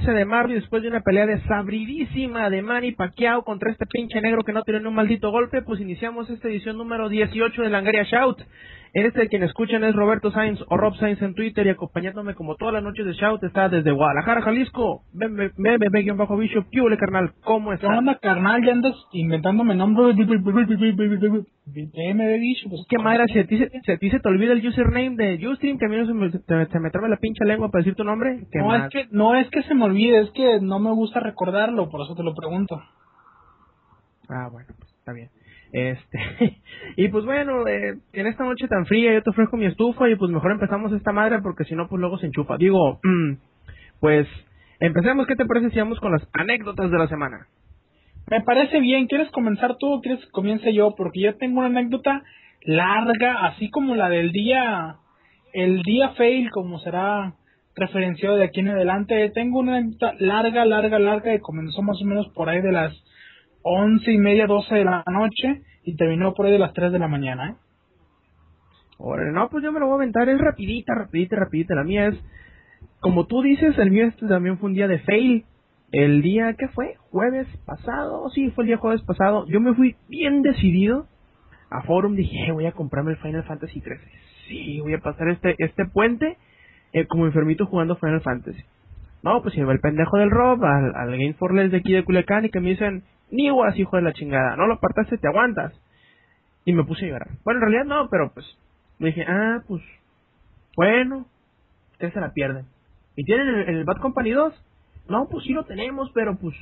sábado 13 de después de una pelea desabridísima de Manny Pacquiao contra este pinche negro que no tiene un maldito golpe, pues iniciamos esta edición número 18 de Langaria Shout. En este quien escuchan es Roberto Sainz o Rob Sainz en Twitter y acompañándome como todas las noches de Shout está desde Guadalajara, Jalisco. Bajo Bishop. ¿Qué huele, carnal? ¿Cómo ¿Qué estás? onda, carnal? Ya andas inventándome nombres. DM bicho. Pues, ¿Qué madre? Si a, ti, se- si a ti se te olvida el username de Ustream, que a mí no se me, se me traba la pinche lengua para decir tu nombre. ¿Qué No es, que, no es que se me olvide, es que no me gusta recordarlo, por eso te lo pregunto. Ah, bueno, pues está bien. Este, y pues bueno, eh, en esta noche tan fría yo te ofrezco mi estufa y pues mejor empezamos esta madre porque si no pues luego se enchufa. Digo, pues empecemos, ¿qué te parece si vamos con las anécdotas de la semana? Me parece bien. ¿Quieres comenzar tú o quieres que comience yo? Porque yo tengo una anécdota larga, así como la del día, el día fail, como será referenciado de aquí en adelante. Tengo una anécdota larga, larga, larga que comenzó más o menos por ahí de las once y media, doce de la noche y terminó por ahí de las tres de la mañana. ¿eh? Órale, no, pues yo me lo voy a aventar, es rapidita, rapidita, rapidita. La mía es, como tú dices, el mío este también fue un día de fail. El día, ¿qué fue? ¿Jueves pasado? Sí, fue el día jueves pasado. Yo me fui bien decidido a Forum. Dije, "Eh, voy a comprarme el Final Fantasy 13. Sí, voy a pasar este este puente eh, como enfermito jugando Final Fantasy. No, pues lleva el pendejo del Rob al, al Game for Less de aquí de Culiacán y que me dicen, ni igual hijo de la chingada, no lo apartaste, te aguantas. Y me puse a llorar. Bueno, en realidad no, pero pues dije, ah, pues, bueno, ustedes se la pierden. ¿Y tienen el, el Bad Company 2? No, pues sí lo tenemos, pero pues,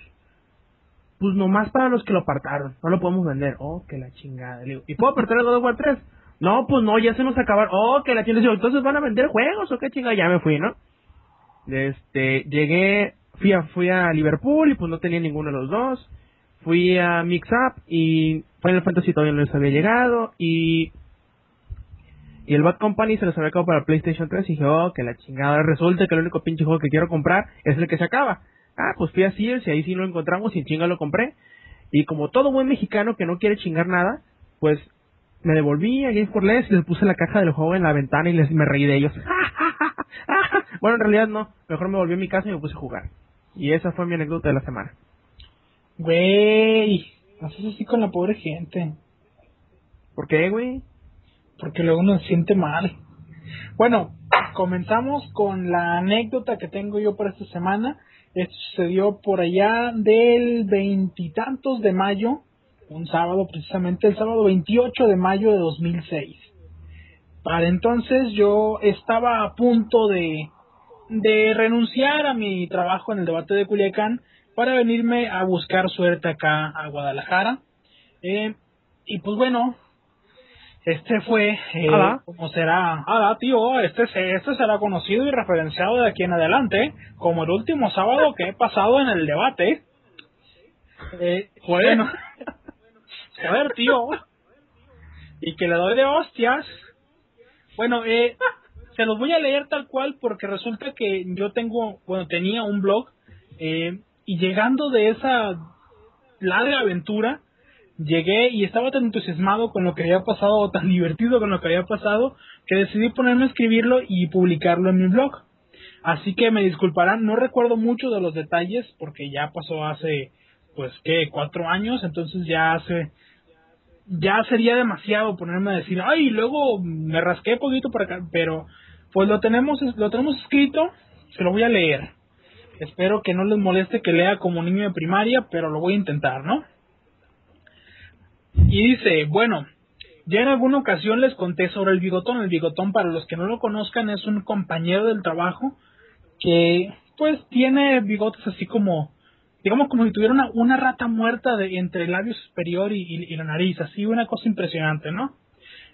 pues nomás para los que lo apartaron, no lo podemos vender. Oh, que la chingada. Le digo, ¿y puedo apartar el God of War 3? No, pues no, ya se nos acabaron. Oh, que la chingada. Entonces van a vender juegos o qué chingada. Ya me fui, ¿no? Este, llegué, fui a, fui a Liverpool y pues no tenía ninguno de los dos. Fui a Mix Up y Final Fantasy todavía no les había llegado y y el Bad Company se los había acabado para PlayStation 3 y dije, oh, que la chingada. Resulta que el único pinche juego que quiero comprar es el que se acaba. Ah, pues fui a Sears y ahí sí lo encontramos y chinga lo compré. Y como todo buen mexicano que no quiere chingar nada, pues me devolví a Games for Less y les puse la caja del juego en la ventana y les me reí de ellos. bueno, en realidad no. Mejor me volví a mi casa y me puse a jugar. Y esa fue mi anécdota de la semana. Güey, haces así con la pobre gente. ¿Por qué, güey? porque luego uno se siente mal. Bueno, comenzamos con la anécdota que tengo yo para esta semana. Esto sucedió por allá del veintitantos de mayo, un sábado precisamente, el sábado 28 de mayo de 2006. Para entonces yo estaba a punto de, de renunciar a mi trabajo en el debate de Culiacán para venirme a buscar suerte acá a Guadalajara. Eh, y pues bueno, este fue, eh, como será, ah, tío, este, se- este será conocido y referenciado de aquí en adelante como el último sábado que he pasado en el debate. Eh, bueno, joder, tío, y que le doy de hostias. Bueno, eh, se los voy a leer tal cual porque resulta que yo tengo, bueno, tenía un blog eh, y llegando de esa larga aventura, llegué y estaba tan entusiasmado con lo que había pasado, o tan divertido con lo que había pasado, que decidí ponerme a escribirlo y publicarlo en mi blog. Así que me disculparán, no recuerdo mucho de los detalles porque ya pasó hace, pues, ¿qué? Cuatro años, entonces ya hace, ya sería demasiado ponerme a decir, ay, luego me rasqué poquito para acá, pero pues lo tenemos, lo tenemos escrito, se lo voy a leer. Espero que no les moleste que lea como niño de primaria, pero lo voy a intentar, ¿no? Y dice, bueno, ya en alguna ocasión les conté sobre el bigotón. El bigotón, para los que no lo conozcan, es un compañero del trabajo que, pues, tiene bigotes así como, digamos, como si tuviera una, una rata muerta de, entre el labio superior y, la nariz. Así, una cosa impresionante, ¿no?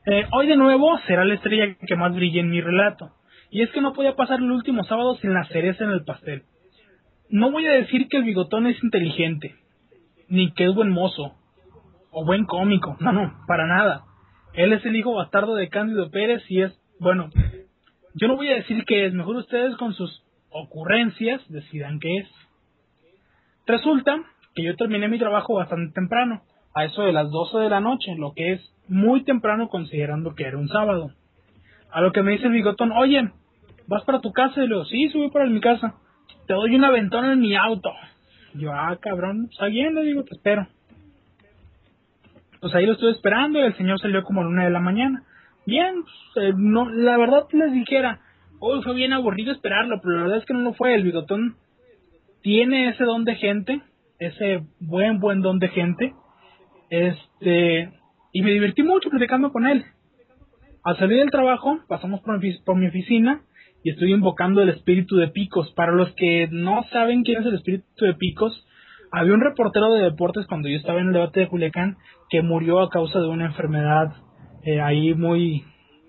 Eh, hoy de nuevo será la estrella que más brille en mi relato. Y es que no podía pasar el último sábado sin la cereza en el pastel. No voy a decir que el bigotón es inteligente, ni que es buen mozo, o buen cómico. No, no, para nada. Él es el hijo bastardo de Cándido Pérez y es, bueno, yo no voy a decir que es, mejor ustedes con sus ocurrencias decidan qué es. Resulta que yo terminé mi trabajo bastante temprano, a eso de las 12 de la noche, lo que es muy temprano considerando que era un sábado. A lo que me dice el bigotón, oye, ¿vas para tu casa? Y le digo, sí, subí para mi casa. Te doy una ventana en mi auto. Yo, ah, cabrón, está bien, le digo, te espero. Pues ahí lo estuve esperando y el señor salió como a la una de la mañana. Bien, pues, eh, no, la verdad les dijera, hoy fue bien aburrido esperarlo, pero la verdad es que no lo fue. El bigotón tiene ese don de gente, ese buen, buen don de gente. Este, y me divertí mucho platicando con él. Al salir del trabajo, pasamos por mi, por mi oficina y estoy invocando el espíritu de Picos. Para los que no saben quién es el espíritu de Picos, había un reportero de deportes cuando yo estaba en el debate de Culiacán que murió a causa de una enfermedad eh, ahí muy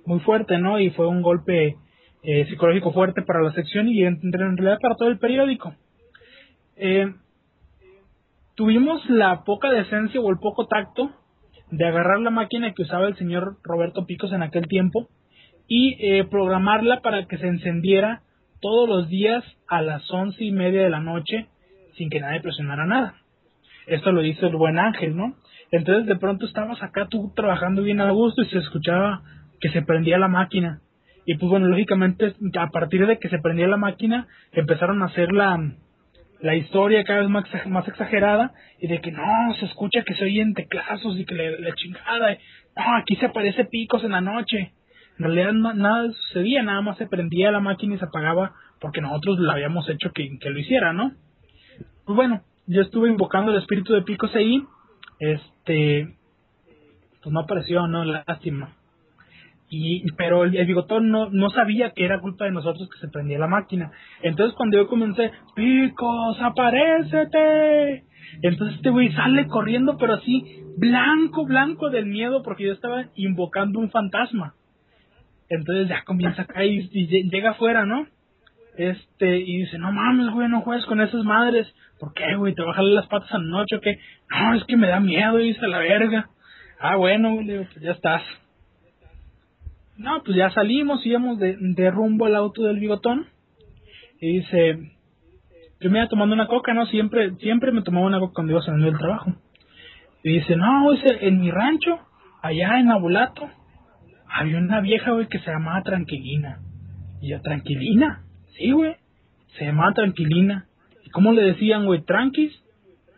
muy fuerte, ¿no? Y fue un golpe eh, psicológico fuerte para la sección y en, realidad para todo el periódico. Eh, tuvimos la poca decencia o el poco tacto de agarrar la máquina que usaba el señor Roberto Picos en aquel tiempo y eh, programarla para que se encendiera todos los días a las once y media de la noche sin que nadie presionara nada. Esto lo hizo el buen Ángel, ¿no? Entonces de pronto estábamos acá tú trabajando bien a gusto y se escuchaba que se prendía la máquina. Y pues bueno, lógicamente a partir de que se prendía la máquina empezaron a hacer la, la historia cada vez más, más exagerada y de que no, se escucha que se oyen teclazos y que le, chingada, no, aquí se aparece picos en la noche. En realidad nada sucedía, nada más se prendía la máquina y se apagaba porque nosotros le habíamos hecho que, que lo hiciera, ¿no? Pues bueno, yo estuve invocando el espíritu de picos ahí, este, pues no apareció, no, lástima. Y, pero el, bigotón no, no sabía que era culpa de nosotros que se prendía la máquina. Entonces cuando yo comencé, Picos, aparécete. Entonces este güey sale corriendo, pero así, blanco, blanco del miedo, porque yo estaba invocando un fantasma. Entonces ya comienza acá y, y llega afuera, ¿no? Este, y dice, no mames, güey, no juegues con esas madres. ¿Por qué, güey? ¿Te va a jalar las patas anoche o qué? No, es que me da miedo, dice la verga. Ah, bueno, güey, pues ya estás. No, pues ya salimos, íbamos de, de rumbo al auto del bigotón. Y dice, yo me iba tomando una coca, ¿no? Siempre, siempre me tomaba una coca cuando iba saliendo del trabajo. Y dice, no, dice, en mi rancho, allá en Abulato, había una vieja, güey, que se llamaba Tranquilina. Y yo, ¿Tranquilina? Sí, güey. Se llamaba Tranquilina. ¿Y cómo le decían, güey? ¿Tranquis?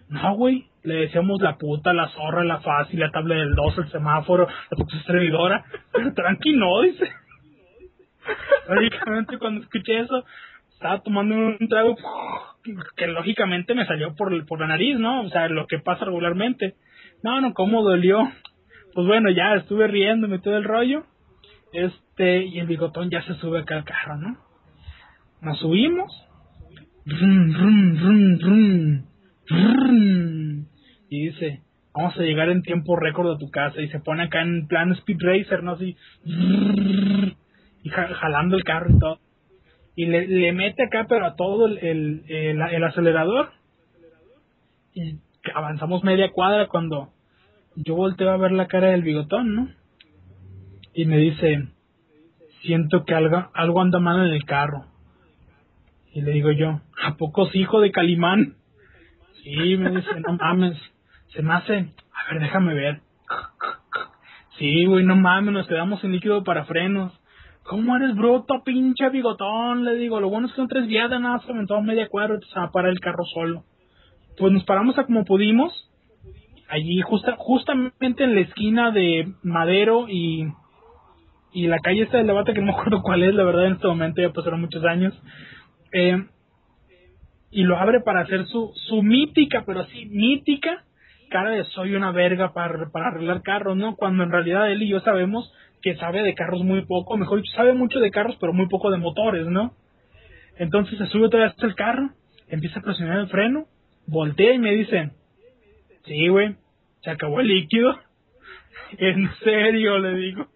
No, güey. Le decíamos la puta, la zorra, la fácil, la tabla del 2, el semáforo, la puta servidora. Pero tranqui no, dice. Lógicamente cuando escuché eso, estaba tomando un trago que lógicamente me salió por, por la nariz, ¿no? O sea, lo que pasa regularmente. No, no, cómo dolió. Pues bueno, ya estuve riéndome todo el rollo. Este, y el bigotón ya se sube acá al carro, ¿no? Nos subimos. y dice, vamos a llegar en tiempo récord a tu casa. Y se pone acá en plan speed racer, ¿no? Así. Y jalando el carro y todo. Y le, le mete acá, pero a todo el, el, el, acelerador. Y avanzamos media cuadra cuando yo volteo a ver la cara del bigotón, ¿no? Y me dice, siento que algo, algo anda mal en el carro. Y le digo yo, ¿a poco es hijo de Calimán? Sí, me dice, no mames, se me hace, a ver, déjame ver. Sí, güey, no mames, nos quedamos sin líquido para frenos. ¿Cómo eres bruto, pinche bigotón? Le digo, lo bueno es que son tres viadas, nada, se aventó media cuadra y se va a parar el carro solo. Pues nos paramos a como pudimos, allí justa, justamente en la esquina de Madero y, y la calle esta del debate, que no me acuerdo cuál es, la verdad, en este momento ya pasaron muchos años. Eh, y lo abre para hacer su, su mítica, pero así mítica, cara de soy una verga para, para arreglar carros, ¿no? Cuando en realidad él y yo sabemos que sabe de carros muy poco, mejor dicho, sabe mucho de carros, pero muy poco de motores, ¿no? Entonces se sube todavía hasta el carro, empieza a presionar el freno, voltea y me dice, sí, güey, se acabó el líquido. en serio, le digo.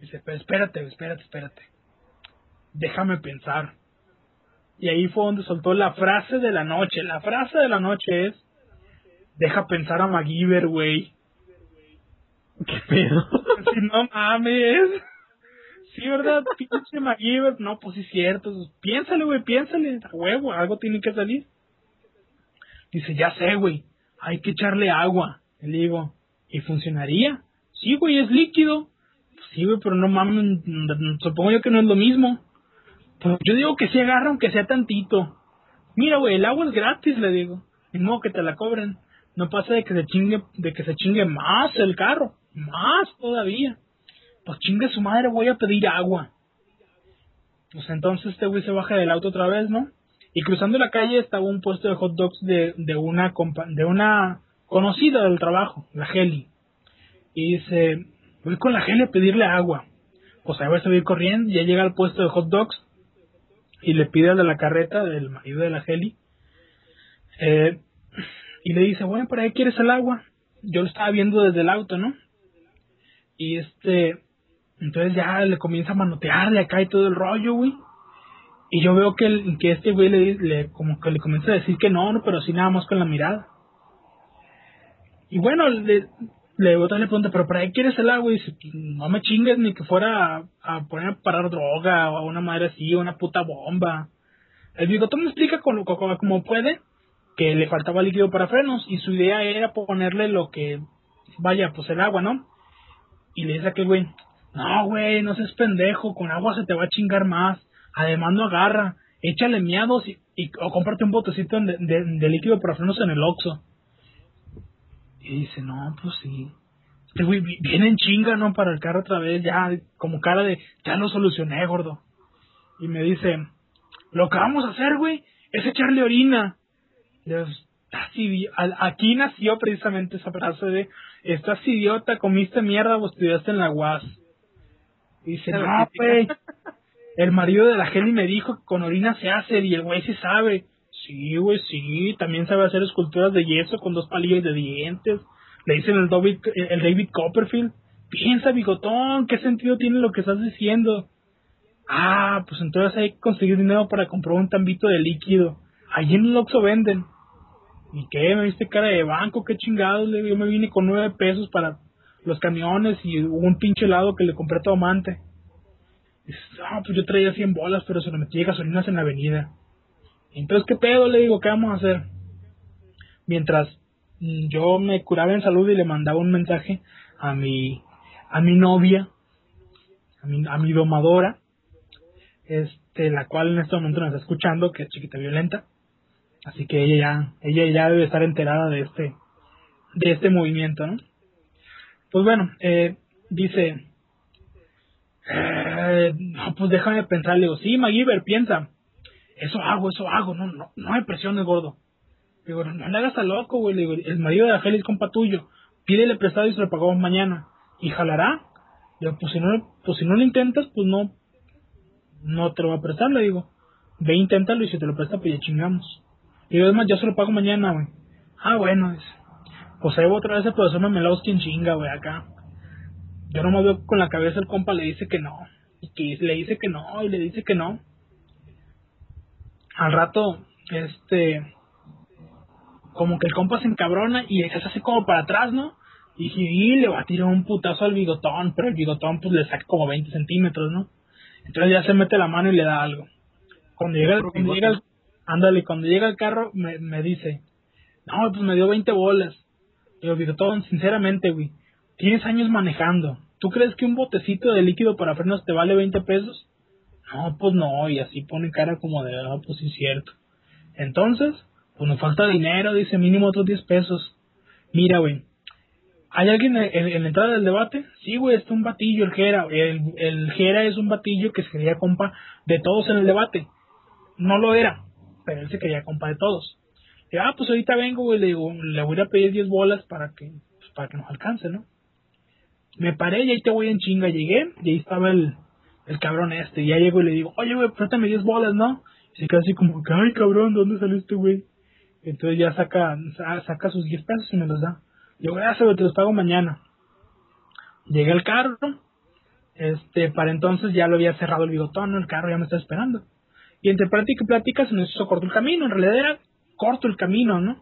Dice, pero espérate, espérate, espérate. Déjame pensar. Y ahí fue donde soltó la frase de la noche. La frase de la noche es, deja pensar a MacGyver, güey. ¿Qué pedo? Si no mames. Sí, ¿verdad? Pinche MacGyver. No, pues sí es cierto. Piénsale, güey, piénsale. A huevo, algo tiene que salir. Dice, ya sé, güey. Hay que echarle agua. Le digo, ¿y funcionaría? Sí, güey, es líquido. sí, güey, pero no mames. Supongo yo que no es lo mismo. Pues yo digo que sí agarra aunque sea tantito. Mira, güey, el agua es gratis, le digo. Ni modo que te la cobren. No pasa de que se chingue, de que se chingue más el carro. Más todavía. Pues chingue su madre, voy a pedir agua. Pues entonces este güey se baja del auto otra vez, ¿no? Y cruzando la calle estaba un puesto de hot dogs de, de una de una conocida del trabajo, la Heli. Y dice, voy con la Heli a pedirle agua. Pues ahí va a subir corriendo, ya llega al puesto de hot dogs y le pide al de la carreta, del marido de la Heli, eh, y le dice, bueno, ¿para qué quieres el agua? Yo lo estaba viendo desde el auto, ¿no? Y este, entonces ya le comienza a manotearle acá y todo el rollo, güey. Y yo veo que, el, que este güey le, le, como que le comienza a decir que no, no, pero así nada más con la mirada. Y bueno, le, le otra le pregunta, pero ¿para qué quieres el agua? Y dice, pues, no me chingues ni que fuera a, poner a parar droga o a una madre así, o una puta bomba. El bigotón me explica como, como puede que le faltaba líquido para frenos y su idea era ponerle lo que, vaya, pues el agua, ¿no? Y le dice a aquel güey, no, güey, no seas pendejo, con agua se te va a chingar más. Además no agarra, échale miados y, o cómprate un botecito de, de, líquido para frenos en el Oxxo. Y dice, no, pues sí. Este güey viene en chinga, ¿no? Para el carro otra vez, ya, como cara de, ya lo solucioné, gordo. Y me dice, lo que vamos a hacer, güey, es echarle orina. Así, aquí nació precisamente esa frase de, estás idiota, comiste mierda o estudiaste en la UAS. Y dice, no, güey, el marido de la Kelly me dijo que con orina se hace y el güey sí sabe. Sí, güey, sí. También sabe hacer esculturas de yeso con dos palillos de dientes. Le dicen el David, el David Copperfield. Piensa, bigotón, ¿qué sentido tiene lo que estás diciendo? Ah, pues entonces hay que conseguir dinero para comprar un tambito de líquido. Allí en el Oxxo venden. ¿Y qué? ¿Me viste cara de banco? ¿Qué chingados? Yo me vine con nueve pesos para los camiones y un pinche helado que le compré a tu amante. Ah, pues yo traía 100 bolas, pero se lo metí gasolinas en la avenida. Entonces, ¿qué pedo? Le digo, ¿qué vamos a hacer? Mientras mm, yo me curaba en salud y le mandaba un mensaje a mi, a mi novia, a mi, a mi domadora, este, la cual en este momento nos está escuchando, que es chiquita violenta. Así que ella ya, ella ya debe estar enterada de este, de este movimiento, ¿no? Pues bueno, eh, dice, eh, no, pues déjame pensar, le digo, sí, MacGyver, piensa, eso hago, eso hago, no, no, no hay presiones, gordo. Digo, no, le hagas a loco, güey, le digo, el marido de Ángel es compa tuyo, pídele prestado y se lo pagamos mañana, y jalará. Digo, pues si no, pues si no lo intentas, pues no, no te lo va a prestar, le digo, ve, inténtalo y si te lo presta, pues ya chingamos. Y digo, además, ya se lo pago mañana, güey. Ah, bueno, es pues ahí otra vez el profesor Memelowski en chinga, güey, acá. Yo no me veo con la cabeza el compa le dice que no. Y que le dice que no, y le dice que no. Al rato, este. Como que el compa se encabrona y se hace como para atrás, ¿no? Y, y le va a tirar un putazo al bigotón, pero el bigotón pues le saca como 20 centímetros, ¿no? Entonces ya se mete la mano y le da algo. Cuando llega, cuando llega el, ándale, cuando llega el carro me, me dice, no, pues me dio 20 bolas. Yo digo, todo sinceramente, güey, tienes años manejando. ¿Tú crees que un botecito de líquido para frenos te vale 20 pesos? No, pues no, y así pone cara como de, ah, pues sí cierto. Entonces, pues nos falta dinero, dice mínimo otros 10 pesos. Mira, güey, ¿hay alguien en, la entrada del debate? Sí, güey, está un batillo, el Jera. El, el Jera es un batillo que se quería compa de todos en el debate. No lo era, pero él se quería compa de todos ah, pues ahorita vengo, güey, le digo, le voy a pedir 10 bolas para que, pues, para que nos alcance, ¿no? Me paré y ahí te voy en chinga, llegué y ahí estaba el, el cabrón este, y ya llego y le digo, oye, güey, préstame 10 bolas, ¿no? Y se queda así como, ay, cabrón, ¿dónde salió este güey? Entonces ya saca, saca sus 10 pesos y me los da. Yo, gracias, güey, te los pago mañana. Llegué al carro, este, para entonces ya lo había cerrado el bigotón, el carro ya me está esperando. Y entre plática y plática se nos hizo corto el camino, en realidad era corto el camino, ¿no?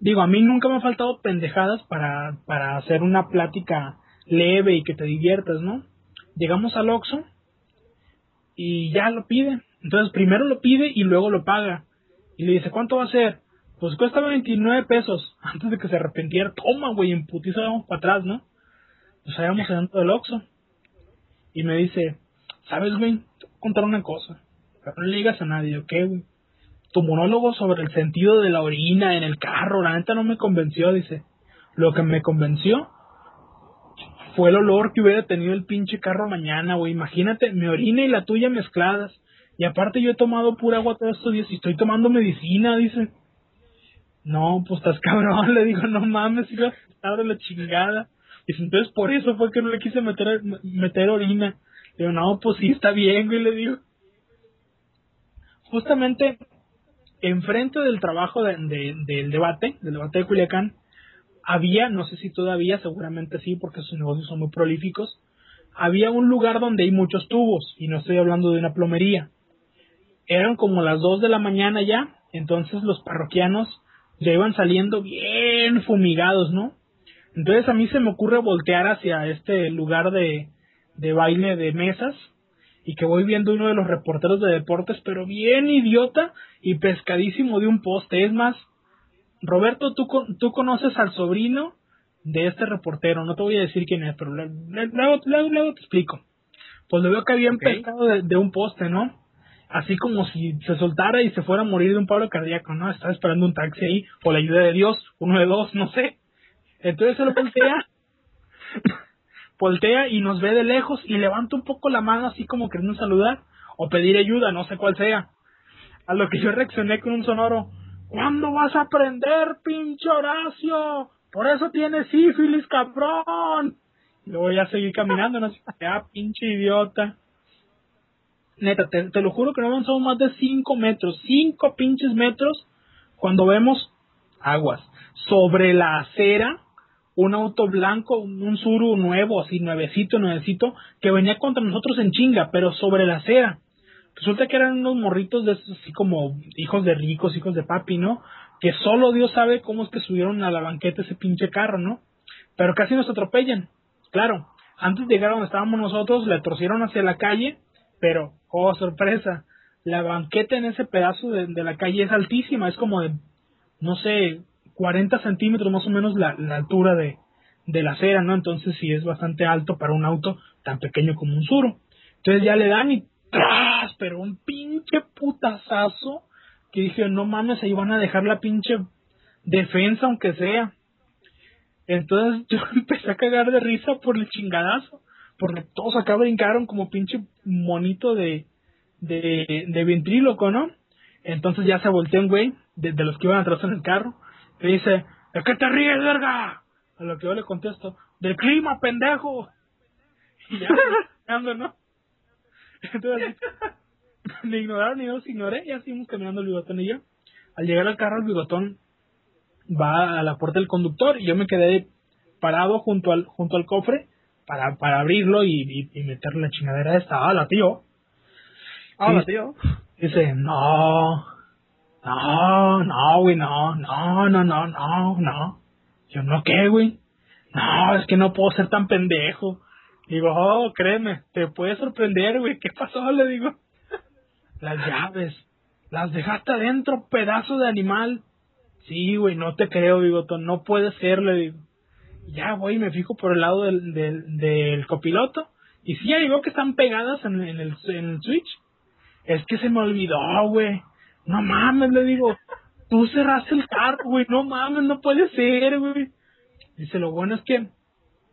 Digo, a mí nunca me ha faltado pendejadas para, para hacer una plática leve y que te diviertas, ¿no? Llegamos al Oxxo y ya lo pide. Entonces primero lo pide y luego lo paga. Y le dice, ¿cuánto va a ser? Pues cuesta 29 pesos. Antes de que se arrepintiera, toma, güey, en vamos para atrás, ¿no? Pues vamos dentro del Oxxo. Y me dice, ¿sabes, güey? Contar una cosa. Pero no le digas a nadie, ¿ok, güey? tu monólogo sobre el sentido de la orina en el carro, la neta no me convenció, dice. Lo que me convenció fue el olor que hubiera tenido el pinche carro mañana, güey. Imagínate, mi orina y la tuya mezcladas. Y aparte yo he tomado pura agua todos estos días y estoy tomando medicina, dice. No, pues estás cabrón, le digo, no mames, iba a estar de la chingada. Dice, entonces por eso fue que no le quise meter, meter orina. Le digo, no, pues sí, está bien, güey, le digo. Justamente enfrente del trabajo de, del debate, del debate de Culiacán, había, no sé si todavía, seguramente sí, porque sus negocios son muy prolíficos, había un lugar donde hay muchos tubos, y no estoy hablando de una plomería. Eran como las 2 de la mañana ya, entonces los parroquianos ya iban saliendo bien fumigados, ¿no? Entonces a mí se me ocurre voltear hacia este lugar de, de baile de mesas y que voy viendo uno de los reporteros de deportes, pero bien idiota y pescadísimo de un poste. Es más, Roberto, tú, tú conoces al sobrino de este reportero, no te voy a decir quién es, pero luego, luego, te explico. Pues lo veo que había pescado de, un poste, ¿no? Así como si se soltara y se fuera a morir de un paro cardíaco, ¿no? Estaba esperando un taxi ahí, o la ayuda de Dios, uno de dos, no sé. Entonces se lo voltea voltea y nos ve de lejos y levanta un poco la mano así como queriendo saludar o pedir ayuda, no sé cuál sea. A lo que yo reaccioné con un sonoro, ¿cuándo vas a aprender, pinche Horacio? Por eso tienes sífilis, cabrón. Y luego ya seguí caminando, no sé, ah, pinche idiota. Neta, te, te lo juro que no avanzamos más de 5 metros, 5 pinches metros, cuando vemos aguas sobre la acera un auto blanco, un Suru nuevo, así nuevecito, nuevecito, que venía contra nosotros en chinga, pero sobre la acera. Resulta que eran unos morritos de esos, así como hijos de ricos, hijos de papi, ¿no? Que solo Dios sabe cómo es que subieron a la banqueta ese pinche carro, ¿no? Pero casi nos atropellan. Claro, antes de llegar a donde estábamos nosotros, le torcieron hacia la calle, pero, oh, sorpresa, la banqueta en ese pedazo de, de la calle es altísima, es como de, no sé, 40 centímetros más o menos la, altura de, de, la acera, ¿no? Entonces sí es bastante alto para un auto tan pequeño como un Suro. Entonces ya le dan y ¡tras! Pero un pinche putazazo que dije, no mames, ahí van a dejar la pinche defensa aunque sea. Entonces yo empecé a cagar de risa por el chingadazo, porque todos acá brincaron como pinche monito de, de, de ventríloco, ¿no? Entonces ya se volteó un güey de, de los que iban atrás en el carro y dice, ¿de qué te ríes, verga? A lo que yo le contesto, del clima, pendejo. Y ya, ¿no? Entonces, me ignoraron y yo los ignoré y así seguimos caminando el bigotón y yo. Al llegar al carro, el bigotón va a la puerta del conductor y yo me quedé parado junto al junto al cofre para, para abrirlo y, y, meterle la chingadera esta. ¡Hala, tío! ¡Hala, tío! Dice, no, no, no, güey, no, no, no, no, no, no. Yo, ¿no qué, güey? No, es que no puedo ser tan pendejo. Digo, oh, créeme, te puede sorprender, güey. ¿Qué pasó? Le digo. Las llaves. Las dejaste adentro, pedazo de animal. Sí, güey, no te creo, digo, no puede ser, le digo. Ya, güey, me fijo por el lado del, del, del copiloto. Y sí, ya digo que están pegadas en, en, el, en el switch. Es que se me olvidó, güey. No mames, le digo, tú cerraste el carro, güey, no mames, no puede ser, güey. Dice, lo bueno es que,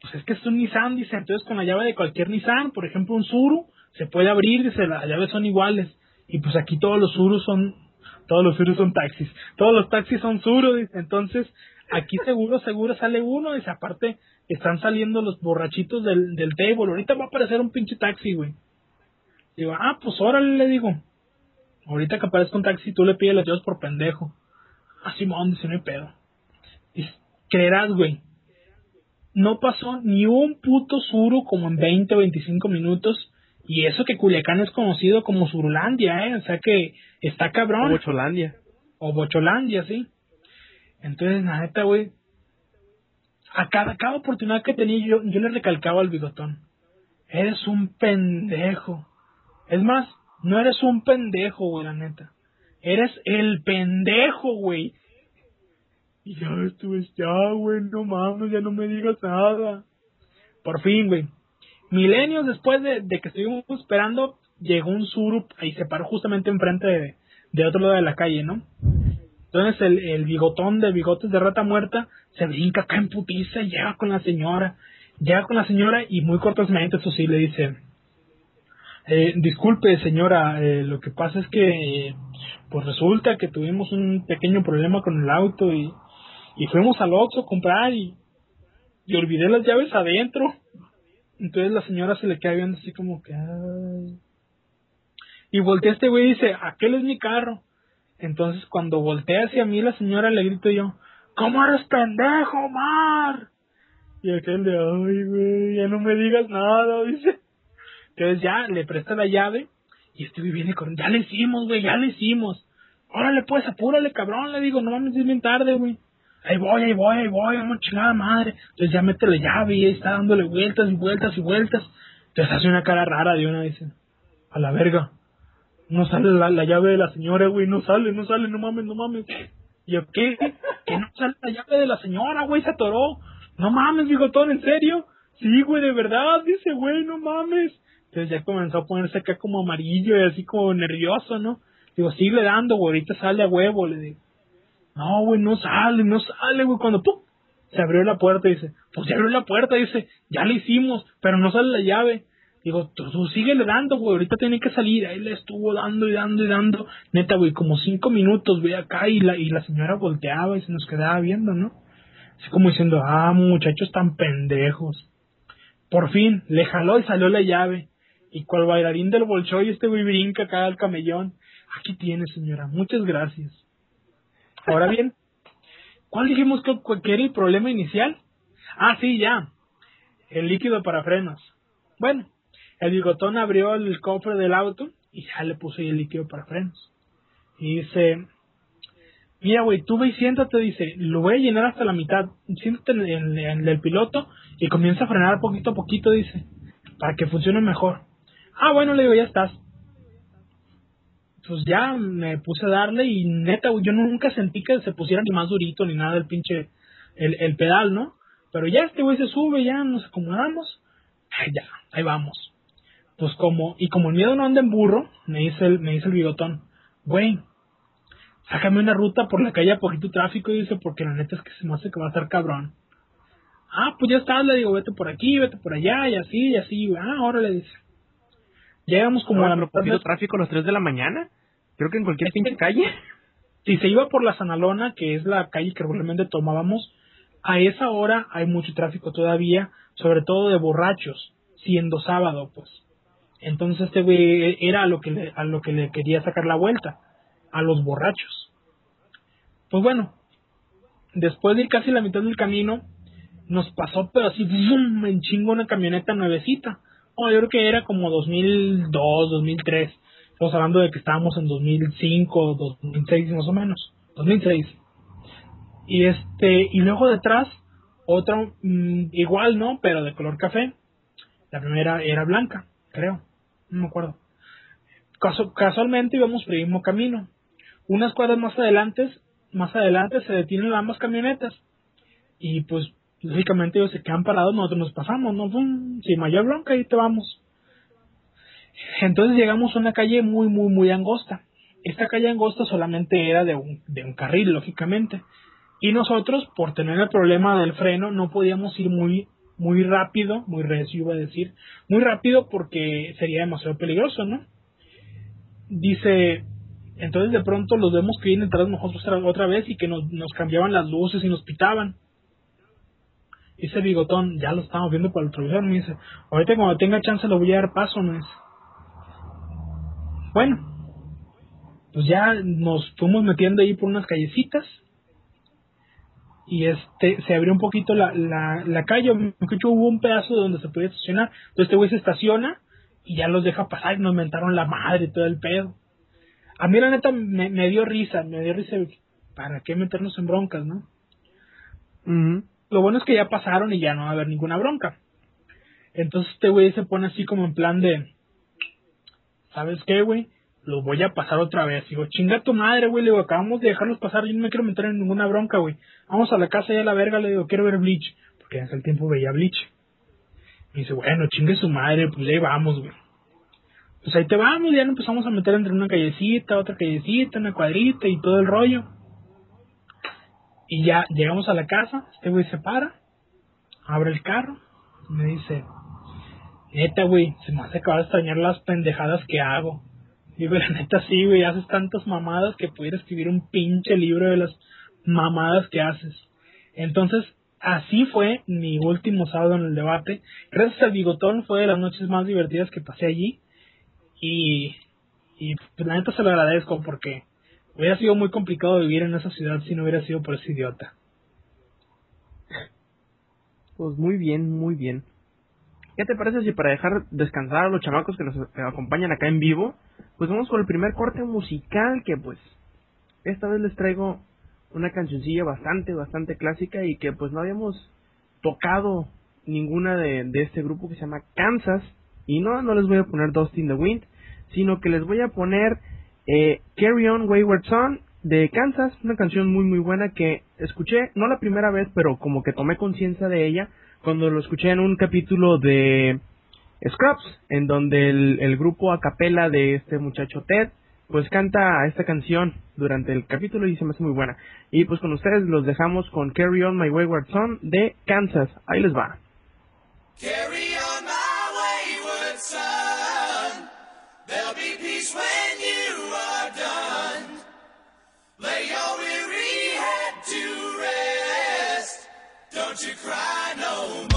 pues es que es un Nissan, dice, entonces con la llave de cualquier Nissan, por ejemplo un Suru, se puede abrir, dice, las llaves son iguales. Y pues aquí todos los Surus son, todos los Surus son taxis, todos los taxis son Suru, dice, entonces aquí seguro, seguro sale uno, dice, aparte están saliendo los borrachitos del, del table, ahorita va a aparecer un pinche taxi, güey. Digo, ah, pues órale, le digo. Ahorita que aparezca un taxi, tú le pides las llaves por pendejo. Ah, Simón, dice, no hay pedo. creerás, güey. No pasó ni un puto suru como en 20 o 25 minutos. Y eso que Culiacán es conocido como Surulandia, ¿eh? O sea que está cabrón. O Bocholandia. O Bocholandia, sí. Entonces, neta, güey. A cada, cada oportunidad que tenía yo, yo le recalcaba al bigotón. Eres un pendejo. Es más, no eres un pendejo, güey, la neta. Eres el pendejo, güey. Y ya estuve, ya, güey, no mames, ya no me digas nada. Por fin, güey. Milenios después de, que estuvimos esperando, llegó un Surup y se paró justamente enfrente de, de otro lado de la calle, ¿no? Entonces el, el bigotón de bigotes de rata muerta se brinca acá en putiza y llega con la señora. Llega con la señora y muy cortésmente, eso sí, le dice, eh, disculpe señora, eh, lo que pasa es que pues resulta que tuvimos un pequeño problema con el auto y, y fuimos al Oxxo a comprar y, y olvidé las llaves adentro. Entonces la señora se le queda viendo así como que... Ay. Y voltea este güey y dice, aquel es mi carro. Entonces cuando voltea hacia mí la señora le grito yo, ¿cómo eres pendejo, Mar? Y aquel de, ay, güey, ya no me digas nada, dice. Entonces ya le presta la llave y este güey viene con, ya le hicimos, güey, ya le hicimos. Órale, pues, apúrale, cabrón, le digo, no mames, es bien tarde, güey. Ahí voy, ahí voy, ahí voy, vamos chingada madre. Entonces ya mete la llave y ahí está dándole vueltas y vueltas y vueltas. Entonces hace una cara rara de una, dice, a la verga. No sale la, la llave de la señora, güey, no sale, no sale, no mames, no mames. Y yo, ¿qué? Que no sale la llave de la señora, güey, se atoró. No mames, bigotón, ¿en serio? Sí, güey, de verdad, dice, güey, no mames. Entonces ya comenzó a ponerse acá como amarillo y así como nervioso, ¿no? Digo, sigue dando, güey, ahorita sale a huevo, le digo. No, güey, no sale, no sale, güey, cuando ¡pum! se abrió la puerta, dice, pues se abrió la puerta, dice, ya le hicimos, pero no sale la llave. Digo, tú, tú síguele dando, güey, ahorita tiene que salir. Ahí le estuvo dando y dando y dando. Neta, güey, como cinco minutos, güey, acá y la, y la señora volteaba y se nos quedaba viendo, ¿no? Así como diciendo, ah, muchachos tan pendejos. Por fin, le jaló y salió la llave. Y cual bailarín del bolchoy, este güey brinca acá al camellón. Aquí tiene, señora, muchas gracias. Ahora bien, ¿cuál dijimos que, era el problema inicial? Ah, sí, ya. El líquido para frenos. Bueno, el bigotón abrió el cofre del auto y ya le ahí el líquido para frenos. Y dice, mira, güey, tú ve y siéntate, dice, lo voy a llenar hasta la mitad. Siéntate en el piloto y comienza a frenar poquito a poquito, dice, para que funcione mejor. Ah, bueno, le digo, ya estás. Pues ya me puse a darle y neta, güey, yo nunca sentí que se pusiera ni más durito ni nada el pinche, el, el pedal, ¿no? Pero ya este güey se sube, ya nos acomodamos. Ay, ya, ahí vamos. Pues como, y como el miedo no anda en burro, me dice el, me dice el bigotón, güey, sácame una ruta por la calle a poquito tráfico, y dice, porque la neta es que se me hace que va a estar cabrón. Ah, pues ya está, le digo, vete por aquí, vete por allá, y así, y así, ah, ahora le dice. Llegamos como ¿No a la mitad de- tráfico a las 3 de la mañana? Creo que en cualquier pinche calle. Si se iba por la Sanalona, que es la calle que regularmente tomábamos, a esa hora hay mucho tráfico todavía, sobre todo de borrachos, siendo sábado, pues. Entonces este güey era a lo que le, a lo que le quería sacar la vuelta, a los borrachos. Pues bueno, después de ir casi la mitad del camino, nos pasó, pero así, ¡bum! en chingo una camioneta nuevecita. Oh, yo creo que era como 2002, 2003. Estamos hablando de que estábamos en 2005, 2006 más o menos. 2006. Y este, y luego detrás, otra, mm, igual, ¿no? Pero de color café. La primera era blanca, creo. No me acuerdo. Casu- casualmente íbamos por el mismo camino. Unas cuadras más adelante, más adelante se detienen ambas camionetas. Y pues, lógicamente ellos se quedan parados, nosotros nos pasamos, ¿no? Sin mayor bronca, ahí te vamos. Entonces llegamos a una calle muy, muy, muy angosta. Esta calle angosta solamente era de un, de un carril, lógicamente. Y nosotros, por tener el problema del freno, no podíamos ir muy, muy rápido, muy recio iba a decir, muy rápido porque sería demasiado peligroso, ¿no? Dice, entonces de pronto los vemos que vienen de nosotros otra vez y que nos, nos cambiaban las luces y nos pitaban. Dice Bigotón, ya lo estamos viendo por el televisor, me dice, ahorita cuando tenga chance lo voy a dar paso, me dice. Bueno, pues ya nos fuimos metiendo ahí por unas callecitas y este se abrió un poquito la, la, la calle, dicho, hubo un pedazo donde se podía estacionar, entonces este güey se estaciona y ya los deja pasar y nos mentaron la madre y todo el pedo. A mí la neta me, me dio risa, me dio risa, ¿para qué meternos en broncas, no? Ujú. Lo bueno es que ya pasaron y ya no va a haber ninguna bronca. Entonces este güey se pone así como en plan de, ¿sabes qué, güey? Lo voy a pasar otra vez. Digo, chinga tu madre, güey. Le digo, acabamos de dejarlos pasar. Yo no me quiero meter en ninguna bronca, güey. Vamos a la casa y a la verga. Le digo, quiero ver Bleach. Porque en ese tiempo veía Bleach. Y dice, bueno, chingue su madre. Pues ahí vamos, güey. pues ahí te vamos, ya nos empezamos a meter entre una callecita, otra callecita, una cuadrita y todo el rollo. Y ya llegamos a la casa, este güey se para, abre el carro, me dice, neta güey, se me hace acabar de extrañar las pendejadas que hago. Digo, la neta sí, güey, haces tantas mamadas que pudiera escribir un pinche libro de las mamadas que haces. Entonces, así fue mi último sábado en el debate. Gracias al bigotón fue de las noches más divertidas que pasé allí. Y, y pues, la neta se lo agradezco porque hubiera sido muy complicado vivir en esa ciudad si no hubiera sido por ese idiota. Pues muy bien, muy bien. ¿Qué te parece si para dejar descansar a los chamacos que nos acompañan acá en vivo, pues vamos con el primer corte musical que pues esta vez les traigo una cancioncilla bastante, bastante clásica y que pues no habíamos tocado ninguna de, de este grupo que se llama Kansas. Y no, no les voy a poner Dust in the Wind, sino que les voy a poner eh, Carry On Wayward Son de Kansas, una canción muy muy buena que escuché, no la primera vez, pero como que tomé conciencia de ella cuando lo escuché en un capítulo de Scrubs, en donde el, grupo a capela de este muchacho Ted, pues canta esta canción durante el capítulo y se me hace muy buena. Y pues con ustedes los dejamos con Carry On My Wayward Son de Kansas. Ahí les va. Carry Don't you cry no more.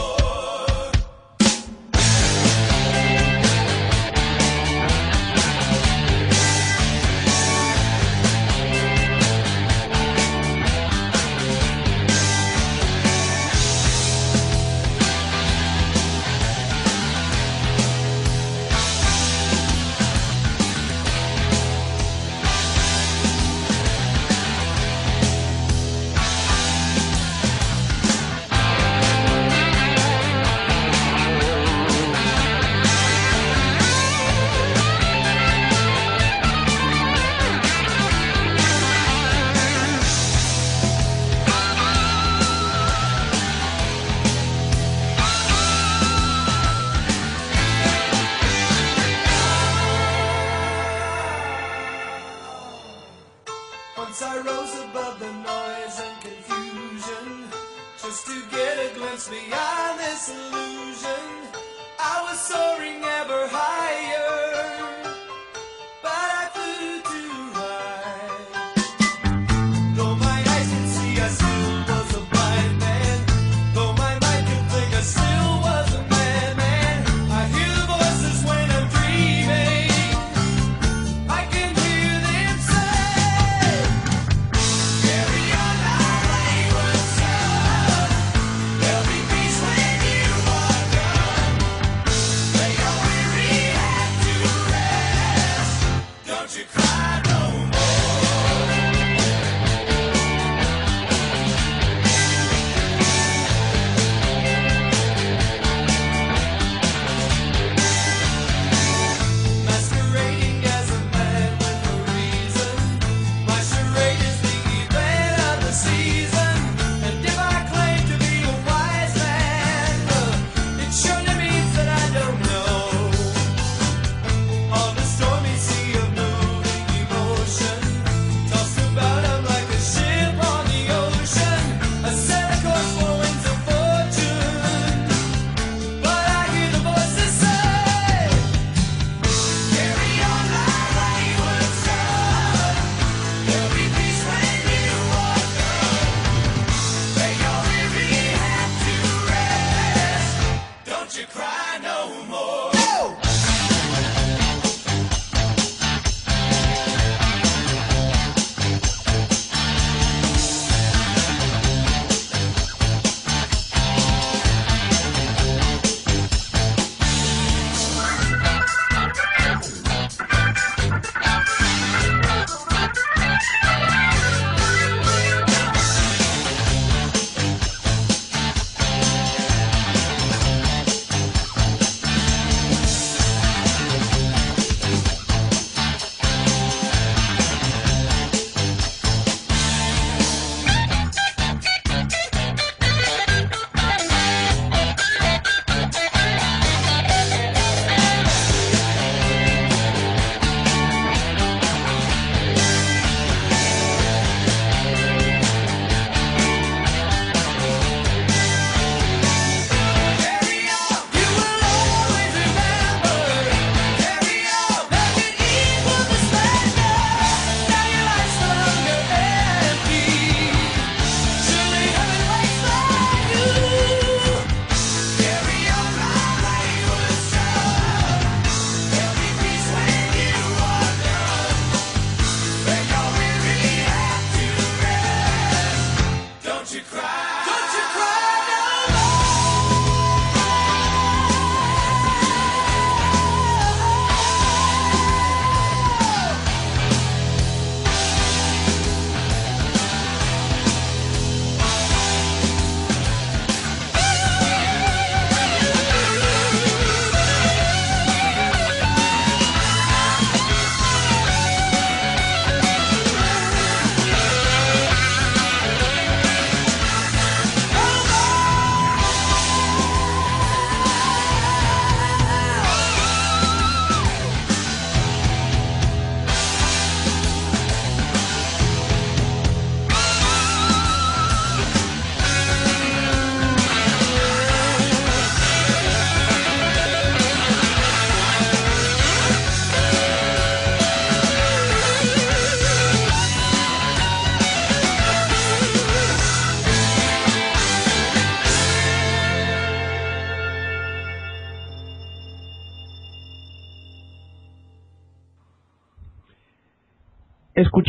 Beyond this illusion. I was soaring ever higher.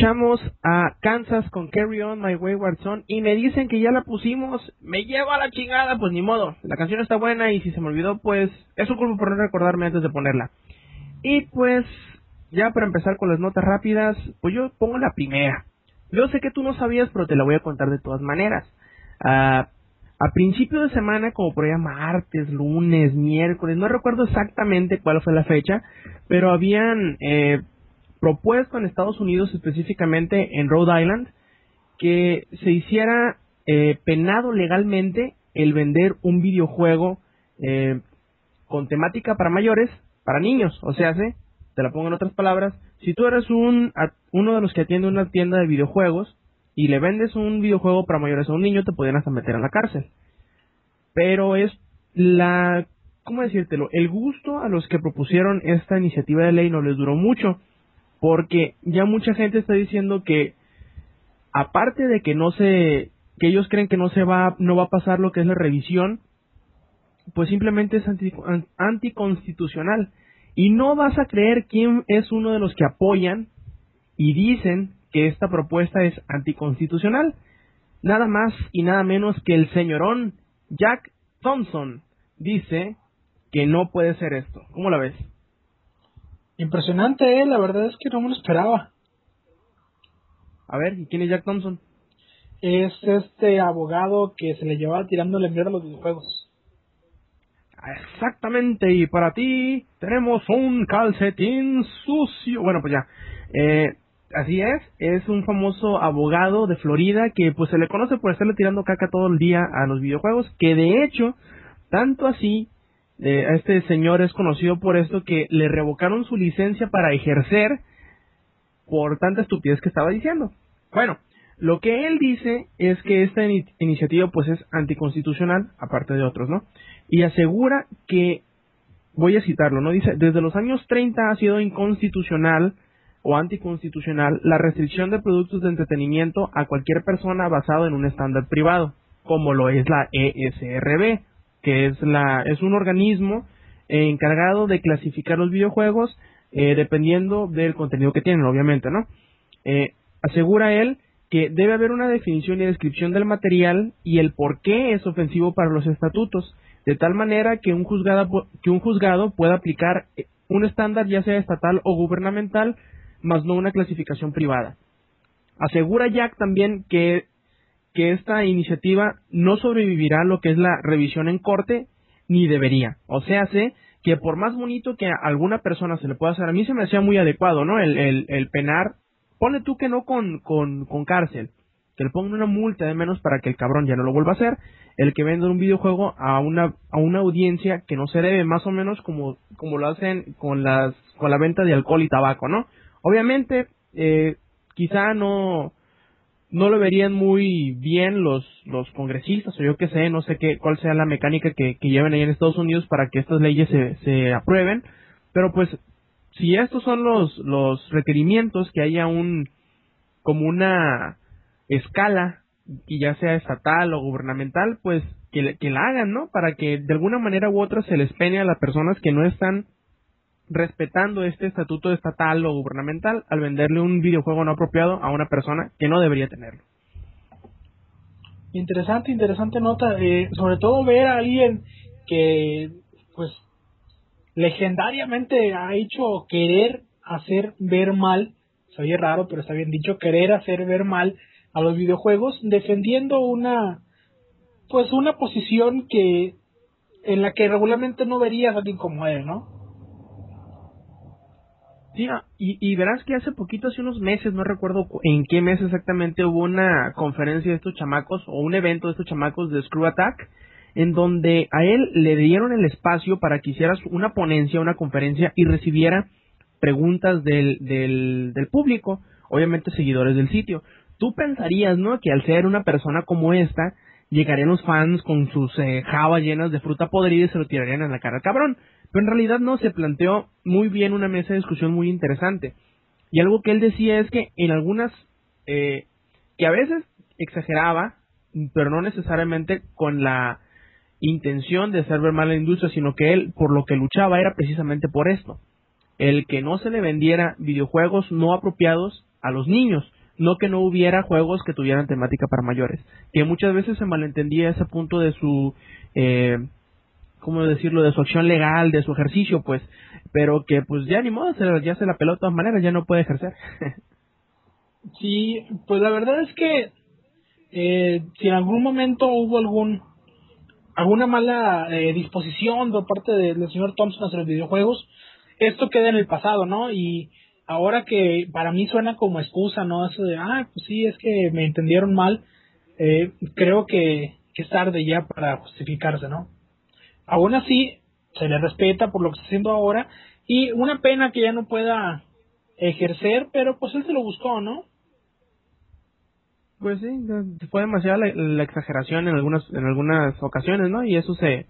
Escuchamos a Kansas con Carry On My Wayward Son y me dicen que ya la pusimos, me llevo a la chingada, pues ni modo, la canción está buena y si se me olvidó, pues es un culpa por no recordarme antes de ponerla. Y pues, ya para empezar con las notas rápidas, pues yo pongo la primera. Yo sé que tú no sabías, pero te la voy a contar de todas maneras. Ah, a principio de semana, como por allá martes, lunes, miércoles, no recuerdo exactamente cuál fue la fecha, pero habían eh, propuesto en Estados Unidos, específicamente en Rhode Island, que se hiciera eh, penado legalmente el vender un videojuego eh, con temática para mayores, para niños, o sea, te la pongo en otras palabras, si tú eres un, uno de los que atiende una tienda de videojuegos y le vendes un videojuego para mayores a un niño, te pueden hasta meter en la cárcel. Pero es la, ¿cómo decírtelo? El gusto a los que propusieron esta iniciativa de ley no les duró mucho, porque ya mucha gente está diciendo que, aparte de que no se, que ellos creen que no se va, no va a pasar lo que es la revisión, pues simplemente es anticonstitucional. Y no vas a creer quién es uno de los que apoyan y dicen que esta propuesta es anticonstitucional. Nada más y nada menos que el señorón Jack Thompson dice que no puede ser esto. ¿Cómo la ves? Impresionante, ¿eh? la verdad es que no me lo esperaba. A ver, ¿y quién es Jack Thompson? Es este abogado que se le llevaba tirando el mierda a los videojuegos. Exactamente, y para ti tenemos un calcetín sucio. Bueno, pues ya. Eh, así es, es un famoso abogado de Florida que pues se le conoce por estarle tirando caca todo el día a los videojuegos, que de hecho, tanto así, eh, a este señor es conocido por esto que le revocaron su licencia para ejercer por tanta estupidez que estaba diciendo. Bueno, lo que él dice es que esta iniciativa pues es anticonstitucional, aparte de otros, ¿no? y asegura que, voy a citarlo, ¿no? Dice, desde los años 30 ha sido inconstitucional o anticonstitucional la restricción de productos de entretenimiento a cualquier persona basado en un estándar privado, como lo es la ESRB, que es, la, es un organismo encargado de clasificar los videojuegos eh, dependiendo del contenido que tienen, obviamente, ¿no? Eh, asegura él que debe haber una definición y descripción del material y el por qué es ofensivo para los estatutos de tal manera que un, juzgado, que un juzgado pueda aplicar eh, un estándar ya sea estatal o gubernamental, más no una clasificación privada. Asegura Jack también que, que esta iniciativa no sobrevivirá lo que es la revisión en corte, ni debería. O sea, sé que por más bonito que a alguna persona se le pueda hacer, a mí se me hacía muy adecuado, ¿no? El, el, el penar, pone tú que no con, con, con cárcel, que le pongan una multa de menos para que el cabrón ya no lo vuelva a hacer, el que venda un videojuego a una, a una audiencia que no se debe, más o menos como, como lo hacen con, las, con la venta de alcohol y tabaco, ¿no? Obviamente, eh, quizá no, no lo verían muy bien los, los congresistas o yo qué sé, no sé qué, cuál sea la mecánica que, que lleven ahí en Estados Unidos para que estas leyes se, se aprueben, pero pues si estos son los, los requerimientos que haya un como una escala, y ya sea estatal o gubernamental, pues que, que la hagan, ¿no? Para que de alguna manera u otra se les pene a las personas que no están respetando este estatuto estatal o gubernamental al venderle un videojuego no apropiado a una persona que no debería tenerlo. Interesante, interesante nota. Eh, sobre todo ver a alguien que, pues, legendariamente ha hecho querer hacer ver mal, se oye raro, pero está bien dicho, querer hacer ver mal a los videojuegos defendiendo una pues una posición que en la que regularmente no verías a alguien como él, ¿no? Sí, ah, y, y verás que hace poquito, hace unos meses, no recuerdo en qué mes exactamente, hubo una conferencia de estos chamacos o un evento de estos chamacos de Screw Attack, en donde a él le dieron el espacio para que hiciera una ponencia, una conferencia y recibiera preguntas del, del, del público, obviamente seguidores del sitio tú pensarías, ¿no? Que al ser una persona como esta, llegarían los fans con sus eh, jabas llenas de fruta podrida y se lo tirarían en la cara al cabrón. Pero en realidad no, se planteó muy bien una mesa de discusión muy interesante. Y algo que él decía es que en algunas, eh, que a veces exageraba, pero no necesariamente con la intención de hacer ver mal a la industria, sino que él por lo que luchaba era precisamente por esto. El que no se le vendiera videojuegos no apropiados a los niños, no que no hubiera juegos que tuvieran temática para mayores, que muchas veces se malentendía ese punto de su, eh, ¿cómo decirlo?, de su acción legal, de su ejercicio, pues, pero que pues ya ni modo, ya se la peló de todas maneras, ya no puede ejercer. sí, pues la verdad es que eh, si en algún momento hubo algún alguna mala eh, disposición por parte del señor Thompson hacia los videojuegos, esto queda en el pasado, ¿no? Y ahora que para mí suena como excusa, ¿no? Eso de, ah, pues sí, es que me entendieron mal, eh, creo que, que es tarde ya para justificarse, ¿no? Aún así, se le respeta por lo que está haciendo ahora y una pena que ya no pueda ejercer, pero pues él se lo buscó, ¿no? Pues sí, fue demasiada la, exageración en algunas en algunas ocasiones, ¿no? Y eso se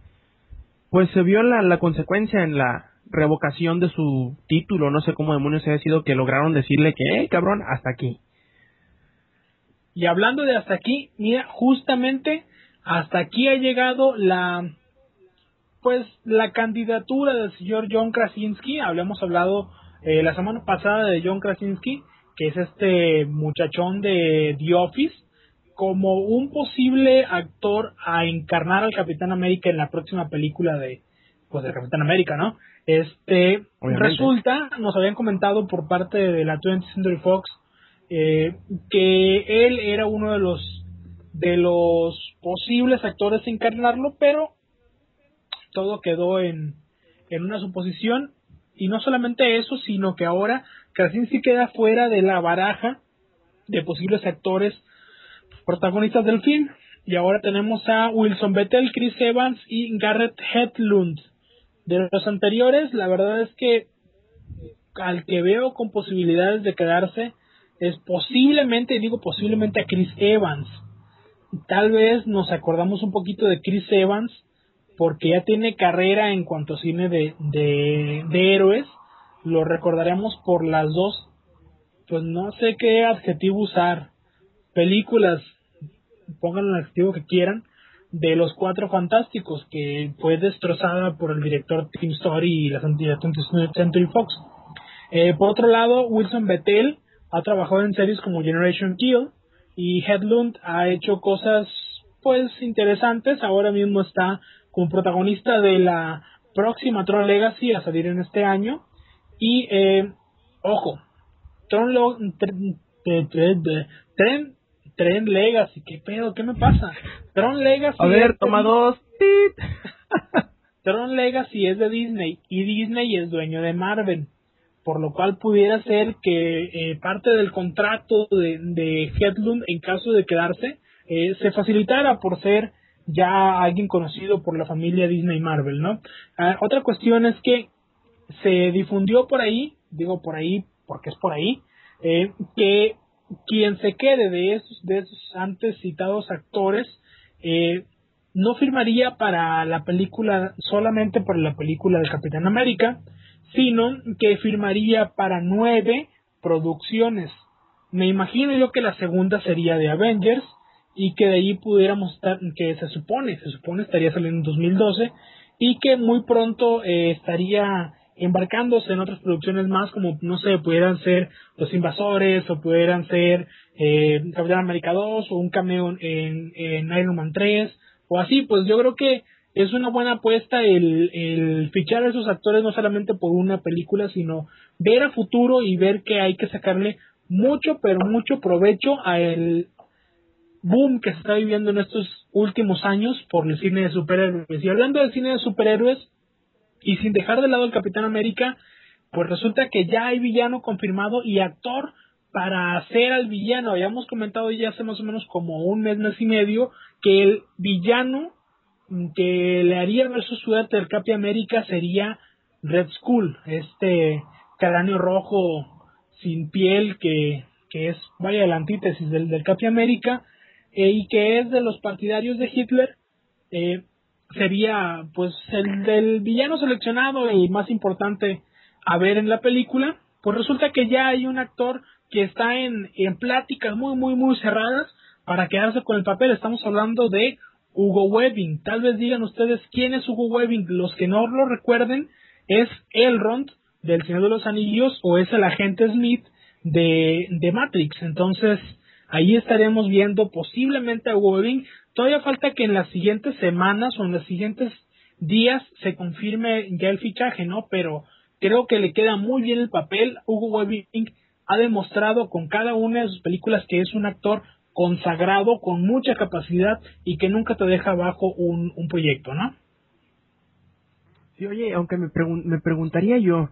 pues se vio la, la consecuencia en la revocación de su título, no sé cómo demonios ha sido que lograron decirle que, hey, cabrón, hasta aquí. Y hablando de hasta aquí, mira, justamente hasta aquí ha llegado la pues la candidatura del señor John Krasinski, habíamos hablado eh, la semana pasada de John Krasinski, que es este muchachón de The Office, como un posible actor a encarnar al Capitán América en la próxima película de pues de Capitán América, ¿no? Este resulta, nos habían comentado por parte de la 20th Century Fox eh, que él era uno de los de los posibles actores a encarnarlo, pero todo quedó en, en una suposición y no solamente eso, sino que ahora Krasinski queda fuera de la baraja de posibles actores protagonistas del film. Y ahora tenemos a Wilson Bethel, Chris Evans y Garrett Hedlund. De los anteriores, la verdad es que al que veo con posibilidades de quedarse es posiblemente, digo posiblemente a Chris Evans. Tal vez nos acordamos un poquito de Chris Evans porque ya tiene carrera en cuanto a cine de, de, héroes. Lo recordaremos por las dos, pues no sé qué adjetivo usar. Películas, pongan el adjetivo que quieran, de los cuatro fantásticos, que fue destrozada por el director Tim Story y la Century Fox. Eh, por otro lado, Wilson Bethel ha trabajado en series como Generation Kill y Headlund ha hecho cosas pues interesantes. Ahora mismo está como protagonista de la próxima Tron Legacy a salir en este año. Y, eh, ojo, Tron, Tren, Legacy, ¿qué pedo? ¿Qué me pasa? Tron Legacy. A ver, toma dos. Tron Legacy es de Disney y Disney es dueño de Marvel. Por lo cual pudiera ser que eh, parte del contrato de, de Headlund, en caso de quedarse, eh, se facilitara por ser ya alguien conocido por la familia Disney Marvel, ¿no? Ah, otra cuestión es que se difundió por ahí, digo por ahí porque es por ahí, eh, que quien se quede de esos, de esos antes citados actores eh, no firmaría para la película, solamente para la película de Capitán América, sino que firmaría para nueve producciones. Me imagino yo que la segunda sería de Avengers, y que de ahí pudiéramos estar, que se supone, se supone estaría saliendo en 2012 y que muy pronto eh, estaría embarcándose en otras producciones más como no sé pudieran ser los invasores o pudieran ser eh, Capitán América 2 o un cameo en, Iron Man 3 o así pues yo creo que es una buena apuesta el, el fichar a esos actores no solamente por una película sino ver a futuro y ver que hay que sacarle mucho pero mucho provecho a el, boom que se está viviendo en estos últimos años por el cine de superhéroes. Y hablando del cine de superhéroes, y sin dejar de lado el Capitán América, pues resulta que ya hay villano confirmado y actor para hacer al villano. Habíamos comentado ya hace más o menos como un mes, mes y medio, que el villano que le haría ver su suerte del Capitán América sería Red Skull, este cráneo rojo sin piel que, que es, vaya, la antítesis del, del Capitán América eh, y que es de los partidarios de Hitler, eh, sería pues el del villano seleccionado y más importante a ver en la película, pues resulta que ya hay un actor que está en, en pláticas muy muy muy cerradas para quedarse con el papel. Estamos hablando de Hugo Webbing. Tal vez digan ustedes quién es Hugo Webbing. Los que no lo recuerden, es Elrond del Señor de los Anillos o es el agente Smith de, de Matrix. Entonces, ahí estaremos viendo posiblemente a Wolverine. Todavía falta que en las siguientes semanas o en los siguientes días se confirme ya el fichaje, ¿no? Pero creo que le queda muy bien el papel. Hugo Weaving ha demostrado con cada una de sus películas que es un actor consagrado, con mucha capacidad y que nunca te deja abajo un, un proyecto, ¿no? Sí, oye, aunque me, me preguntaría yo,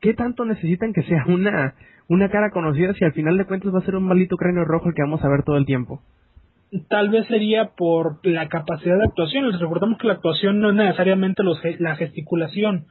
¿qué tanto necesitan que sea una, una cara conocida si al final de cuentas va a ser un maldito cráneo rojo el que vamos a ver todo el tiempo? Tal vez sería por la capacidad de actuación. Les recordamos que la actuación no es necesariamente los, la gesticulación,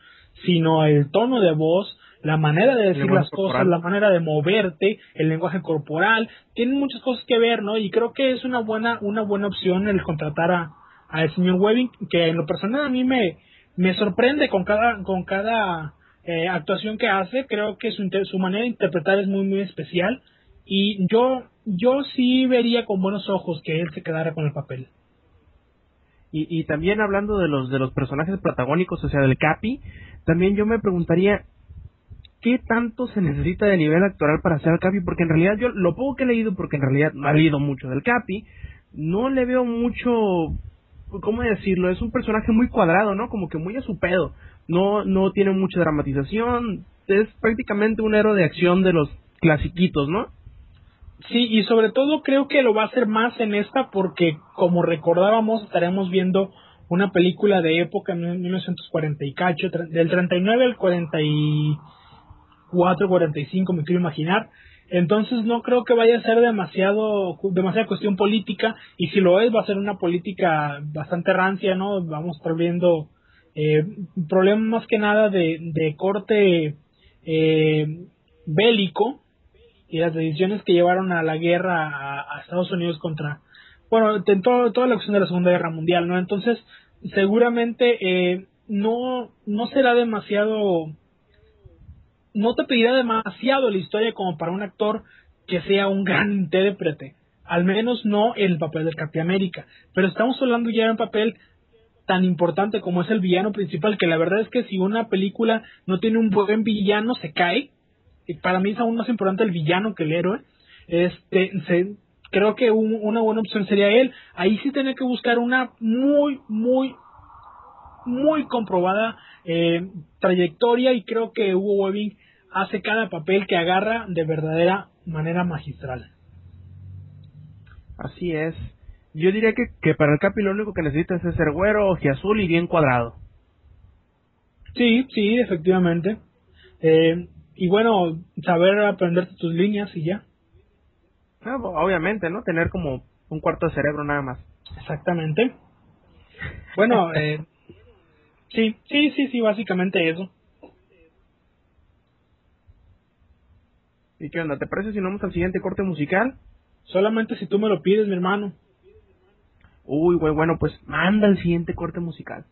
sino el tono de voz, la manera de decir las cosas, la manera de moverte, el lenguaje corporal, tienen muchas cosas que ver, ¿no? Y creo que es una buena, una buena opción el contratar a, al señor Webbing, que en lo personal a mí me, me sorprende con cada, con cada eh, actuación que hace, creo que su, su manera de interpretar es muy, muy especial, y yo, yo sí vería con buenos ojos que él se quedara con el papel. Y, y también hablando de los de los personajes protagónicos, o sea, del Capi, también yo me preguntaría qué tanto se necesita de nivel actoral para hacer al Capi, porque en realidad yo lo poco que he leído, porque en realidad no he leído mucho del Capi, no le veo mucho, ¿cómo decirlo? Es un personaje muy cuadrado, ¿no? Como que muy a su pedo. No, no tiene mucha dramatización, es prácticamente un héroe de acción de los clasiquitos, ¿no? Sí, y sobre todo creo que lo va a hacer más en esta porque, como recordábamos, estaremos viendo una película de época en 1940 y cacho, del 39 al 40 y 4.45, me quiero imaginar. Entonces no creo que vaya a ser demasiado demasiada cuestión política y si lo es va a ser una política bastante rancia, ¿no? Vamos a estar viendo eh, problemas más que nada de, de corte eh, bélico y las decisiones que llevaron a la guerra a, Estados Unidos contra, bueno, en toda la cuestión de la Segunda Guerra Mundial, ¿no? Entonces seguramente eh, no, no será demasiado no te pedirá demasiado la historia como para un actor que sea un gran intérprete. Al menos no el papel del Capitán América. Pero estamos hablando ya de un papel tan importante como es el villano principal, que la verdad es que si una película no tiene un buen villano, se cae. Y para mí es aún más importante el villano que el héroe. Este, creo que una buena opción sería él. Ahí sí tiene que buscar una muy, muy, muy comprobada eh, trayectoria y creo que Hugo Webbing hace cada papel que agarra de verdadera manera magistral. Así es. Yo diría que, que para el Capi lo único que necesitas es ser güero, azul y bien cuadrado. Sí, sí, efectivamente. Eh, y bueno, saber aprender tus líneas y ya. Ah, obviamente, ¿no? Tener como un cuarto de cerebro nada más. Exactamente. Bueno, eh, sí, sí, sí, sí, básicamente eso. ¿Y qué onda? ¿Te parece si no vamos al siguiente corte musical? Solamente si tú me lo pides, mi hermano. Uy, güey, bueno, pues manda el siguiente corte musical.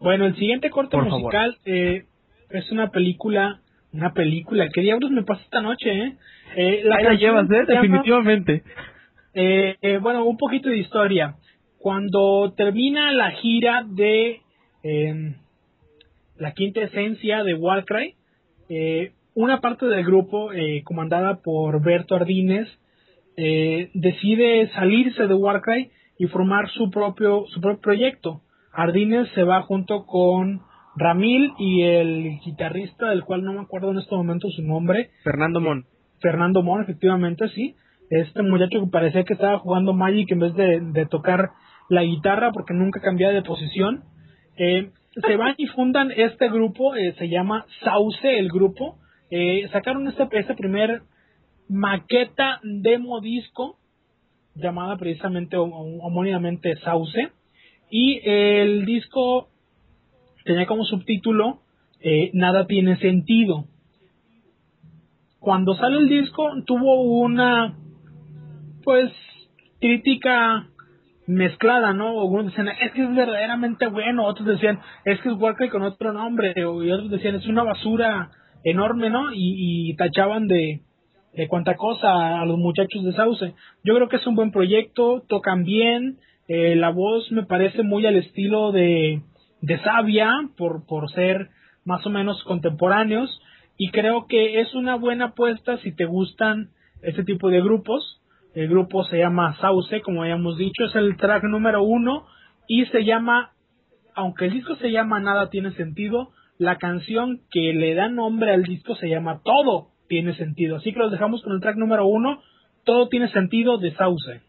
Bueno, el siguiente corte musical eh, es una película, una película. ¿Qué diablos me pasa esta noche, eh? eh la, la llevas, ¿eh? Definitivamente. Eh, eh, bueno, un poquito de historia. Cuando termina la gira de em, la quinta esencia de Warcry, una parte del grupo, eh, comandada por Berto Ardínez, decide salirse de Warcry y formar su propio, su propio proyecto. Ardínez se va junto con Ramil y el guitarrista, del cual no me acuerdo en este momento su nombre. Fernando Mon. Fernando Mon, efectivamente, sí. Este muchacho que parecía que estaba jugando Magic en vez de, tocar la guitarra porque nunca cambiaba de posición. Eh, se van y fundan este grupo, se llama Sauce el grupo, eh, sacaron este, este primer maqueta demo disco llamada precisamente homónimamente Sauce y el disco tenía como subtítulo eh, Nada tiene sentido. Cuando sale el disco tuvo una pues crítica mezclada, ¿no? Algunos decían, es que es verdaderamente bueno, otros decían, es que es Warcry con otro nombre, y otros decían, es una basura enorme, ¿no? Y, tachaban de, de cuanta cosa a los muchachos de Sauce. Yo creo que es un buen proyecto, tocan bien, eh, la voz me parece muy al estilo de, de Sabia, por, por ser más o menos contemporáneos. y creo que es una buena apuesta si te gustan este tipo de grupos. El grupo se llama Sauce, como habíamos dicho, es el track número uno y se llama, aunque el disco se llama Nada tiene sentido, la canción que le da nombre al disco se llama Todo tiene sentido. Así que los dejamos con el track número uno, Todo tiene sentido de Sauce.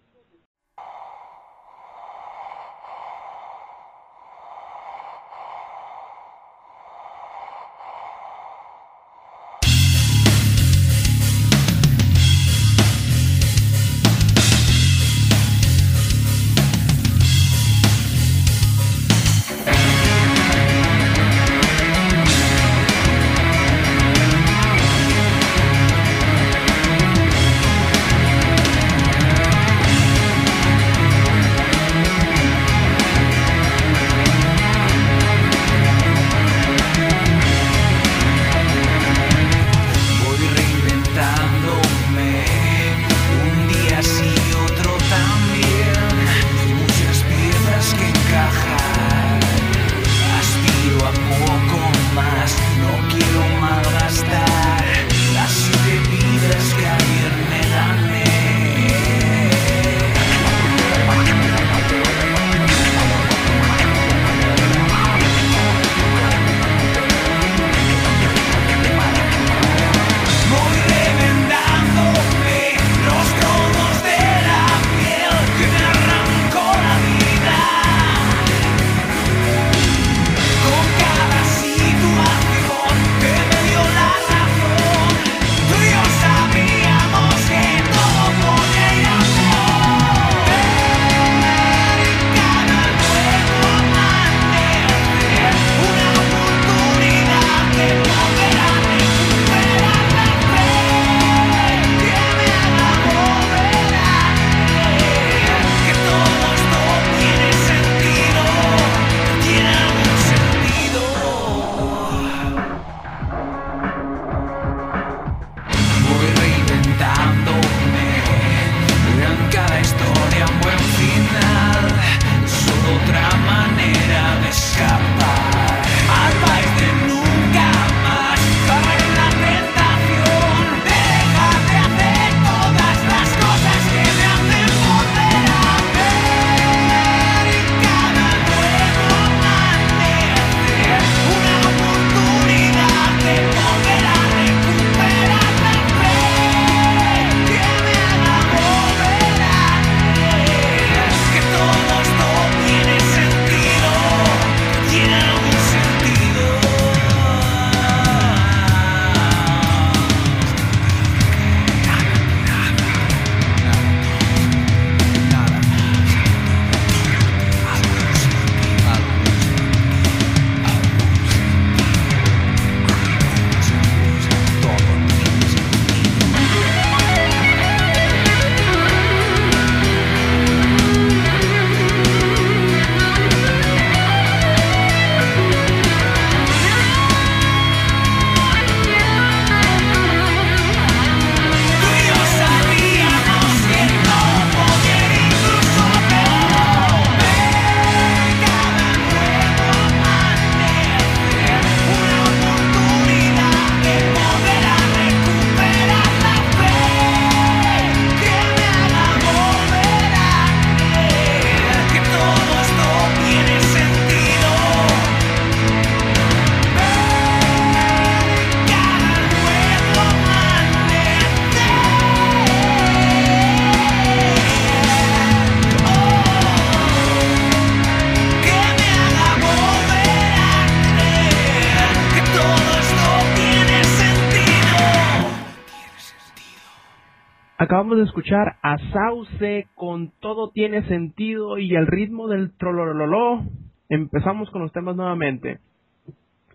Acabamos de escuchar a Sauce con Todo tiene sentido y el ritmo del trolololó. Empezamos con los temas nuevamente.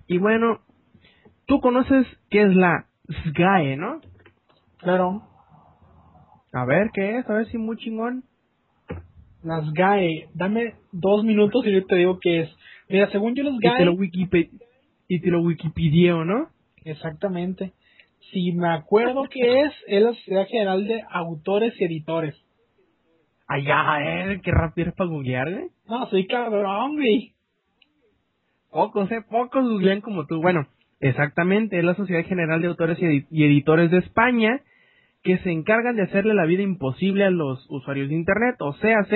Y bueno, tú conoces qué es la SGAE, ¿no? Claro. A ver, ¿qué es? A ver si muy chingón. Las SGAE. Dame dos minutos y yo te digo qué es. Mira, según yo las Y te lo, Wikipe y te lo Wikipedia, ¿no? Exactamente. Si me acuerdo que es, es la Sociedad General de Autores y Editores. Allá, eh, qué rápido eres para googlear, ¿eh? No, soy cabrón, güey. Pocos, eh, pocos googlean como tú. Bueno, Exactamente, es la Sociedad General de Autores y Editores de España que se encargan de hacerle la vida imposible a los usuarios de Internet, o sea,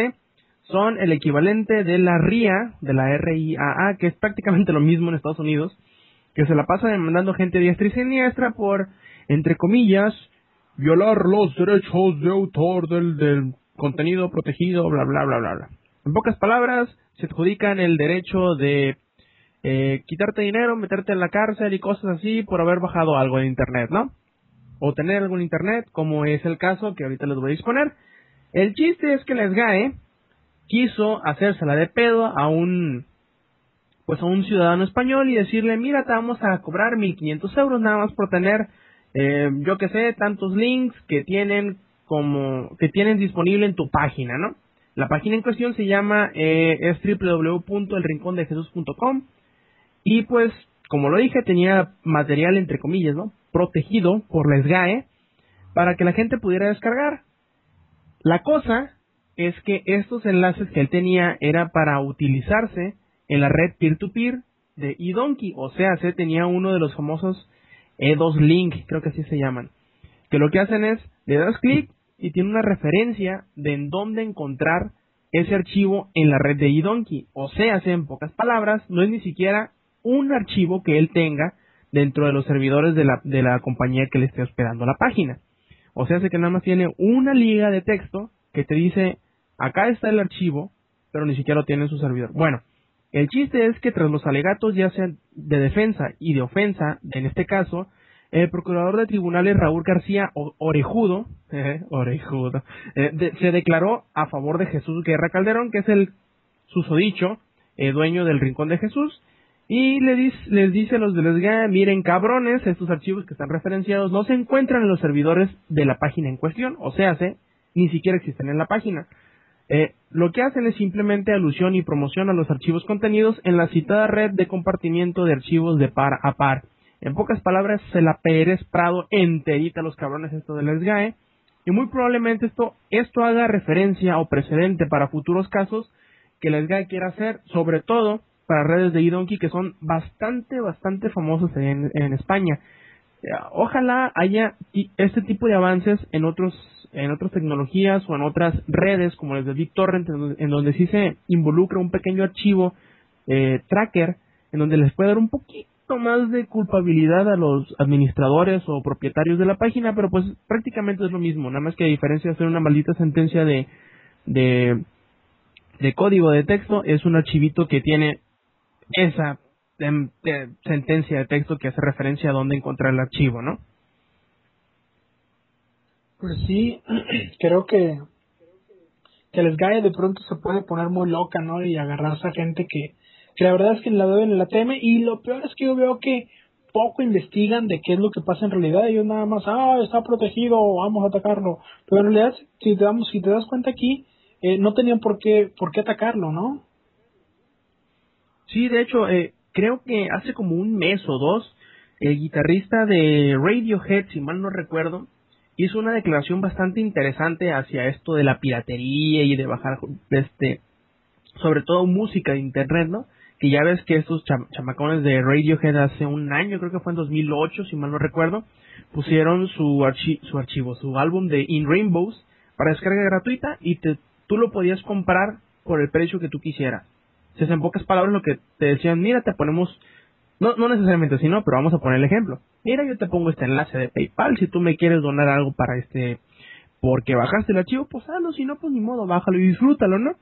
son el equivalente de la RIA, de la RIAA, que es prácticamente lo mismo en Estados Unidos, que se la pasa demandando gente diestra y siniestra por, entre comillas, violar los derechos de autor del, del contenido protegido, bla, bla, bla, bla, bla. En pocas palabras, se adjudican el derecho de eh, quitarte dinero, meterte en la cárcel y cosas así por haber bajado algo en Internet, ¿no? O tener algún Internet, como es el caso que ahorita les voy a disponer. El chiste es que les SGAE quiso hacérsela de pedo a un pues a un ciudadano español y decirle, mira, te vamos a cobrar 1.500 euros nada más por tener, eh, yo que sé, tantos links que tienen como que tienen disponible en tu página, ¿no? La página en cuestión se llama eh, es www.elrincondejesus.com y pues, como lo dije, tenía material entre comillas, ¿no? Protegido por la SGAE para que la gente pudiera descargar. La cosa es que estos enlaces que él tenía era para utilizarse en la red peer-to-peer de eDonkey, o sea, se tenía uno de los famosos E2 Link, creo que así se llaman, que lo que hacen es, le das clic y tiene una referencia de en dónde encontrar ese archivo en la red de eDonkey, o sea, en pocas palabras, no es ni siquiera un archivo que él tenga dentro de los servidores de la, de la compañía que le esté hospedando la página. O sea, que nada más tiene una liga de texto que te dice, acá está el archivo, pero ni siquiera lo tiene en su servidor. Bueno, el chiste es que tras los alegatos ya sean de defensa y de ofensa, en este caso, el procurador de tribunales Raúl García Orejudo, Orejudo eh, se declaró a favor de Jesús Guerra Calderón, que es el susodicho eh, dueño del Rincón de Jesús, y les, les dice a los de Lesga, miren cabrones, estos archivos que están referenciados no se encuentran en los servidores de la página en cuestión, o sea, ni siquiera existen en la página. Eh, lo que hacen es simplemente alusión y promoción a los archivos contenidos en la citada red de compartimiento de archivos de par a par. En pocas palabras, se la Pérez Prado enterita a los cabrones esto de Lesgae, y muy probablemente esto, esto haga referencia o precedente para futuros casos que Lesgae quiera hacer, sobre todo para redes de eDonkey que son bastante, bastante famosos en, en España. Ojalá haya este tipo de avances en otros en otras tecnologías o en otras redes como las de BitTorrent en donde, sí se involucra un pequeño archivo eh, tracker en donde les puede dar un poquito más de culpabilidad a los administradores o propietarios de la página, pero pues prácticamente es lo mismo, nada más que a diferencia de hacer una maldita sentencia de, de, de código de texto, es un archivito que tiene esa sentencia de texto que hace referencia a dónde encontrar el archivo, ¿no? Pues sí, creo que, que el SGAE de pronto se puede poner muy loca, ¿no? Y agarrarse a gente que, que la verdad es que la deben la teme. Y lo peor es que yo veo que poco investigan de qué es lo que pasa en realidad. Ellos nada más, ah, está protegido, vamos a atacarlo. Pero en realidad, si te, damos, si te das cuenta aquí, eh, no tenían por qué, por qué atacarlo, ¿no? Sí, de hecho, eh, creo que hace como un mes o dos, el guitarrista de Radiohead, si mal no recuerdo, hizo una declaración bastante interesante hacia esto de la piratería y de bajar, este, sobre todo música de internet, ¿no? Que ya ves que estos chamacones de Radiohead hace un año, creo que fue en 2008, si mal no recuerdo, pusieron su, su archivo, su álbum de In Rainbows para descarga gratuita y te, tú lo podías comprar por el precio que tú quisieras. Si en pocas palabras lo que te decían, mira, te ponemos, no, no necesariamente así, no, pero vamos a poner el ejemplo. Mira, yo te pongo este enlace de PayPal, si tú me quieres donar algo para este, porque bajaste el archivo, pues hazlo, si no, pues ni modo, bájalo y disfrútalo, ¿no?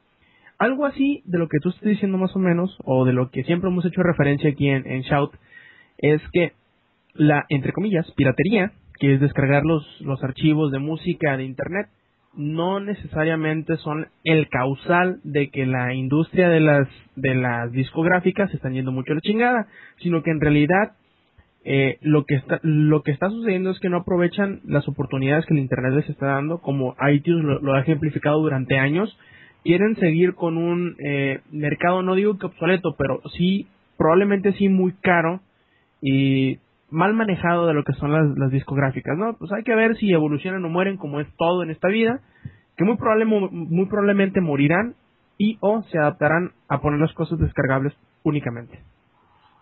Algo así de lo que tú estás diciendo más o menos, o de lo que siempre hemos hecho referencia aquí en, en Shout, es que la, entre comillas, piratería, que es descargar los, los archivos de música de Internet, no necesariamente son el causal de que la industria de las de las discográficas se están yendo mucho a la chingada, sino que en realidad eh, lo que está lo que está sucediendo es que no aprovechan las oportunidades que el internet les está dando, como iTunes lo, ha ejemplificado durante años, quieren seguir con un eh, mercado no digo que obsoleto, pero sí probablemente sí muy caro y mal manejado de lo que son las, discográficas, ¿no? Pues hay que ver si evolucionan o mueren como es todo en esta vida, que muy, muy probablemente morirán y o se adaptarán a poner las cosas descargables únicamente.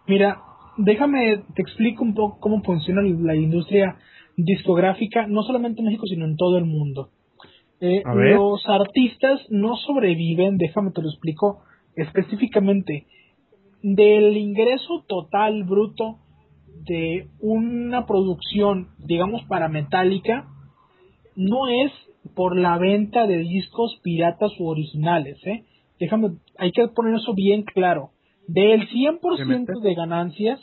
Mira, déjame, te explico un poco cómo funciona la industria discográfica, no solamente en México, sino en todo el mundo. Eh, los artistas no sobreviven, déjame te lo explico específicamente, del ingreso total bruto de una producción, digamos, para metálica, no es por la venta de discos piratas u originales, ¿eh? Déjame, hay que poner eso bien claro. Del 100% de ganancias,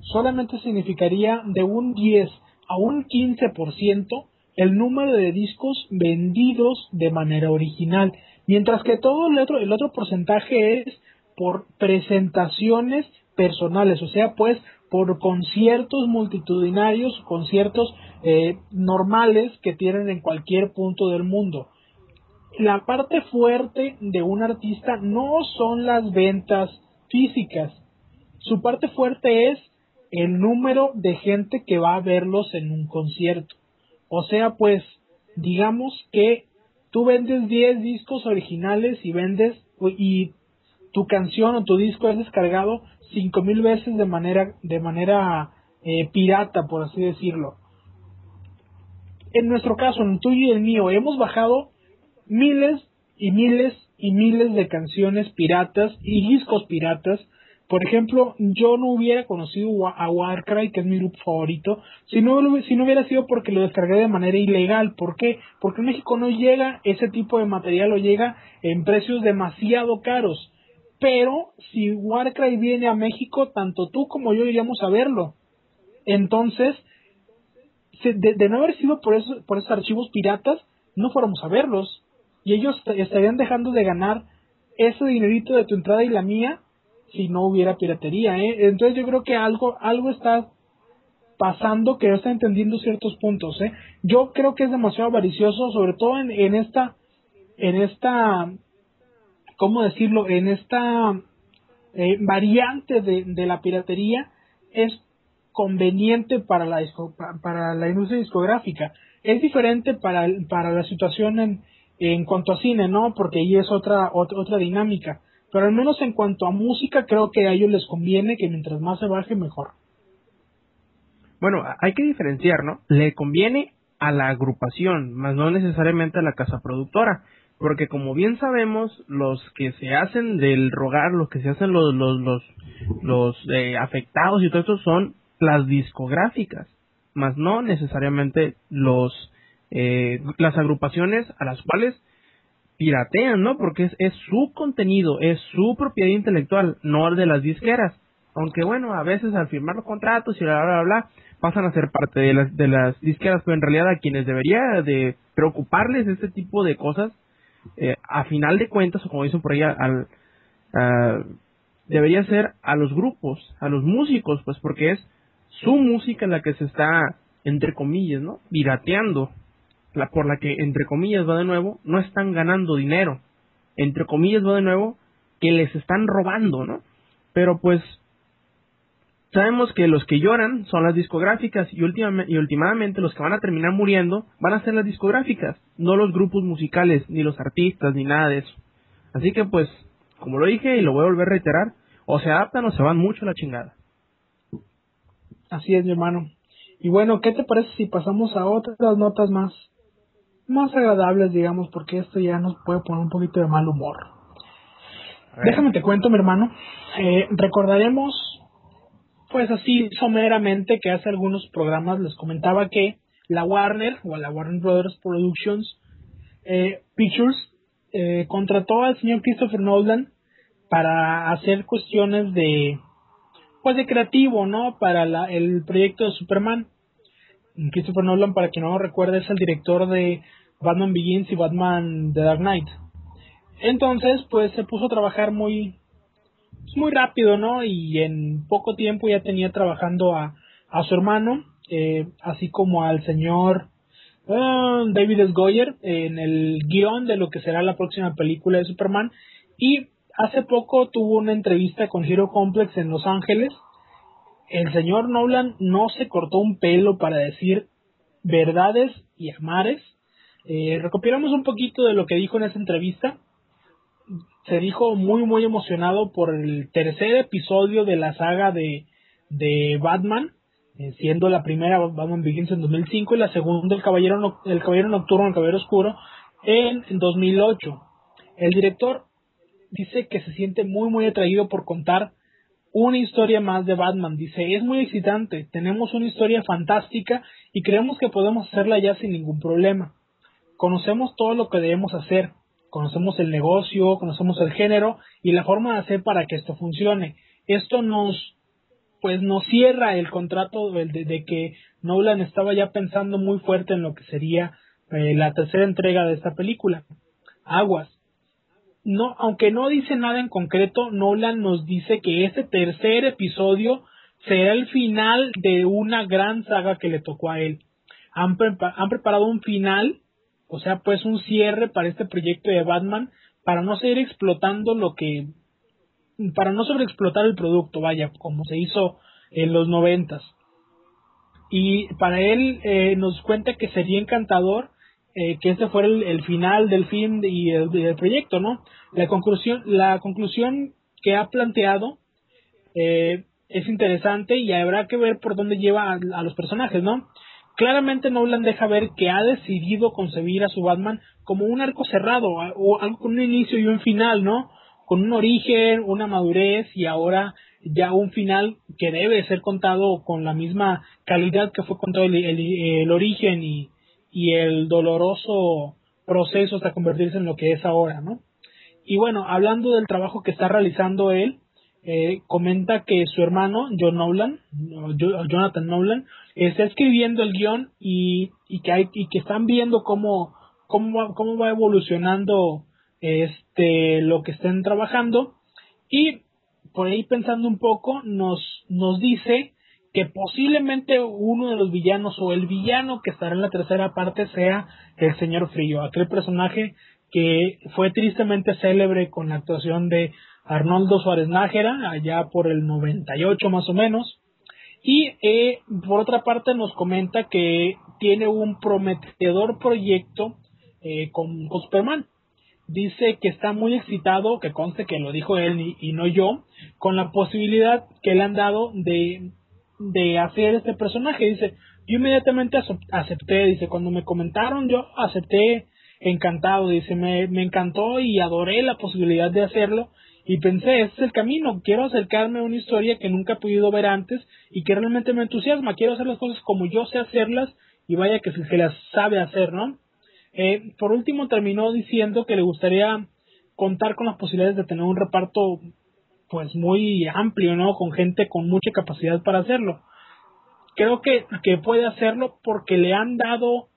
solamente significaría de un 10 a un 15% el número de discos vendidos de manera original, mientras que todo el otro, el otro porcentaje es por presentaciones personales, o sea, pues por conciertos multitudinarios, conciertos eh, normales que tienen en cualquier punto del mundo. La parte fuerte de un artista no son las ventas físicas, su parte fuerte es el número de gente que va a verlos en un concierto. O sea, pues, digamos que tú vendes 10 discos originales y vendes y tu canción o tu disco es descargado cinco mil veces de manera de manera eh, pirata por así decirlo en nuestro caso en el tuyo y el mío hemos bajado miles y miles y miles de canciones piratas y discos piratas por ejemplo, yo no hubiera conocido a Warcry, que es mi grupo favorito, si no, si no hubiera sido porque lo descargué de manera ilegal. ¿Por qué? Porque en México no llega ese tipo de material o llega en precios demasiado caros. Pero si Warcry viene a México, tanto tú como yo iríamos a verlo. Entonces, de, no haber sido por esos, por esos archivos piratas, no fuéramos a verlos. Y ellos estarían dejando de ganar ese dinerito de tu entrada y la mía si no hubiera piratería. ¿eh? Entonces yo creo que algo, algo está pasando que no está entendiendo ciertos puntos. ¿eh? Yo creo que es demasiado avaricioso, sobre todo en, en esta, en esta ¿cómo decirlo? En esta eh, variante de, la piratería es conveniente para la, para la industria discográfica. Es diferente para, para la situación en, en cuanto a cine, ¿no? Porque ahí es otra, otra, otra dinámica. Pero al menos en cuanto a música, creo que a ellos les conviene que mientras más se baje, mejor. Bueno, hay que diferenciar, ¿no? Le conviene a la agrupación, más no necesariamente a la casa productora porque como bien sabemos, los que se hacen del rogar, los que se hacen los, los, los, los eh, afectados y todo esto son las discográficas, más no necesariamente los eh, las agrupaciones a las cuales piratean, ¿no? Porque es, es su contenido, es su propiedad intelectual, no el de las disqueras. Aunque bueno, a veces al firmar los contratos y bla, bla, bla, pasan a ser parte de las, de las disqueras, pero en realidad a quienes debería de preocuparles este tipo de cosas eh, a final de cuentas, o como dicen por ahí, al, debería ser a los grupos, a los músicos, pues porque es su música la que se está, entre comillas, ¿no? Pirateando, la, por la que, entre comillas, va de nuevo, no están ganando dinero. Entre comillas, va de nuevo, que les están robando, ¿no? Pero pues sabemos que los que lloran son las discográficas y, y últimamente los que van a terminar muriendo van a ser las discográficas, no los grupos musicales, ni los artistas, ni nada de eso. Así que pues, como lo dije y lo voy a volver a reiterar, o se adaptan o se van mucho a la chingada. Así es, mi hermano. Y bueno, ¿qué te parece si pasamos a otras notas más, más agradables, digamos, porque esto ya nos puede poner un poquito de mal humor? Déjame te cuento, mi hermano. Eh, recordaremos pues así someramente que hace algunos programas les comentaba que la Warner o la Warner Brothers Productions eh, Pictures eh, contrató al señor Christopher Nolan para hacer cuestiones de pues de creativo no para el proyecto de Superman. Christopher Nolan para quien no lo recuerde es el director de Batman Begins y Batman The Dark Knight. Entonces pues se puso a trabajar muy muy rápido, ¿no? Y en poco tiempo ya tenía trabajando a, a su hermano, eh, así como al señor uh, David S. Goyer en el guion de lo que será la próxima película de Superman. Y hace poco tuvo una entrevista con Hero Complex en Los Ángeles. El señor Nolan no se cortó un pelo para decir verdades y amares. Eh, recopilamos un poquito de lo que dijo en esa entrevista se dijo muy muy emocionado por el tercer episodio de la saga de, de Batman, eh, siendo la primera Batman Begins en 2005 y la segunda El Caballero, el Caballero Nocturno, El Caballero Oscuro en, en 2008. El director dice que se siente muy muy atraído por contar una historia más de Batman. Dice, es muy excitante, tenemos una historia fantástica y creemos que podemos hacerla ya sin ningún problema. Conocemos todo lo que debemos hacer, conocemos el negocio, conocemos el género y la forma de hacer para que esto funcione. Esto nos pues nos cierra el contrato de, de, que Nolan estaba ya pensando muy fuerte en lo que sería eh, la tercera entrega de esta película. Aguas. No, aunque no dice nada en concreto, Nolan nos dice que este tercer episodio será el final de una gran saga que le tocó a él. Han, han preparado un final, o sea, pues un cierre para este proyecto de Batman, para no seguir explotando lo que para no sobreexplotar el producto, vaya, como se hizo en los noventas. Y para él eh, nos cuenta que sería encantador eh, que ese fuera el, final del film y el, del proyecto, ¿no? La conclusión, la conclusión que ha planteado eh, es interesante y habrá que ver por dónde lleva a, los personajes, ¿no? Claramente Nolan deja ver que ha decidido concebir a su Batman como un arco cerrado, o algo con un inicio y un final, ¿no? con un origen, una madurez y ahora ya un final que debe ser contado con la misma calidad que fue contado el, origen y, y, el doloroso proceso hasta convertirse en lo que es ahora, ¿no? Y bueno, hablando del trabajo que está realizando él, eh, comenta que su hermano, John Nolan, Jonathan Nolan, está escribiendo el guion y, y, que, hay, y que están viendo cómo, cómo, cómo va evolucionando este, lo que estén trabajando. Y por ahí pensando un poco nos, nos dice que posiblemente uno de los villanos o el villano que estará en la tercera parte sea el señor Frío, aquel personaje que fue tristemente célebre con la actuación de Arnoldo Suárez Nájera allá por el 98 más o menos y eh, por otra parte nos comenta que tiene un prometedor proyecto eh, con, Superman dice que está muy excitado, que conste que lo dijo él y, no yo, con la posibilidad que le han dado de, de hacer este personaje. Dice, yo inmediatamente acepté, dice, cuando me comentaron yo acepté encantado, dice, me, me encantó y adoré la posibilidad de hacerlo y pensé, ese es el camino, quiero acercarme a una historia que nunca he podido ver antes y que realmente me entusiasma, quiero hacer las cosas como yo sé hacerlas y vaya que se, que las sabe hacer, ¿no? Eh, por último, terminó diciendo que le gustaría contar con las posibilidades de tener un reparto pues muy amplio, ¿no? Con gente con mucha capacidad para hacerlo. Creo que, que puede hacerlo porque le han dado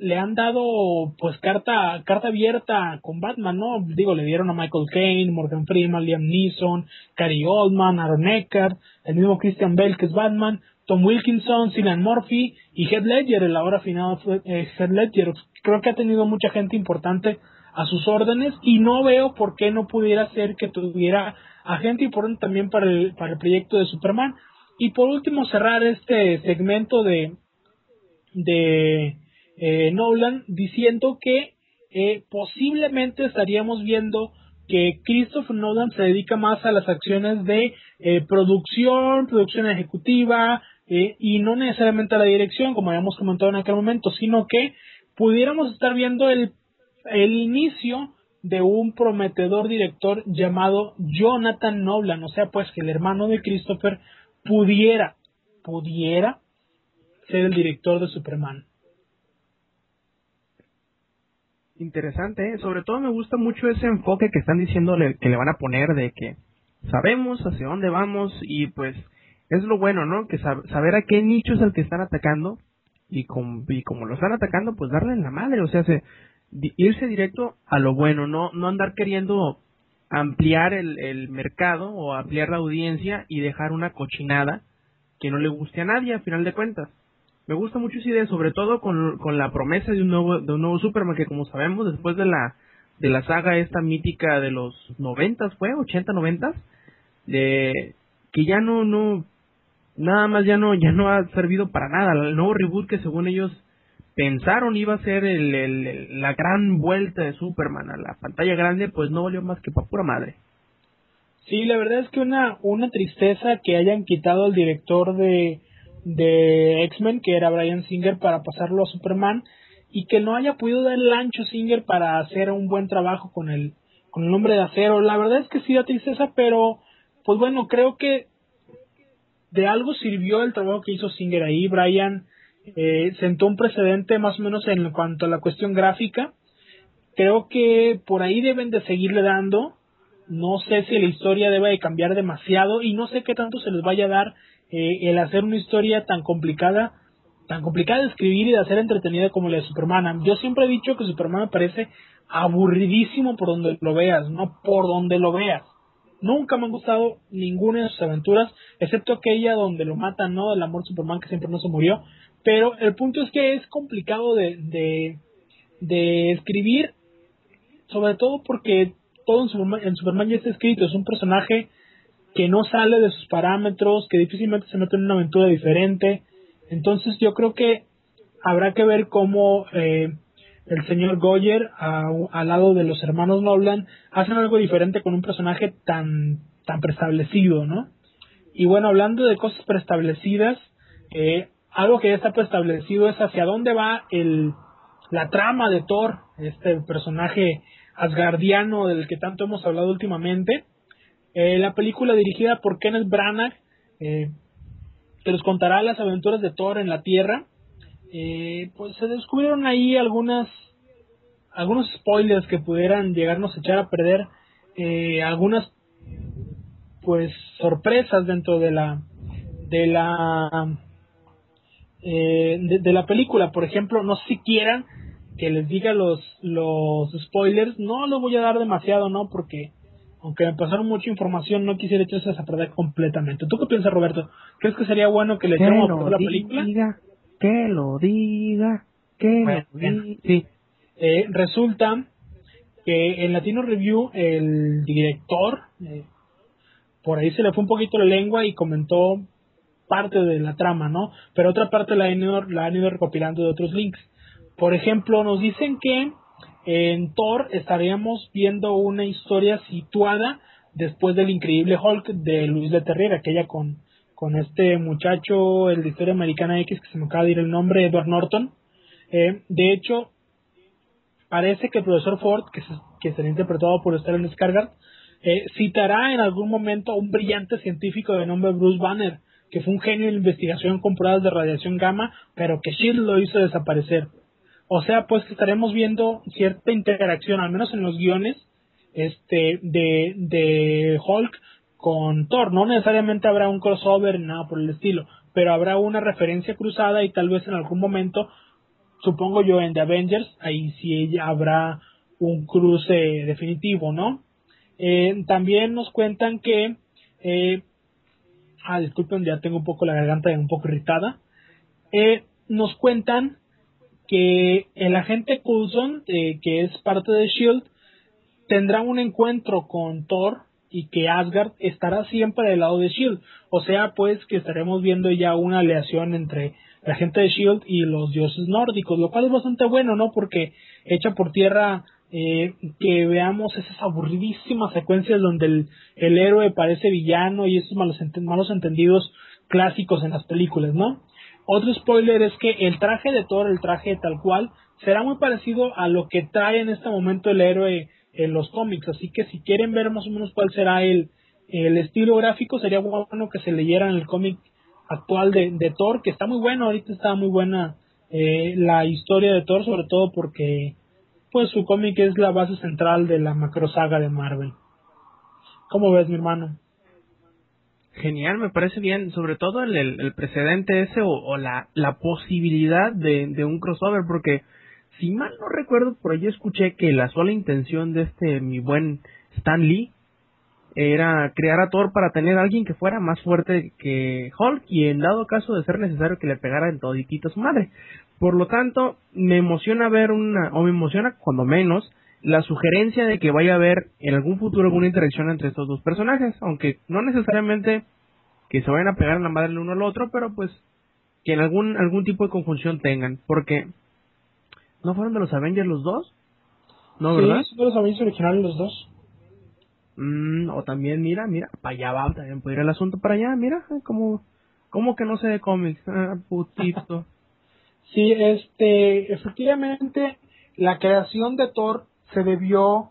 le han dado pues carta carta abierta con Batman, ¿no? Digo, le dieron a Michael Caine, Morgan Freeman, Liam Neeson, Cary Oldman, Aaron Eckhart, el mismo Christian Bale que es Batman, Tom Wilkinson, Cillian Murphy y Heath Ledger, el ahora final eh, Heath Ledger. Creo que ha tenido mucha gente importante a sus órdenes y no veo por qué no pudiera ser que tuviera a gente importante también para el, para el proyecto de Superman. Y por último cerrar este segmento de, de eh, Nolan diciendo que eh, posiblemente estaríamos viendo que Christopher Nolan se dedica más a las acciones de eh, producción, producción ejecutiva eh, y no necesariamente a la dirección, como habíamos comentado en aquel momento, sino que pudiéramos estar viendo el, el inicio de un prometedor director llamado Jonathan Nolan, o sea, pues que el hermano de Christopher pudiera, pudiera ser el director de Superman. Interesante, ¿eh? sobre todo me gusta mucho ese enfoque que están diciéndole que le van a poner de que sabemos hacia dónde vamos y pues es lo bueno, ¿no? Que saber a qué nicho es el que están atacando y, y como lo están atacando, pues darle en la madre, o sea, se, irse directo a lo bueno, no, no andar queriendo ampliar el, el mercado o ampliar la audiencia y dejar una cochinada que no le guste a nadie a final de cuentas. Me gusta mucho esa idea, sobre todo con, con la promesa de un nuevo de un nuevo Superman que como sabemos después de la de la saga esta mítica de los noventas fue 80 noventas de que ya no no nada más ya no ya no ha servido para nada. El nuevo reboot que según ellos pensaron iba a ser el, el, la gran vuelta de Superman a la pantalla grande pues no valió más que para pura madre. Sí, la verdad es que una, una tristeza que hayan quitado al director de, de X-Men, que era Brian Singer, para pasarlo a Superman, y que no haya podido dar el ancho Singer para hacer un buen trabajo con el, con el nombre de acero. La verdad es que sí da tristeza, pero pues bueno, creo que de algo sirvió el trabajo que hizo Singer ahí. Brian eh, sentó un precedente más o menos en cuanto a la cuestión gráfica. Creo que por ahí deben de seguirle dando. No sé si la historia debe de cambiar demasiado y no sé qué tanto se les vaya a dar eh, el hacer una historia tan complicada, tan complicada de escribir y de hacer entretenida como la de Superman. Yo siempre he dicho que Superman parece aburridísimo por donde lo veas, no por donde lo veas. Nunca me han gustado ninguna de sus aventuras, excepto aquella donde lo matan, ¿no? El amor Superman que siempre no se murió. Pero el punto es que es complicado de, de, de escribir, sobre todo porque todo en Superman, en Superman ya está escrito. Es un personaje que no sale de sus parámetros, que difícilmente se mete en una aventura diferente. Entonces yo creo que habrá que ver cómo eh, el señor Goyer al lado de los hermanos Nolan hacen algo diferente con un personaje tan tan preestablecido, ¿no? Y bueno, hablando de cosas preestablecidas, eh, algo que ya está preestablecido es hacia dónde va el la trama de Thor, este personaje asgardiano del que tanto hemos hablado últimamente. Eh, la película dirigida por Kenneth Branagh, eh, que nos contará las aventuras de Thor en la Tierra, eh, pues se descubrieron ahí algunas algunos spoilers que pudieran llegarnos a echar a perder eh, algunas pues sorpresas dentro de la de la eh, de, la película. Por ejemplo no sé si quieran que les diga los los spoilers. No los voy a dar demasiado no porque aunque me pasaron mucha información no quisiera echarse a perder completamente tú qué piensas Roberto crees que sería bueno que le echemos a perder la película que lo diga, que lo diga. Sí. Eh, resulta que en Latino Review el director eh, por ahí se le fue un poquito la lengua y comentó parte de la trama, ¿no? Pero otra parte la han ido, la han ido recopilando de otros links. Por ejemplo, nos dicen que en Thor estaríamos viendo una historia situada después del increíble Hulk de Luis de Terrier, aquella con con este muchacho, el de Historia Americana X, que se me acaba de ir el nombre, Edward Norton. Eh, de hecho, parece que el profesor Ford, que, que será interpretado por Stellan Skarsgård, eh, citará en algún momento a un brillante científico de nombre Bruce Banner, que fue un genio en investigación con pruebas de radiación gamma, pero que Shield lo hizo desaparecer. O sea, pues que estaremos viendo cierta interacción, al menos en los guiones, este, de, de Hulk con Thor. No necesariamente habrá un crossover nada por el estilo, pero habrá una referencia cruzada y tal vez en algún momento, supongo yo en The Avengers, ahí sí habrá un cruce definitivo, ¿no? Eh, también nos cuentan que, eh, ah, disculpen, ya tengo un poco la garganta un poco irritada. Eh, nos cuentan que el agente Coulson, eh, que es parte de Shield, tendrá un encuentro con Thor y que Asgard estará siempre del lado de Shield. O sea, pues que estaremos viendo ya una aleación entre la gente de Shield y los dioses nórdicos, lo cual es bastante bueno, ¿no? Porque echa por tierra eh, que veamos esas aburridísimas secuencias donde el, el héroe parece villano y esos malos, malos entendidos clásicos en las películas, ¿no? Otro spoiler es que el traje de Thor, el traje tal cual, será muy parecido a lo que trae en este momento el héroe en los cómics. Así que si quieren ver más o menos cuál será el, el estilo gráfico, sería bueno que se leyeran el cómic actual de, de, Thor, que está muy bueno, ahorita está muy buena eh, la historia de Thor, sobre todo porque pues su cómic es la base central de la macro saga de Marvel. ¿Cómo ves, mi hermano? Genial, me parece bien, sobre todo el, el, precedente ese o, la, la posibilidad de, de un crossover, porque si mal no recuerdo, por ahí escuché que la sola intención de este mi buen Stan Lee era crear a Thor para tener a alguien que fuera más fuerte que Hulk y en dado caso de ser necesario que le pegara en toditito a su madre. Por lo tanto, me emociona ver una, o me emociona cuando menos, la sugerencia de que vaya a haber en algún futuro alguna interacción entre estos dos personajes, aunque no necesariamente que se vayan a pegar en la madre el uno al otro, pero pues que en algún, algún tipo de conjunción tengan, porque ¿No fueron de los Avengers los dos? ¿No, sí, verdad? Sí, de los Avengers originales los dos. Mm, o también, mira, mira, para allá va, también puede ir el asunto para allá, mira, como, como que no sé de cómics, ah, putito. sí, este, efectivamente, la creación de Thor se debió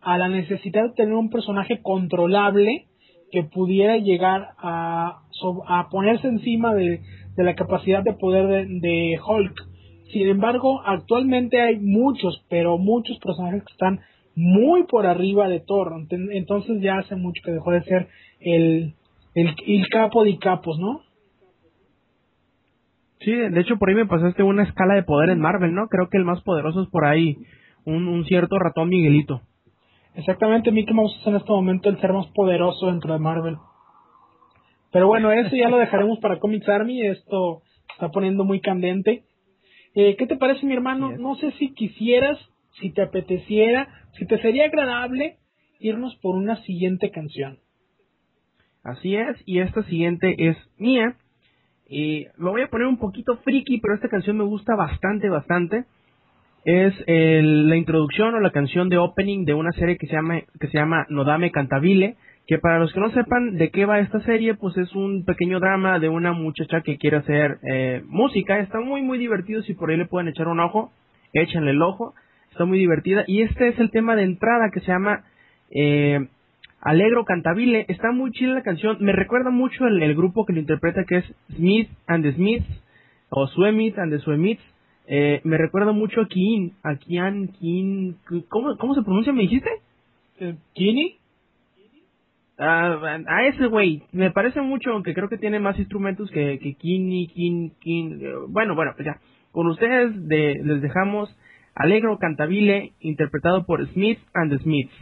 a la necesidad de tener un personaje controlable que pudiera llegar a, a ponerse encima de, de, la capacidad de poder de, de Hulk. Sin embargo, actualmente hay muchos, pero muchos personajes que están muy por arriba de Thor. Entonces ya hace mucho que dejó de ser el, el, capo de capos, ¿no? Sí, de hecho por ahí me pasaste una escala de poder en Marvel, ¿no? Creo que el más poderoso es por ahí un, un cierto ratón Miguelito. Exactamente, Mickey Mouse es en este momento el ser más poderoso dentro de Marvel. Pero bueno, eso ya lo dejaremos para Comics Army, esto está poniendo muy candente. Eh, ¿Qué te parece, mi hermano? No sé si quisieras si te apeteciera, si te sería agradable irnos por una siguiente canción. Así es, y esta siguiente es mía. Y lo voy a poner un poquito friki, pero esta canción me gusta bastante, bastante. Es la introducción o la canción de opening de una serie que se llama, que se llama Nodame Cantabile, que para los que no sepan de qué va esta serie, pues es un pequeño drama de una muchacha que quiere hacer eh, música. Está muy, muy divertido, si por ahí le pueden echar un ojo, échenle el ojo está muy divertida. Y este es el tema de entrada que se llama eh, Alegro Cantabile. Está muy chila la canción. Me recuerda mucho el, grupo que lo interpreta que es Smith and the Smiths o Suemith and the Suemiths. Eh, me recuerda mucho a Kiin, a Kian, Kiin, ¿cómo, ¿cómo se pronuncia me dijiste? Eh, ¿Kini? Ah, a ese güey, me parece mucho, aunque creo que tiene más instrumentos que, que Kini, Kin, Kin, bueno, bueno, pues ya, con ustedes les dejamos Alegro Cantabile, interpretado por Smith and the Smiths.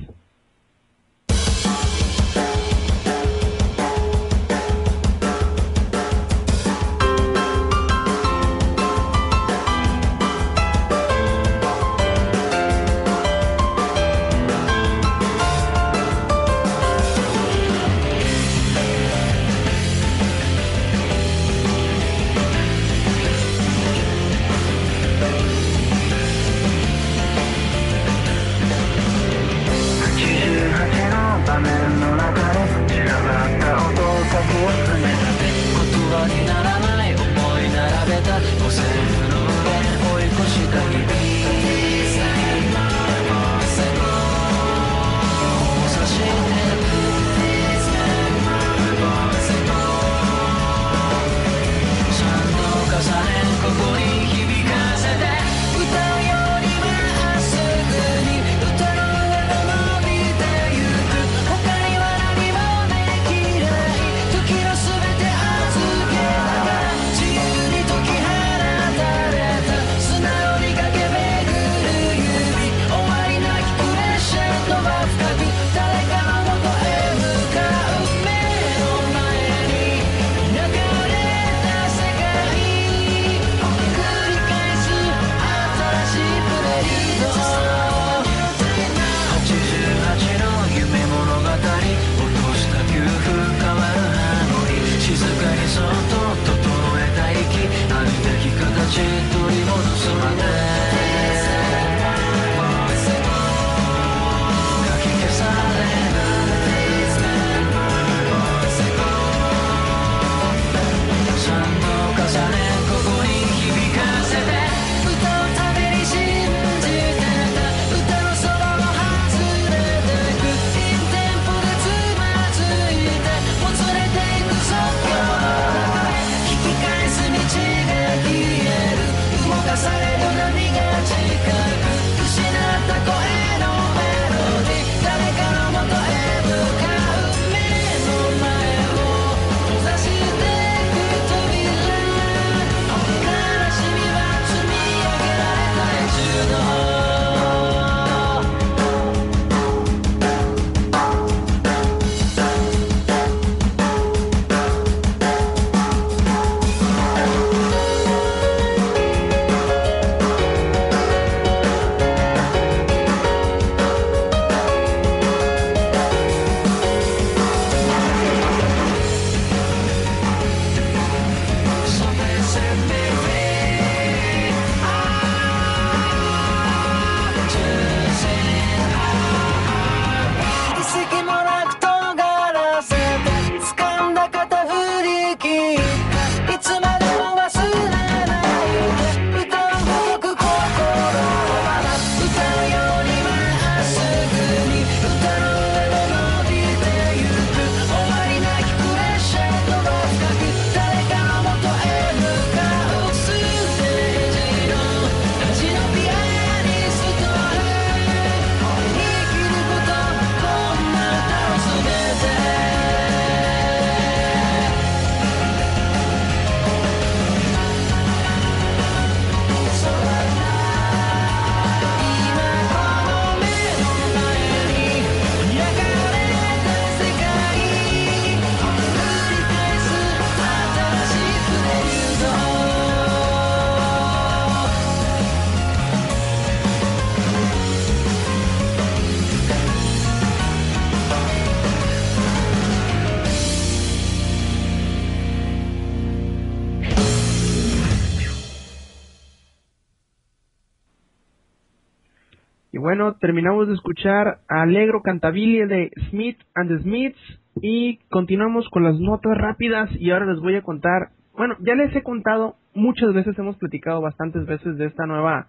Bueno, terminamos de escuchar Alegro Cantabile de Smith and the Smiths y continuamos con las notas rápidas y ahora les voy a contar, bueno, ya les he contado muchas veces, hemos platicado bastantes veces de esta nueva,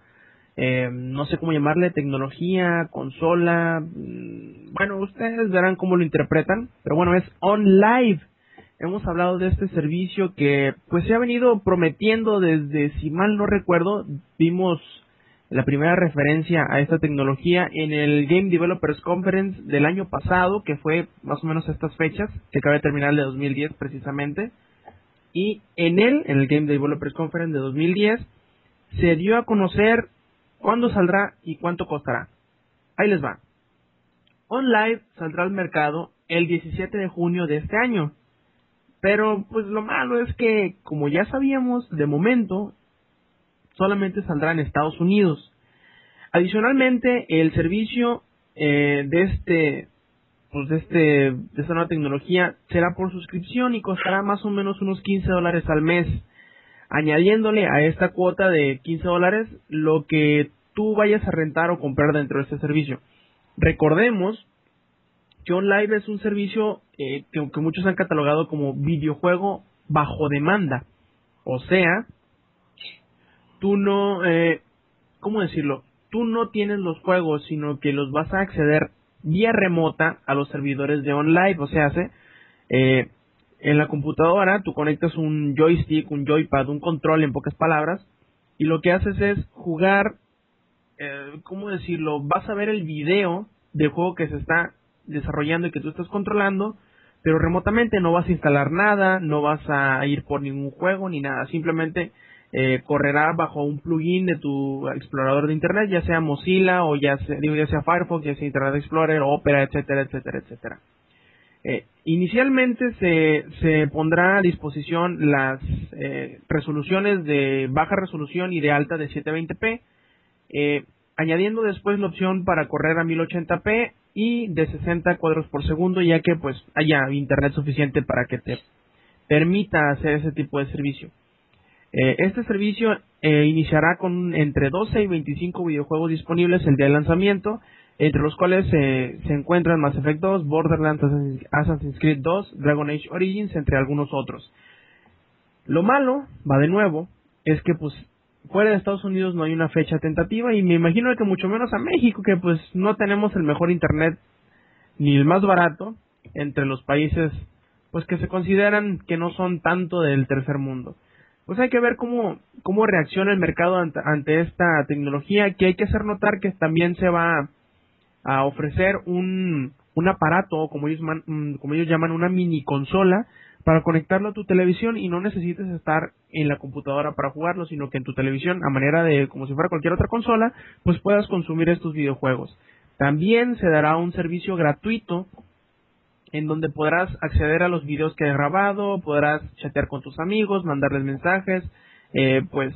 eh, no sé cómo llamarle, tecnología, consola, mm, bueno, ustedes verán cómo lo interpretan, pero bueno, es On Live. Hemos hablado de este servicio que pues se ha venido prometiendo desde, si mal no recuerdo, vimos la primera referencia a esta tecnología en el Game Developers Conference del año pasado, que fue más o menos a estas fechas, que acaba de terminar el de 2010 precisamente. Y en él, en el Game Developers Conference de 2010, se dio a conocer cuándo saldrá y cuánto costará. Ahí les va. OnLive saldrá al mercado el 17 de junio de este año. Pero pues lo malo es que, como ya sabíamos, de momento solamente saldrá en Estados Unidos. Adicionalmente, el servicio eh, de este pues de este de esta nueva tecnología será por suscripción y costará más o menos unos 15 dólares al mes. Añadiéndole a esta cuota de 15 dólares lo que tú vayas a rentar o comprar dentro de este servicio. Recordemos que OnLive es un servicio eh, que, que muchos han catalogado como videojuego bajo demanda. O sea tú no, eh, ¿cómo decirlo? Tú no tienes los juegos, sino que los vas a acceder vía remota a los servidores de online, o sea, hace, eh, en la computadora tú conectas un joystick, un joypad, un control en pocas palabras, y lo que haces es jugar, eh, ¿cómo decirlo? Vas a ver el video del juego que se está desarrollando y que tú estás controlando, pero remotamente no vas a instalar nada, no vas a ir por ningún juego ni nada, simplemente eh, correrá bajo un plugin de tu explorador de internet, ya sea Mozilla o ya sea, Firefox, ya sea Internet Explorer, Opera, etcétera, etcétera, etcétera. Eh, inicialmente se, se pondrá a disposición las eh, resoluciones de baja resolución y de alta de 720p, eh, añadiendo después la opción para correr a 1080p y de 60 cuadros por segundo, ya que pues haya internet suficiente para que te permita hacer ese tipo de servicio. Eh, este servicio eh, iniciará con entre 12 y 25 videojuegos disponibles el día de lanzamiento, entre los cuales se encuentran Mass Effect 2, Borderlands, Assassin's Creed 2, Dragon Age Origins, entre algunos otros. Lo malo, va de nuevo, es que pues fuera de Estados Unidos no hay una fecha tentativa y me imagino que mucho menos a México, que pues no tenemos el mejor internet ni el más barato entre los países pues que se consideran que no son tanto del tercer mundo pues hay que ver cómo, cómo reacciona el mercado ante, esta tecnología, que hay que hacer notar que también se va a ofrecer un, un aparato, como ellos, mm, como ellos llaman, una mini consola, para conectarlo a tu televisión y no necesites estar en la computadora para jugarlo, sino que en tu televisión, a manera de como si fuera cualquier otra consola, pues puedas consumir estos videojuegos. También se dará un servicio gratuito en donde podrás acceder a los videos que he grabado, podrás chatear con tus amigos, mandarles mensajes, eh, pues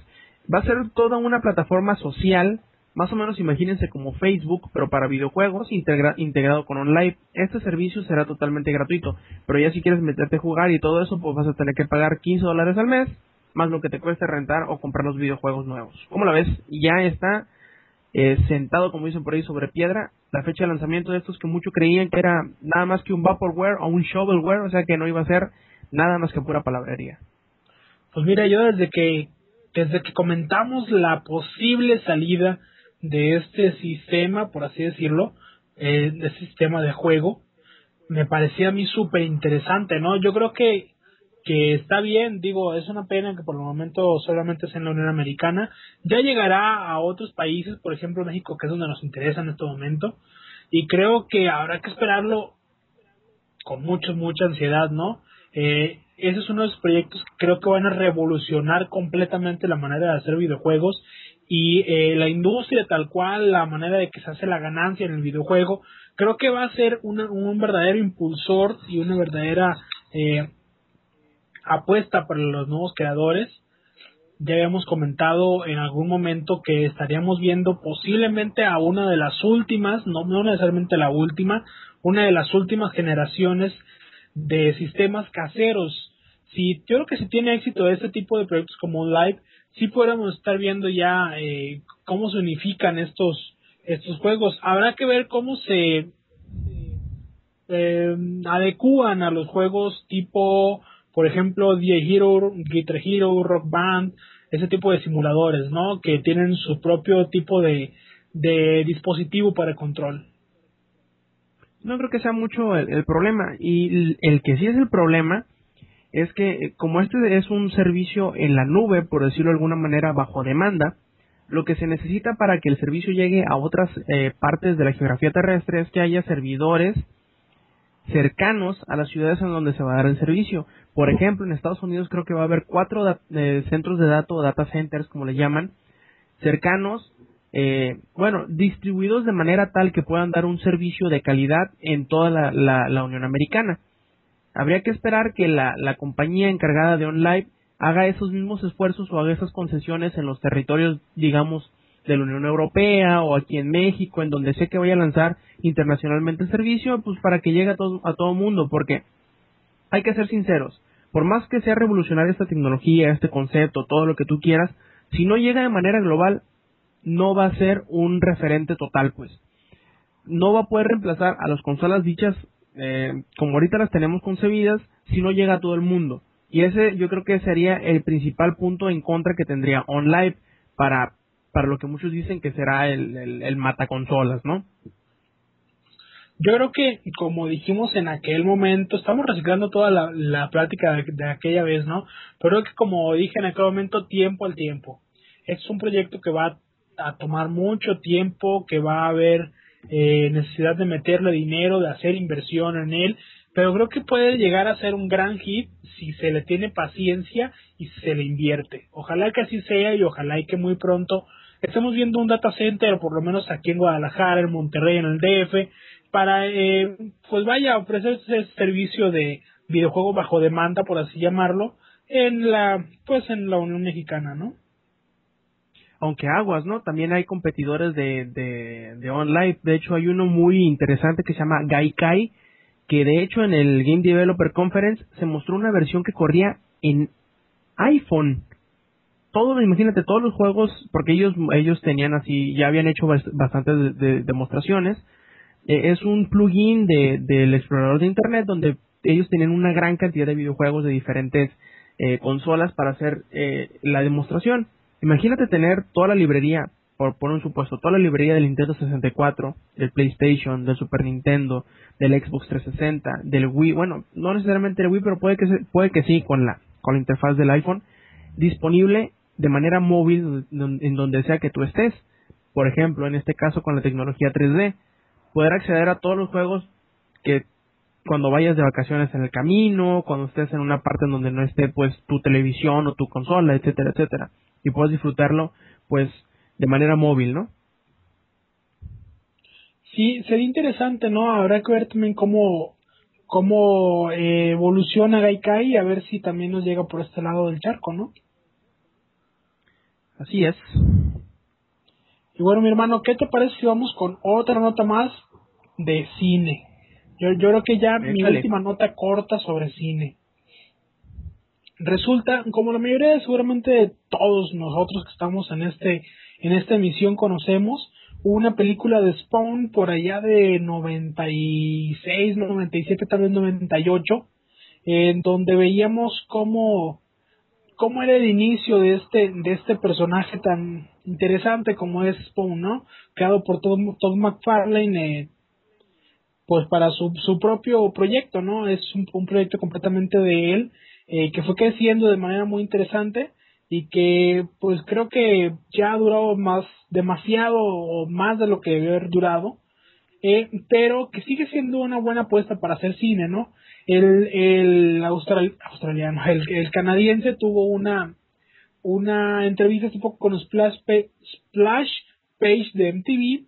va a ser toda una plataforma social, más o menos imagínense como Facebook, pero para videojuegos integrado con online. Este servicio será totalmente gratuito, pero ya si quieres meterte a jugar y todo eso, pues vas a tener que pagar 15 dólares al mes, más lo que te cueste rentar o comprar los videojuegos nuevos. ¿Cómo la ves? Ya está eh, sentado, como dicen por ahí, sobre piedra, la fecha de lanzamiento de estos que muchos creían que era nada más que un vaporware o un shovelware, o sea que no iba a ser nada más que pura palabrería. Pues mira, yo desde que desde que comentamos la posible salida de este sistema, por así decirlo, eh, de este sistema de juego, me parecía a mí súper interesante, ¿no? Yo creo que que está bien, digo, es una pena que por el momento solamente es en la Unión Americana, ya llegará a otros países, por ejemplo México, que es donde nos interesa en este momento, y creo que habrá que esperarlo con mucha, mucha ansiedad, ¿no? Eh, ese es uno de los proyectos que creo que van a revolucionar completamente la manera de hacer videojuegos. Y eh, la industria tal cual, la manera de que se hace la ganancia en el videojuego, creo que va a ser un verdadero impulsor y una verdadera eh, apuesta para los nuevos creadores. Ya habíamos comentado en algún momento que estaríamos viendo posiblemente a una de las últimas, no, no necesariamente la última, una de las últimas generaciones de sistemas caseros. Si, yo creo que si tiene éxito este tipo de proyectos como Live, sí podríamos estar viendo ya eh, cómo se unifican estos, estos juegos. Habrá que ver cómo se eh, adecúan a los juegos tipo, por ejemplo, The Hero, Guitar Hero, Rock Band, ese tipo de simuladores, ¿no? Que tienen su propio tipo de, de dispositivo para control. No creo que sea mucho el, problema. Y el, que sí es el problema es que eh, como este es un servicio en la nube, por decirlo de alguna manera, bajo demanda, lo que se necesita para que el servicio llegue a otras eh, partes de la geografía terrestre es que haya servidores cercanos a las ciudades en donde se va a dar el servicio. Por ejemplo, en Estados Unidos creo que va a haber cuatro eh, centros de datos, data centers, como le llaman, cercanos, eh, bueno, distribuidos de manera tal que puedan dar un servicio de calidad en toda la, Unión Americana. Habría que esperar que la, la compañía encargada de OnLive haga esos mismos esfuerzos o haga esas concesiones en los territorios, digamos, de la Unión Europea o aquí en México, en donde sé que voy a lanzar internacionalmente el servicio, pues para que llegue a todo, a todo mundo, porque hay que ser sinceros, por más que sea revolucionaria esta tecnología, este concepto, todo lo que tú quieras, si no llega de manera global, no va a ser un referente total, pues. No va a poder reemplazar a las consolas dichas eh, como ahorita las tenemos concebidas si no llega a todo el mundo. Y ese yo creo que sería el principal punto en contra que tendría OnLive para para lo que muchos dicen que será el, el, mataconsolas, ¿no? Yo creo que, como dijimos en aquel momento, estamos reciclando toda la, la plática de, aquella vez, ¿no? Pero que, como dije en aquel momento, tiempo al tiempo. Es un proyecto que va a tomar mucho tiempo, que va a haber eh, necesidad de meterle dinero, de hacer inversión en él, pero creo que puede llegar a ser un gran hit si se le tiene paciencia y se le invierte. Ojalá que así sea y ojalá y que muy pronto estamos viendo un data center, por lo menos aquí en Guadalajara, en Monterrey, en el DF, para, eh, pues vaya, ofrecer ese servicio de videojuego bajo demanda, por así llamarlo, en la, pues en la Unión Mexicana, ¿no? Aunque aguas, ¿no? También hay competidores de, de, de online. De hecho, hay uno muy interesante que se llama Gaikai, que de hecho en el Game Developer Conference se mostró una versión que corría en iPhone todo, imagínate, todos los juegos, porque ellos, ellos tenían así, ya habían hecho bastantes demostraciones, eh, es un plugin de, del explorador de internet donde ellos tienen una gran cantidad de videojuegos de diferentes eh, consolas para hacer eh, la demostración. Imagínate tener toda la librería, por poner un supuesto, toda la librería del Nintendo 64, del PlayStation, del Super Nintendo, del Xbox 360, del Wii, bueno, no necesariamente el Wii, pero puede que, puede que sí con la, con la interfaz del iPhone, disponible de manera móvil en donde sea que tú estés. Por ejemplo, en este caso con la tecnología 3D, poder acceder a todos los juegos que cuando vayas de vacaciones en el camino, cuando estés en una parte en donde no esté pues tu televisión o tu consola, etcétera, etcétera, y puedas disfrutarlo pues de manera móvil, ¿no? Sí, sería interesante, ¿no? Habrá que ver también cómo cómo eh, evoluciona Gaikai y a ver si también nos llega por este lado del charco, ¿no? Así es. Y bueno, mi hermano, ¿qué te parece si vamos con otra nota más de cine? Yo, yo creo que ya mi última nota corta sobre cine. Resulta, como la mayoría de seguramente todos nosotros que estamos en este en esta emisión conocemos, una película de Spawn por allá de 96, 97, tal vez 98, en donde veíamos cómo cómo era el inicio de este, de este personaje tan interesante como es Spawn, ¿no? Creado por Todd, McFarlane, eh, pues para su, su propio proyecto, ¿no? Es un, proyecto completamente de él, eh, que fue creciendo de manera muy interesante y que pues creo que ya ha durado más, demasiado o más de lo que debe haber durado, eh, pero que sigue siendo una buena apuesta para hacer cine, ¿no? El, el australiano, el, el, canadiense tuvo una, una entrevista hace poco con Splash, Splash Page de MTV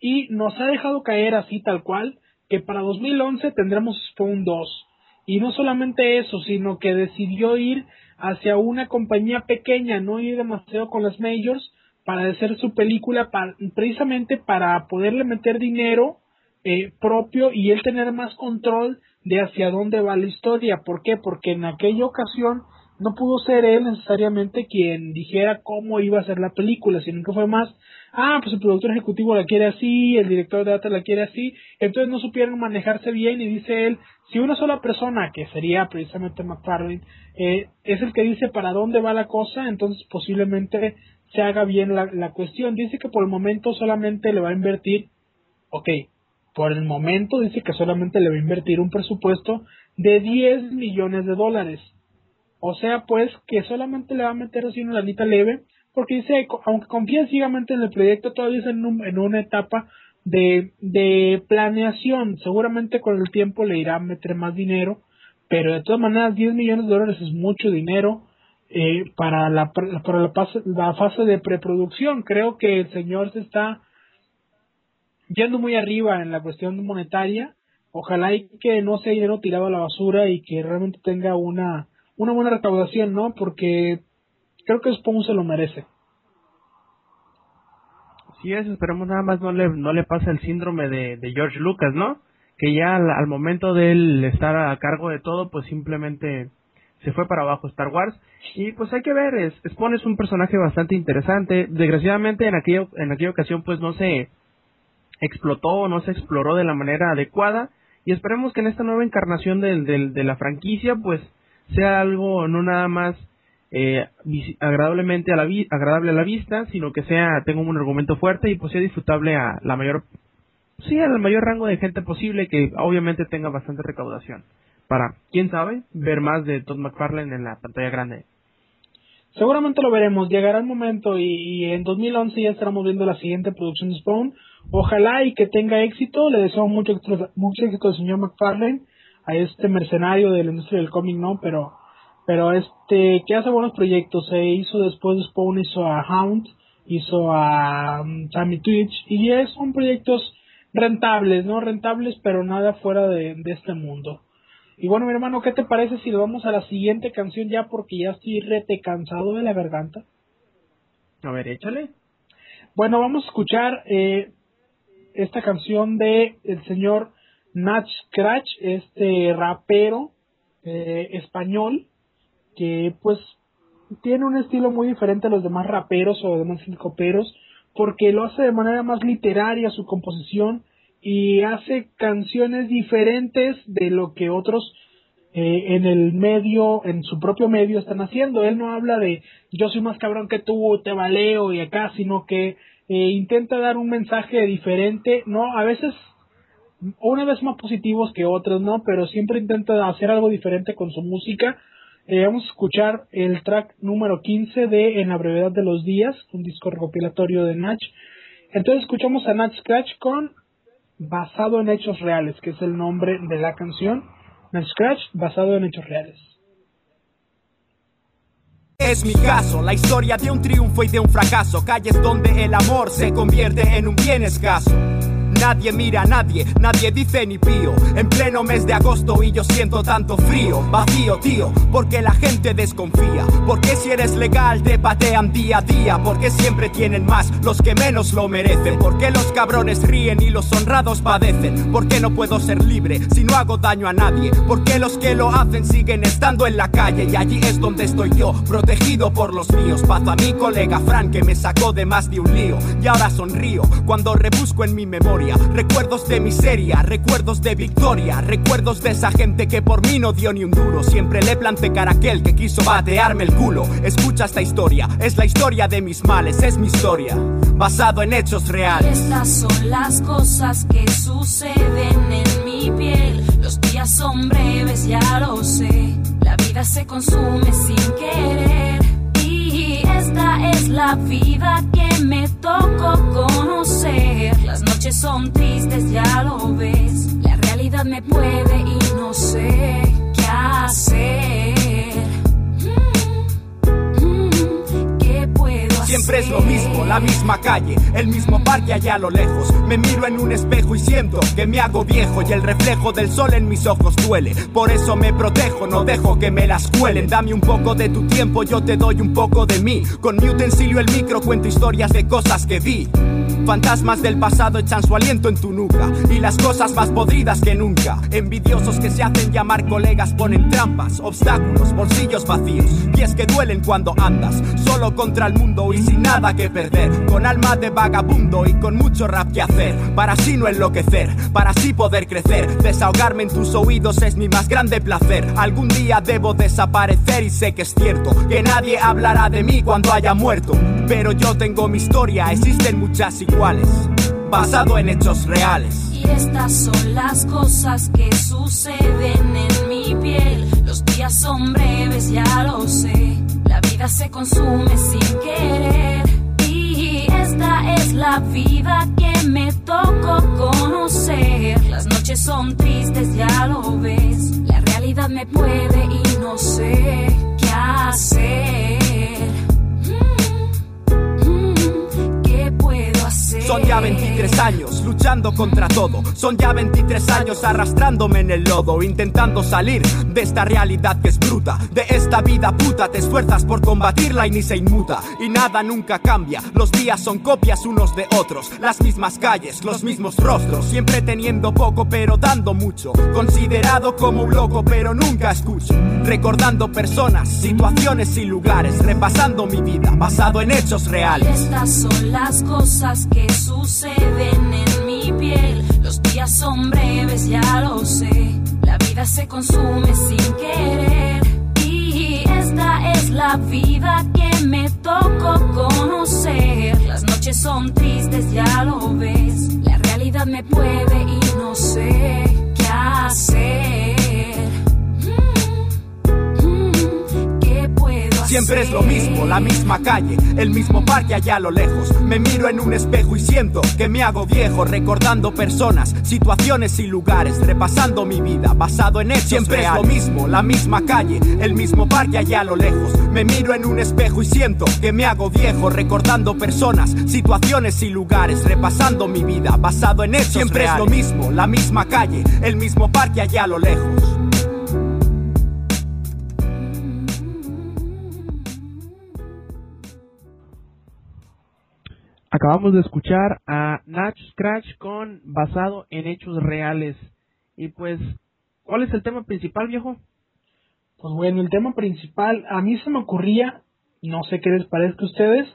y nos ha dejado caer así tal cual que para 2011 tendremos Spawn 2. Y no solamente eso, sino que decidió ir hacia una compañía pequeña, no ir demasiado con las majors, para hacer su película precisamente para poderle meter dinero eh, propio y él tener más control de hacia dónde va la historia. ¿Por qué? Porque en aquella ocasión no pudo ser él necesariamente quien dijera cómo iba a ser la película, sino que fue más, ah, pues el productor ejecutivo la quiere así, el director de arte la quiere así, entonces no supieron manejarse bien y dice él, si una sola persona, que sería precisamente McFarlane, eh, es el que dice para dónde va la cosa, entonces posiblemente se haga bien la, la cuestión. Dice que por el momento solamente le va a invertir, ok, por el momento dice que solamente le va a invertir un presupuesto de 10 millones de dólares. O sea, pues que solamente le va a meter así una lanita leve, porque dice, aunque confía ciegamente en el proyecto, todavía es en, en una etapa de, de planeación. Seguramente con el tiempo le irá a meter más dinero, pero de todas maneras 10 millones de dólares es mucho dinero eh, para, la, para la fase de preproducción. Creo que el señor se está yendo muy arriba en la cuestión monetaria. Ojalá y que no sea dinero tirado a la basura y que realmente tenga una, una buena recaudación, ¿no? Porque creo que Spawn se lo merece. Sí, es, esperemos nada más no le, no le pase el síndrome de, de George Lucas, ¿no? Que ya al, momento de él estar a cargo de todo, pues simplemente se fue para abajo Star Wars. Y pues hay que ver, es, Spawn es un personaje bastante interesante. Desgraciadamente en aquella, en aquella ocasión pues no se explotó, no se exploró de la manera adecuada y esperemos que en esta nueva encarnación de, de, la franquicia pues sea algo no nada más eh, agradablemente a la agradable a la vista, sino que sea tenga un argumento fuerte y pues sea disfrutable a la mayor sí al mayor rango de gente posible que obviamente tenga bastante recaudación. Para quién sabe ver más de Todd McFarlane en la pantalla grande. Seguramente lo veremos, llegará el momento y, y en 2011 ya estaremos viendo la siguiente producción de Spawn Ojalá y que tenga éxito. Le deseo mucho, mucho éxito al señor McFarlane, a este mercenario de la industria del cómic, ¿no? Pero, pero este, que hace buenos proyectos. Se hizo después de Spawn, hizo a Hound, hizo a um, Tammy Twitch, y es, son proyectos rentables, ¿no? Rentables, pero nada fuera de, de este mundo. Y bueno, mi hermano, ¿qué te parece si lo vamos a la siguiente canción ya? Porque ya estoy rete cansado de la garganta. A ver, échale. Bueno, vamos a escuchar eh, esta canción de el señor Natch Scratch, este rapero eh, español, que pues tiene un estilo muy diferente a los demás raperos o demás coperos, porque lo hace de manera más literaria su composición y hace canciones diferentes de lo que otros eh, en el medio, en su propio medio están haciendo. Él no habla de yo soy más cabrón que tú, te valeo y acá, sino que eh, intenta dar un mensaje diferente, ¿no? A veces, una vez más positivos que otros, ¿no? Pero siempre intenta hacer algo diferente con su música. Eh, vamos a escuchar el track número 15 de En la brevedad de los días, un disco recopilatorio de Natch. Entonces escuchamos a Natch Scratch con Basado en Hechos Reales, que es el nombre de la canción. Natch Scratch, basado en hechos reales. Es mi caso, la historia de un triunfo y de un fracaso, calles donde el amor se convierte en un bien escaso. Nadie mira a nadie, nadie dice ni pío. En pleno mes de agosto y yo siento tanto frío, vacío, tío, porque la gente desconfía. Porque si eres legal te patean día a día. Porque siempre tienen más los que menos lo merecen. Porque los cabrones ríen y los honrados padecen. Porque no puedo ser libre si no hago daño a nadie. Porque los que lo hacen siguen estando en la calle. Y allí es donde estoy yo, protegido por los míos. Paz a mi colega Fran que me sacó de más de un lío. Y ahora sonrío cuando rebusco en mi memoria recuerdos de miseria, recuerdos de victoria, recuerdos de esa gente que por mí no dio ni un duro. Siempre le planté cara a aquel que quiso batearme el culo. Escucha esta historia, es la historia de mis males, es mi historia, basado en hechos reales. Estas son las cosas que suceden en mi piel. Los días son breves, ya lo sé. La vida se consume sin querer. Es la vida que me tocó conocer. Las noches son tristes, ya lo ves. La realidad me puede y no sé qué hacer. Siempre es lo mismo, la misma calle, el mismo parque allá a lo lejos. Me miro en un espejo y siento que me hago viejo y el reflejo del sol en mis ojos duele. Por eso me protejo, no dejo que me las cuelen. Dame un poco de tu tiempo, yo te doy un poco de mí. Con mi utensilio el micro cuento historias de cosas que vi. Fantasmas del pasado echan su aliento en tu nuca y las cosas más podridas que nunca. Envidiosos que se hacen llamar colegas ponen trampas, obstáculos, bolsillos vacíos, pies que duelen cuando andas solo contra el mundo y sin nada que perder. Con alma de vagabundo y con mucho rap que hacer, para así no enloquecer, para así poder crecer. Desahogarme en tus oídos es mi más grande placer. Algún día debo desaparecer y sé que es cierto que nadie hablará de mí cuando haya muerto. Pero yo tengo mi historia, existen muchas iguales, basado en hechos reales. Y estas son las cosas que suceden en mi piel. Los días son breves, ya lo sé. La vida se consume sin querer. Y esta es la vida que me tocó conocer. Las noches son tristes, ya lo ves. La realidad me puede y no sé qué hacer. Son ya 23 años luchando contra todo. Son ya 23 años arrastrándome en el lodo, intentando salir de esta realidad que es bruta. De esta vida puta te esfuerzas por combatirla y ni se inmuta. Y nada nunca cambia. Los días son copias unos de otros. Las mismas calles, los mismos rostros. Siempre teniendo poco pero dando mucho. Considerado como un loco pero nunca escucho. Recordando personas, situaciones y lugares. Repasando mi vida basado en hechos reales. Estas son las cosas que suceden en mi piel. Los días son breves, ya lo sé. La vida se consume sin querer. Y esta es la vida que me tocó conocer. Las noches son tristes, ya lo ves. La realidad me puede y no sé qué hacer. Siempre es lo mismo, la misma calle, el mismo parque allá a lo lejos. Me miro en un espejo y siento que me hago viejo, recordando personas, situaciones y lugares, repasando mi vida, basado en hechos Siempre es lo mismo, la misma calle, el mismo parque allá a lo lejos. Me miro en un espejo y siento que me hago viejo, recordando personas, situaciones y lugares, repasando mi vida, basado en hechos Siempre es lo mismo, la misma calle, el mismo parque allá a lo lejos. Acabamos de escuchar a Natch Scratch con basado en hechos reales. Y pues, ¿cuál es el tema principal, viejo? Pues bueno, el tema principal, a mí se me ocurría, no sé qué les parezca a ustedes,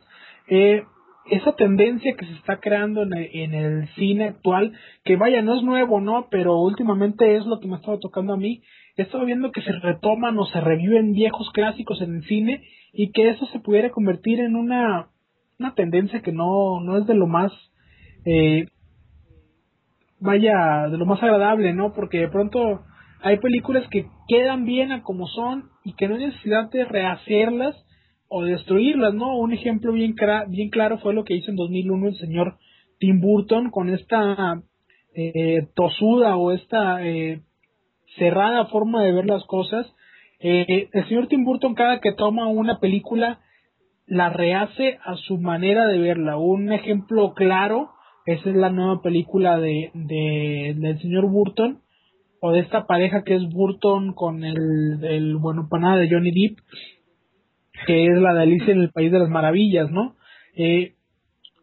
eh, esa tendencia que se está creando en el, en el, cine actual, que vaya, no es nuevo, ¿no? Pero últimamente es lo que me ha estado tocando a mí. He estado viendo que se retoman o se reviven viejos clásicos en el cine y que eso se pudiera convertir en una una tendencia que no, no es de lo más, eh, vaya, de lo más agradable, ¿no? Porque de pronto hay películas que quedan bien a como son y que no hay necesidad de rehacerlas o destruirlas, ¿no? Un ejemplo bien, bien claro fue lo que hizo en 2001 el señor Tim Burton con esta eh, tosuda o esta eh, cerrada forma de ver las cosas. Eh, el señor Tim Burton cada que toma una película la rehace a su manera de verla. Un ejemplo claro, esa es la nueva película de, del señor Burton, o de esta pareja que es Burton con el, el bueno panada de Johnny Depp, que es la de Alicia en el País de las Maravillas, ¿no? Eh,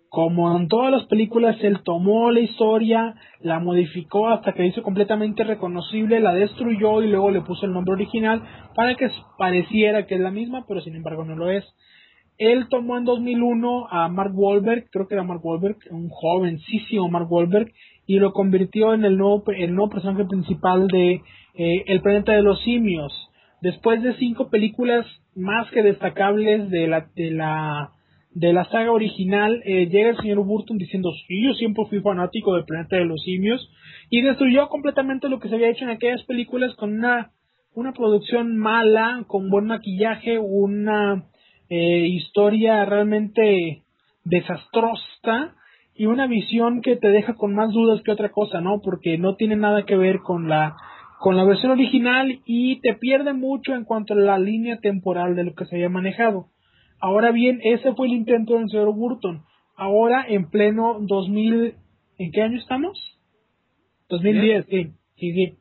como en todas las películas, él tomó la historia, la modificó hasta que hizo completamente reconocible, la destruyó y luego le puso el nombre original para que pareciera que es la misma, pero sin embargo no lo es. Él tomó en 2001 a Mark Wahlberg, creo que era Mark Wahlberg, un jovencísimo Mark Wahlberg, y lo convirtió en el nuevo, el nuevo personaje principal de eh, El planeta de los simios. Después de cinco películas más que destacables de la, de la, de la saga original, eh, llega el señor Burton diciendo, sí, yo siempre fui fanático del planeta de los simios, y destruyó completamente lo que se había hecho en aquellas películas con una, una producción mala, con buen maquillaje, una eh, historia realmente desastrosa y una visión que te deja con más dudas que otra cosa, ¿no? Porque no tiene nada que ver con la con la versión original y te pierde mucho en cuanto a la línea temporal de lo que se había manejado. Ahora bien, ese fue el intento del señor Burton. Ahora, en pleno 2000, ¿en qué año estamos? 2010, sí, sí, sí.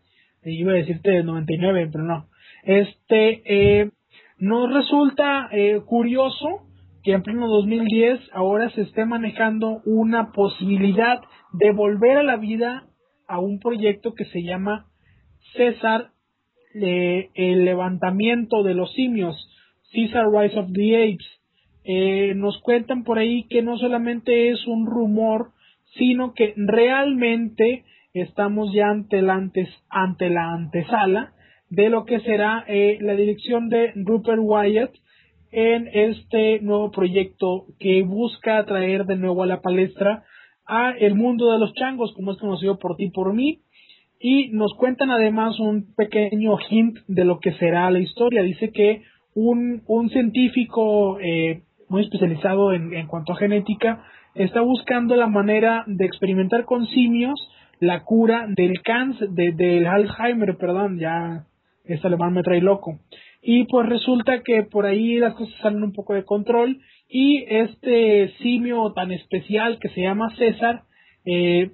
Iba a decirte 99, pero no. Este, eh, nos resulta eh, curioso que en pleno 2010 ahora se esté manejando una posibilidad de volver a la vida a un proyecto que se llama César, el levantamiento de los simios, César Rise of the Apes. Eh, nos cuentan por ahí que no solamente es un rumor, sino que realmente estamos ya ante la, antes, ante la antesala de lo que será eh, la dirección de Rupert Wyatt en este nuevo proyecto que busca traer de nuevo a la palestra a el mundo de los changos, como es conocido por ti y por mí, y nos cuentan además un pequeño hint de lo que será la historia. Dice que un, un científico eh, muy especializado en, en cuanto a genética está buscando la manera de experimentar con simios la cura del cáncer, de, del Alzheimer, perdón, ya este alemán me trae loco. Y pues resulta que por ahí las cosas salen un poco de control y este simio tan especial que se llama César eh,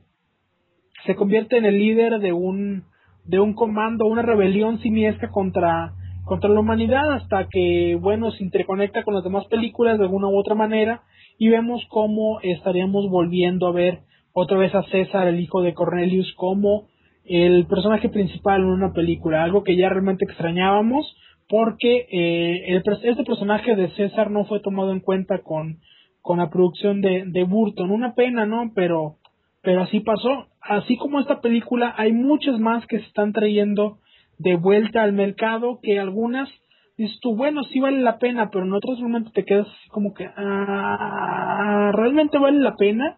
se convierte en el líder de un de un comando, una rebelión simiesca contra contra la humanidad hasta que bueno se interconecta con las demás películas de alguna u otra manera y vemos cómo estaríamos volviendo a ver otra vez a César, el hijo de Cornelius, como el personaje principal en una película, algo que ya realmente extrañábamos porque eh, el, este personaje de César no fue tomado en cuenta con, con la producción de, de Burton. Una pena, ¿no? Pero, pero así pasó. Así como esta película, hay muchas más que se están trayendo de vuelta al mercado que algunas dices tú, bueno, sí vale la pena, pero en otros momentos te quedas como que, ah, ¿realmente vale la pena?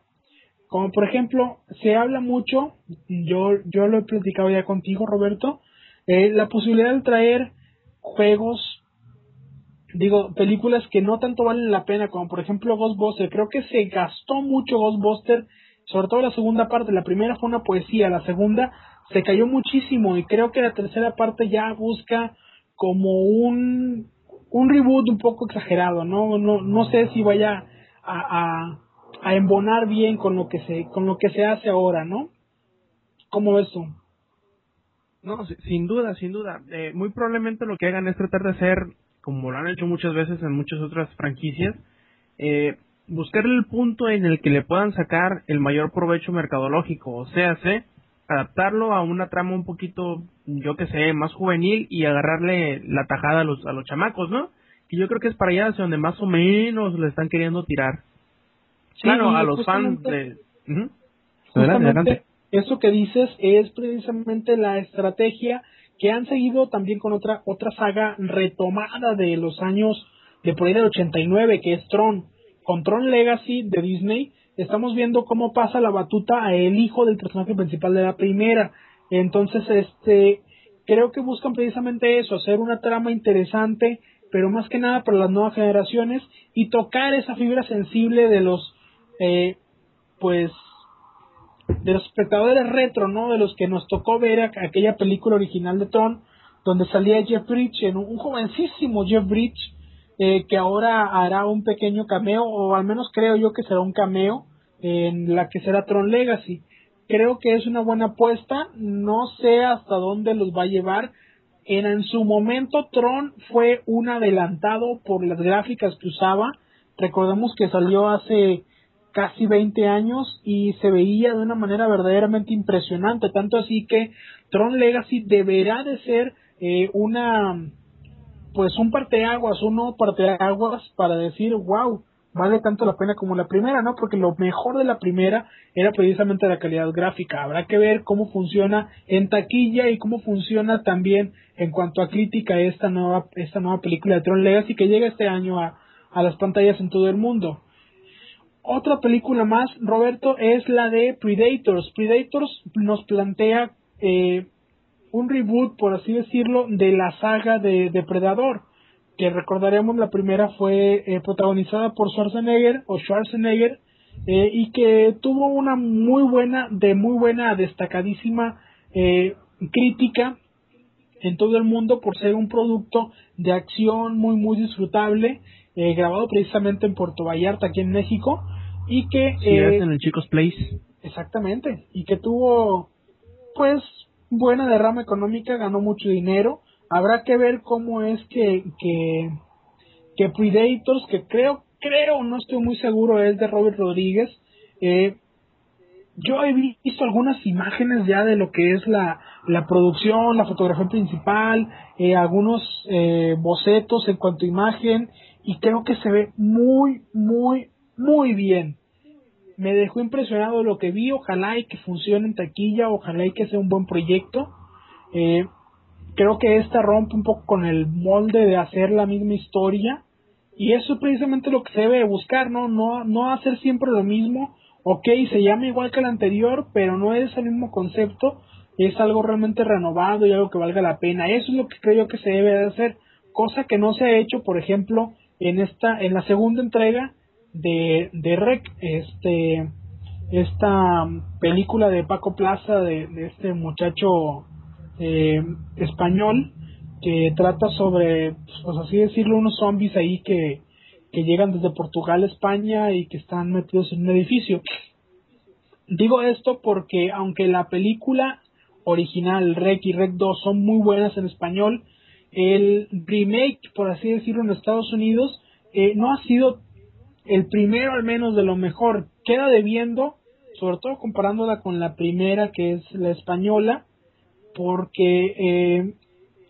Como por ejemplo, se habla mucho, yo, yo lo he platicado ya contigo, Roberto, eh, la posibilidad de traer juegos, digo, películas que no tanto valen la pena, como por ejemplo Ghostbuster. Creo que se gastó mucho Ghostbuster, sobre todo la segunda parte. La primera fue una poesía, la segunda se cayó muchísimo y creo que la tercera parte ya busca como un, un reboot un poco exagerado, ¿no? No, no sé si vaya a, a, a embonar bien con lo que se, con lo que se hace ahora, ¿no? ¿Cómo ves tú? No, sin duda, sin duda. Eh, muy probablemente lo que hagan es tratar de hacer, como lo han hecho muchas veces en muchas otras franquicias, eh, buscarle el punto en el que le puedan sacar el mayor provecho mercadológico, o sea, sé, adaptarlo a una trama un poquito, yo que sé, más juvenil y agarrarle la tajada a los, a los chamacos, ¿no? Que yo creo que es para allá hacia donde más o menos le están queriendo tirar. Claro, a los fans de... adelante eso que dices es precisamente la estrategia que han seguido también con otra otra saga retomada de los años de por ahí del 89 que es Tron. Con Tron Legacy de Disney estamos viendo cómo pasa la batuta a el hijo del personaje principal de la primera. Entonces, este creo que buscan precisamente eso, hacer una trama interesante, pero más que nada para las nuevas generaciones y tocar esa fibra sensible de los eh, pues de los espectadores retro, ¿no? De los que nos tocó ver aquella película original de Tron, donde salía Jeff Bridge, un, jovencísimo Jeff Bridge, eh, que ahora hará un pequeño cameo, o al menos creo yo que será un cameo en la que será Tron Legacy. Creo que es una buena apuesta, no sé hasta dónde los va a llevar. En, en su momento Tron fue un adelantado por las gráficas que usaba. Recordemos que salió hace casi 20 años y se veía de una manera verdaderamente impresionante, tanto así que Tron Legacy deberá de ser eh, una pues un parteaguas, uno parteaguas para decir, wow, vale tanto la pena como la primera, ¿no? Porque lo mejor de la primera era precisamente la calidad gráfica. Habrá que ver cómo funciona en taquilla y cómo funciona también en cuanto a crítica esta nueva, esta nueva película de Tron Legacy que llega este año a, a las pantallas en todo el mundo. Otra película más, Roberto, es la de Predators. Predators nos plantea eh, un reboot, por así decirlo, de la saga de Depredador, que recordaremos la primera fue eh, protagonizada por Schwarzenegger o Schwarzenegger eh, y que tuvo una muy buena, de muy buena, destacadísima crítica en todo el mundo por ser un producto de acción muy muy disfrutable grabado precisamente en Puerto Vallarta aquí en México y que eh, en el Chicos Place exactamente y que tuvo pues buena derrama económica ganó mucho dinero habrá que ver cómo es que que que Predators que creo creo, no estoy muy seguro, es de Robert Rodríguez. Eh, yo he visto algunas imágenes ya de lo que es la, la producción, la fotografía principal, eh, algunos eh, bocetos en cuanto a imagen y creo que se ve muy, muy, muy bien. Me dejó impresionado lo que vi, ojalá y que funcione en taquilla, ojalá y que sea un buen proyecto. Eh, creo que esta rompe un poco con el molde de hacer la misma historia y eso es precisamente lo que se debe buscar, ¿no? No, no hacer siempre lo mismo ok, se llama igual que el anterior, pero no es el mismo concepto, es algo realmente renovado y algo que valga la pena. Eso es lo que creo que se debe de hacer, cosa que no se ha hecho, por ejemplo, en esta, en la segunda entrega de, de Rec, este, esta película de Paco Plaza de, este muchacho eh, español que trata sobre, pues así decirlo, unos zombies ahí que, que llegan desde Portugal a España y que están metidos en un edificio. Digo esto porque aunque la película original Rec y Rec 2 son muy buenas en español, el remake, por así decirlo, en Estados Unidos eh, no ha sido el primero al menos de lo mejor. Queda debiendo, sobre todo comparándola con la primera que es la española, porque eh,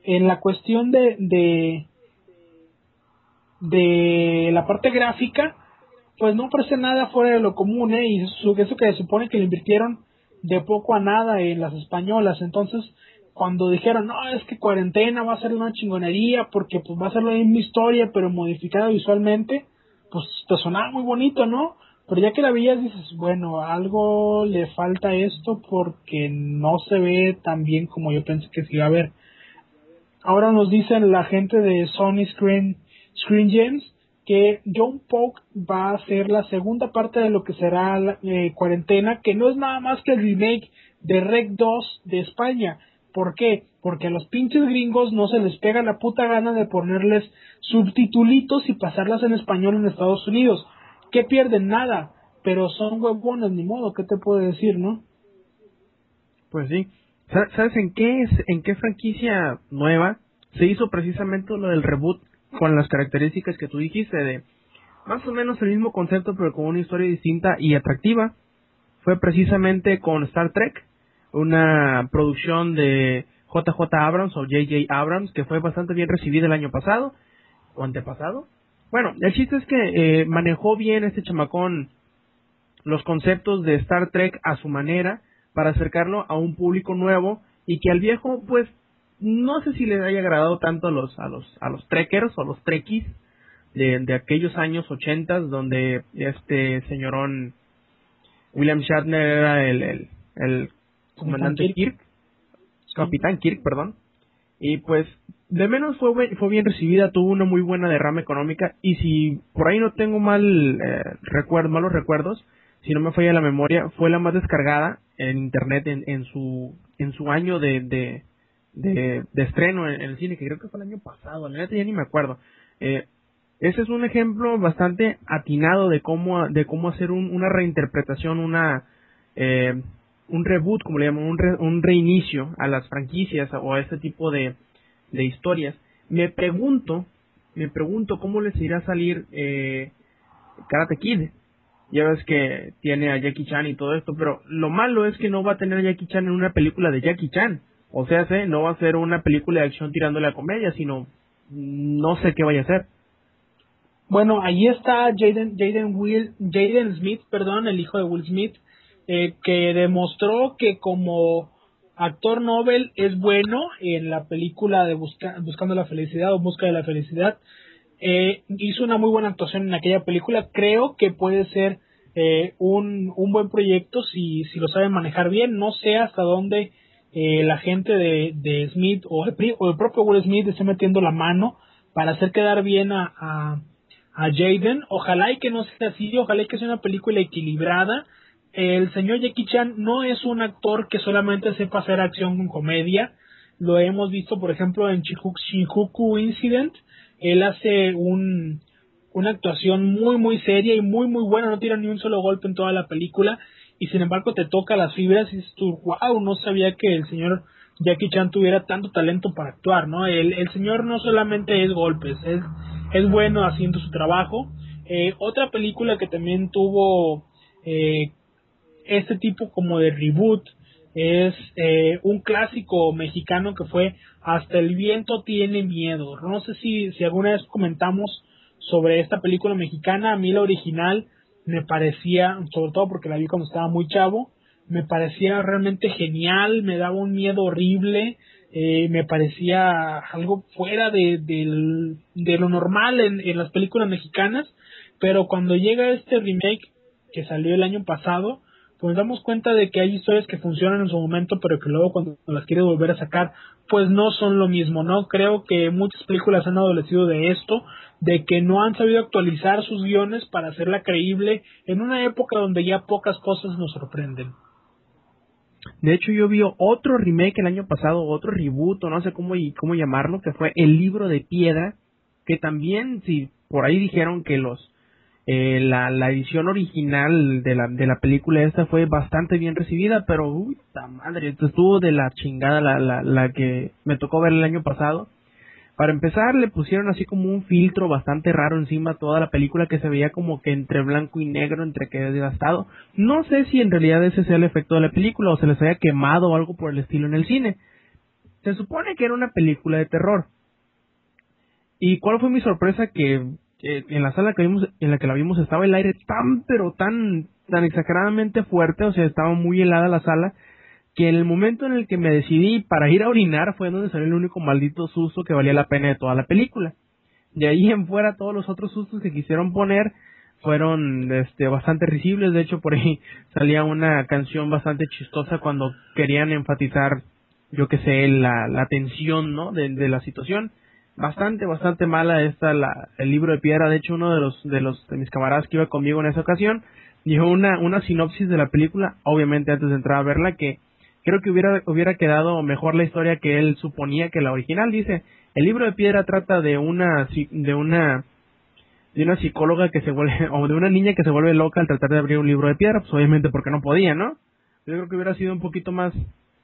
en la cuestión de, de de la parte gráfica, pues no ofrece nada fuera de lo común, ¿eh? Y eso, que se supone que le invirtieron de poco a nada en las españolas. Entonces, cuando dijeron, no, es que cuarentena va a ser una chingonería porque pues va a ser la misma historia, pero modificada visualmente, pues te sonaba muy bonito, ¿no? Pero ya que la veías dices, bueno, algo le falta a esto porque no se ve tan bien como yo pensé que se iba a ver. Ahora nos dicen la gente de Sony Screen Screen Gems que John Poke va a ser la segunda parte de lo que será la eh, cuarentena, que no es nada más que el remake de Rec 2 de España. ¿Por qué? Porque a los pinches gringos no se les pega la puta gana de ponerles subtitulitos y pasarlas en español en Estados Unidos. ¿Qué pierden? Nada. Pero son huevones, ni modo, ¿qué te puedo decir, no? Pues sí. ¿Sabes en qué, en qué franquicia nueva se hizo precisamente lo del reboot con las características que tú dijiste de más o menos el mismo concepto pero con una historia distinta y atractiva. Fue precisamente con Star Trek una producción de JJ Abrams o JJ Abrams que fue bastante bien recibida el año pasado o antepasado. Bueno el chiste es que eh, manejó bien este chamacón los conceptos de Star Trek a su manera para acercarlo a un público nuevo y que al viejo pues no sé si les haya agradado tanto a los a los a los trekkers o los trekkies de, de aquellos años ochentas donde este señorón William Shatner era el, el, el comandante Kirk. Capitán Kirk, perdón. Y pues, de menos fue, fue bien recibida, tuvo una muy buena derrama económica. Y si por ahí no tengo mal eh, recuerdo, malos recuerdos, si no me falla la memoria, fue la más descargada en internet en, en su en su año de, de, de, estreno en, el cine, que creo que fue el año pasado, la neta ya ni me acuerdo. Eh, ese es un ejemplo bastante atinado de cómo, de cómo hacer una reinterpretación, una, eh, un reboot, como le llaman, un, un reinicio a las franquicias o a este tipo de, de historias. Me pregunto, me pregunto cómo les irá a salir eh, Karate Kid. Ya ves que tiene a Jackie Chan y todo esto, pero lo malo es que no va a tener a Jackie Chan en una película de Jackie Chan. O sea, no va a ser una película de acción tirándole a comedia, sino no sé qué vaya a ser. Bueno, ahí está Jaden, Jaden, Will, Jaden Smith, perdón, el hijo de Will Smith, eh, que demostró que como actor Nobel es bueno en la película de Buscando la Felicidad o Busca de la Felicidad. Eh, hizo una muy buena actuación en aquella película. Creo que puede ser eh, un, un buen proyecto si, si lo saben manejar bien. No sé hasta dónde eh, la gente de, de Smith o el, propio Will Smith esté metiendo la mano para hacer quedar bien a, a, Jaden. Ojalá y que no sea así, ojalá y que sea una película equilibrada. El señor Jackie Chan no es un actor que solamente sepa hacer acción con comedia. Lo hemos visto, por ejemplo, en Shinjuku Incident. Él hace un, una actuación muy, muy seria y muy, muy buena. No tira ni un solo golpe en toda la película y sin embargo te toca las fibras y dices tú, wow, no sabía que el señor Jackie Chan tuviera tanto talento para actuar, ¿no? El, el señor no solamente es golpes, es, es bueno haciendo su trabajo. Eh, otra película que también tuvo eh, este tipo como de reboot es eh, un clásico mexicano que fue Hasta el viento tiene miedo. No sé si, si alguna vez comentamos sobre esta película mexicana. A mí la original me parecía, sobre todo porque la vi cuando estaba muy chavo, me parecía realmente genial, me daba un miedo horrible, eh, me parecía algo fuera de, de lo normal en, en las películas mexicanas, pero cuando llega este remake que salió el año pasado, pues damos cuenta de que hay historias que funcionan en su momento, pero que luego cuando las quieres volver a sacar, pues no son lo mismo, ¿no? Creo que muchas películas han adolecido de esto, de que no han sabido actualizar sus guiones para hacerla creíble en una época donde ya pocas cosas nos sorprenden. De hecho, yo vi otro remake el año pasado, otro reboot, no sé cómo, cómo llamarlo, que fue El libro de piedra, que también, si por ahí dijeron que los eh, la, la edición original de la, de la película esta fue bastante bien recibida, pero uy, ta madre, estuvo de la chingada la, la, la que me tocó ver el año pasado. Para empezar, le pusieron así como un filtro bastante raro encima toda la película que se veía como que entre blanco y negro, entre que desgastado. No sé si en realidad ese sea el efecto de la película o se les haya quemado o algo por el estilo en el cine. Se supone que era una película de terror. ¿Y cuál fue mi sorpresa? Que en la sala que vimos, en la que la vimos estaba el aire tan pero tan tan exageradamente fuerte, o sea, estaba muy helada la sala, que en el momento en el que me decidí para ir a orinar fue donde salió el único maldito susto que valía la pena de toda la película. De ahí en fuera todos los otros sustos que quisieron poner fueron este bastante risibles, de hecho por ahí salía una canción bastante chistosa cuando querían enfatizar yo que sé la, la tensión ¿no? de, de la situación bastante, bastante mala esta, la, el libro de piedra. De hecho, uno de los, de los, de mis camaradas que iba conmigo en esa ocasión, dijo una, una sinopsis de la película, obviamente antes de entrar a verla, que creo que hubiera, hubiera quedado mejor la historia que él suponía que la original. Dice, el libro de piedra trata de una, de una, de una psicóloga que se vuelve, o de una niña que se vuelve loca al tratar de abrir un libro de piedra, pues obviamente porque no podía, ¿no? Yo creo que hubiera sido un poquito más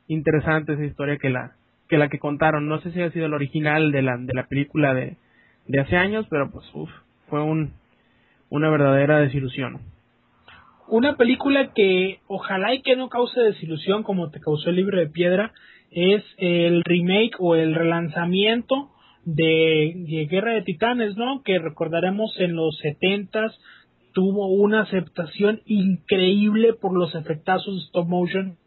interesante esa historia que la, que la que contaron. No sé si ha sido el original de la, de la película de, de hace años, pero pues uf, fue un, una verdadera desilusión. Una película que ojalá y que no cause desilusión como te causó el libro de piedra es el remake o el relanzamiento de, Guerra de Titanes, ¿no? Que recordaremos en los setentas tuvo una aceptación increíble por los efectazos stop motion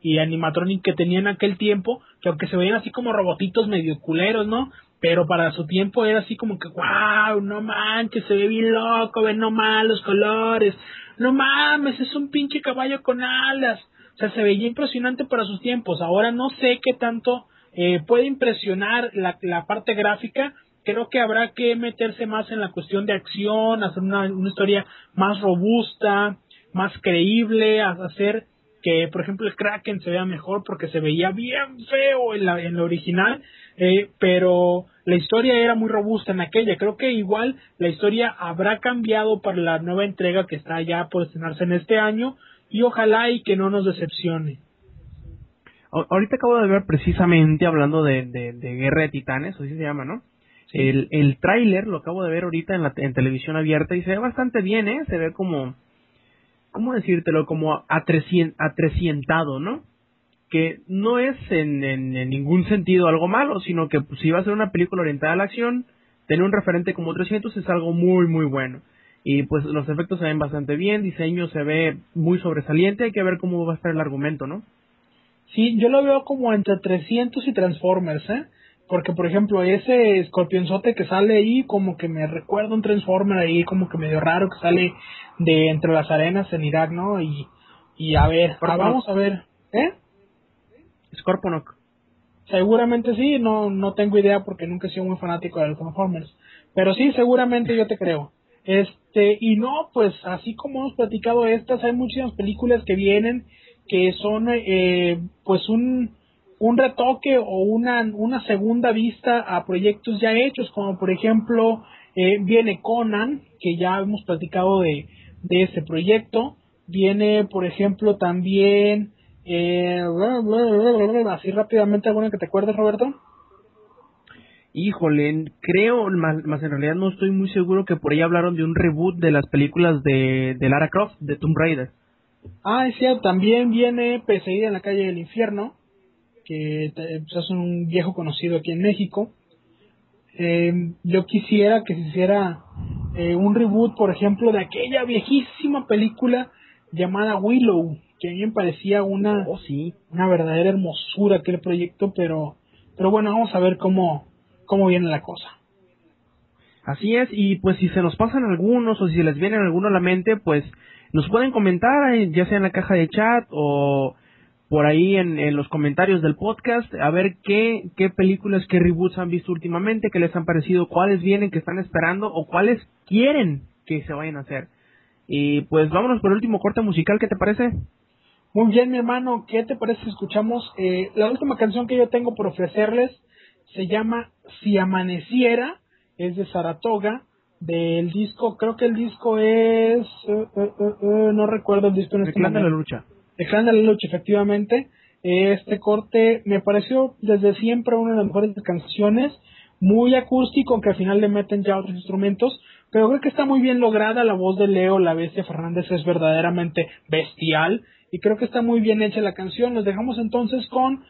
y animatronic que tenía en aquel tiempo, que aunque se veían así como robotitos medio culeros, ¿no? Pero para su tiempo era así como que, wow, no manches, se ve bien loco, ven nomás los colores, no mames, es un pinche caballo con alas. O sea, se veía impresionante para sus tiempos. Ahora no sé qué tanto eh, puede impresionar la, la parte gráfica, creo que habrá que meterse más en la cuestión de acción, hacer una, una historia más robusta, más creíble, hacer que por ejemplo el Kraken se vea mejor porque se veía bien feo en la, en la original, eh, pero la historia era muy robusta en aquella. Creo que igual la historia habrá cambiado para la nueva entrega que está ya por estrenarse en este año y ojalá y que no nos decepcione. Ahorita acabo de ver precisamente hablando de, de, Guerra de Titanes, así se llama, ¿no? El, el tráiler lo acabo de ver ahorita en la en televisión abierta y se ve bastante bien, ¿eh? Se ve como ¿cómo decírtelo? Como atrecientado, ¿no? Que no es en, ningún sentido algo malo, sino que pues, si va a ser una película orientada a la acción, tener un referente como 300 es algo muy, muy bueno. Y pues los efectos se ven bastante bien, diseño se ve muy sobresaliente, hay que ver cómo va a estar el argumento, ¿no? Sí, yo lo veo como entre 300 y Transformers, ¿eh? Porque, por ejemplo, ese escorpionzote que sale ahí, como que me recuerda un Transformer ahí, como que medio raro, que sale de entre las arenas en Irak, ¿no? Y, y a ver, vamos a ver. ¿Eh? Scorponok. Seguramente sí, no, no tengo idea porque nunca he sido muy fanático de los Transformers. Pero sí, seguramente yo te creo. Este, y no, pues así como hemos platicado estas, hay muchísimas películas que vienen que son, eh, pues un un retoque o una, una segunda vista a proyectos ya hechos, como por ejemplo eh, viene Conan, que ya hemos platicado de, de ese proyecto, viene por ejemplo también, eh, así rápidamente, alguna que te acuerdes Roberto? Híjole, creo, más, más, en realidad no estoy muy seguro que por ahí hablaron de un reboot de las películas de, de Lara Croft, de Tomb Raider. Ah, es cierto, también viene Pesadilla en la calle del infierno, que pues, es un viejo conocido aquí en México. Eh, yo quisiera que se hiciera eh, un reboot, por ejemplo, de aquella viejísima película llamada Willow, que a mí me parecía una, oh, sí. una verdadera hermosura aquel proyecto, pero, pero bueno, vamos a ver cómo, cómo viene la cosa. Así es, y pues si se nos pasan algunos o si les vienen alguno a la mente, pues nos pueden comentar, eh, ya sea en la caja de chat o por ahí en, los comentarios del podcast, a ver qué, qué películas, qué reboots han visto últimamente, qué les han parecido, cuáles vienen, que están esperando o cuáles quieren que se vayan a hacer. Y pues vámonos por el último corte musical, ¿qué te parece? Muy bien, mi hermano, ¿qué te parece si escuchamos eh, la última canción que yo tengo por ofrecerles? Se llama Si Amaneciera, es de Saratoga, del disco, creo que el disco es, eh, eh, no recuerdo el disco en este de la lucha. El clan de la lucha, efectivamente. Este corte me pareció desde siempre una de las mejores canciones, muy acústico, que al final le meten ya otros instrumentos, pero creo que está muy bien lograda la voz de Leo, la bestia Fernández es verdaderamente bestial y creo que está muy bien hecha la canción. Nos dejamos entonces con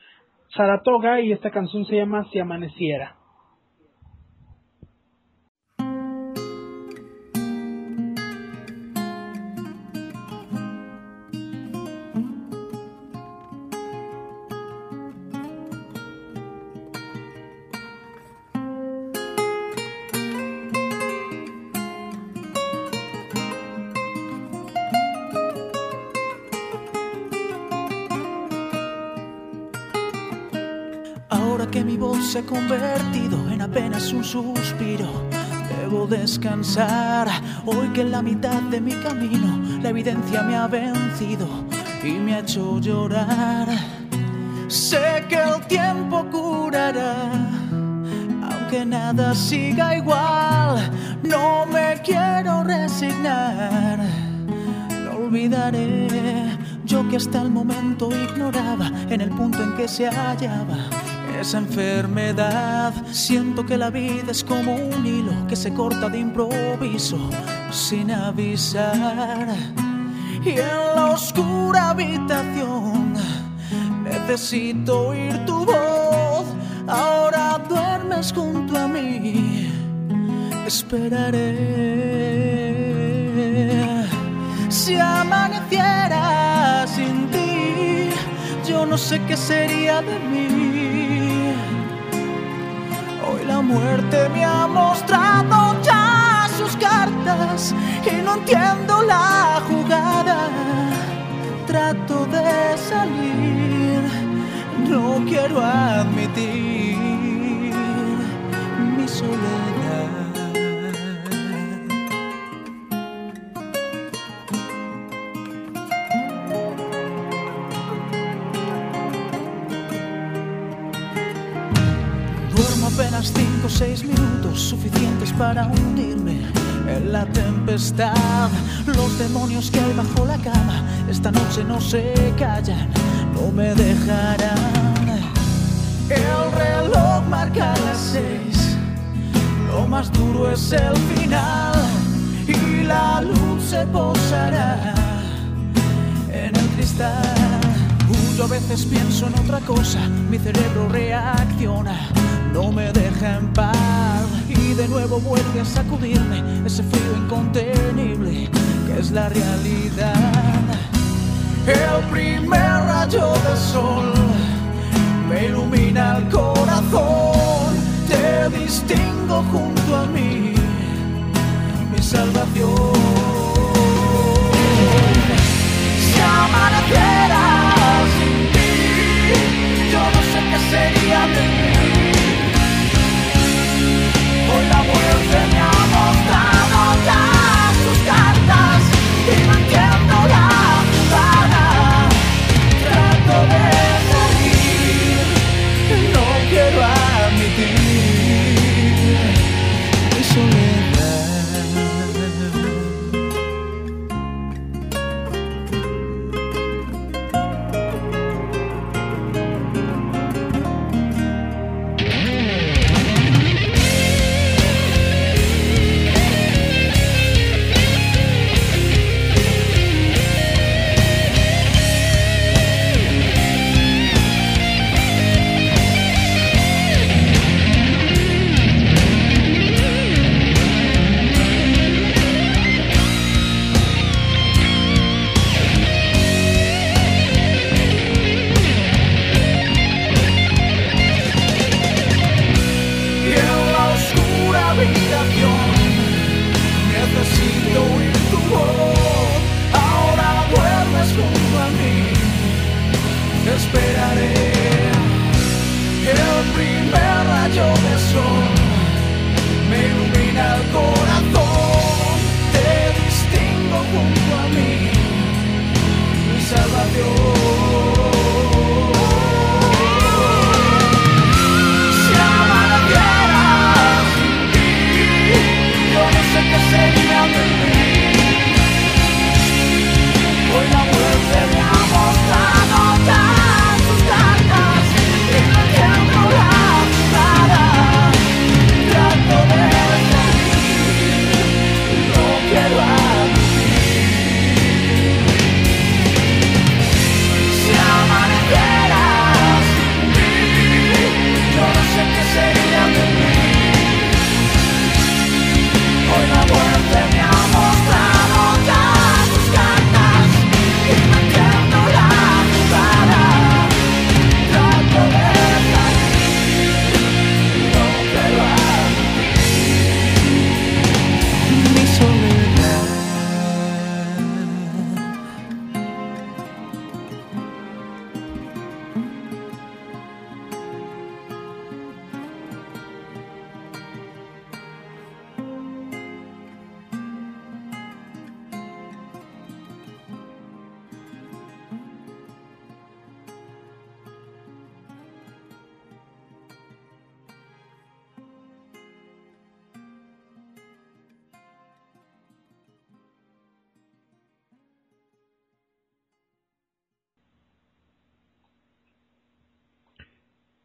Saratoga y esta canción se llama Si amaneciera. Se ha convertido en apenas un suspiro. Debo descansar hoy que en la mitad de mi camino la evidencia me ha vencido y me ha hecho llorar. Sé que el tiempo curará, aunque nada siga igual. No me quiero resignar, no olvidaré yo que hasta el momento ignoraba en el punto en que se hallaba esa enfermedad. Siento que la vida es como un hilo que se corta de improviso sin avisar. Y en la oscura habitación necesito oír tu voz. Ahora duermes junto a mí. Esperaré. Si amaneciera sin ti, yo no sé qué sería de mí la muerte me ha mostrado ya sus cartas y no entiendo la jugada. Trato de salir, no quiero admitir mi soledad. Seis minutos suficientes para hundirme en la tempestad. Los demonios que hay bajo la cama esta noche no se callan, no me dejarán. El reloj marca las seis, lo más duro es el final y la luz se posará en el cristal. Yo a veces pienso en otra cosa, mi cerebro reacciona no me deja en paz y de nuevo vuelve a sacudirme ese frío incontenible que es la realidad. El primer rayo del sol me ilumina el corazón, te distingo junto a mí, mi salvación. Si amaneciera sin ti, yo no sé qué sería de mí. La muerte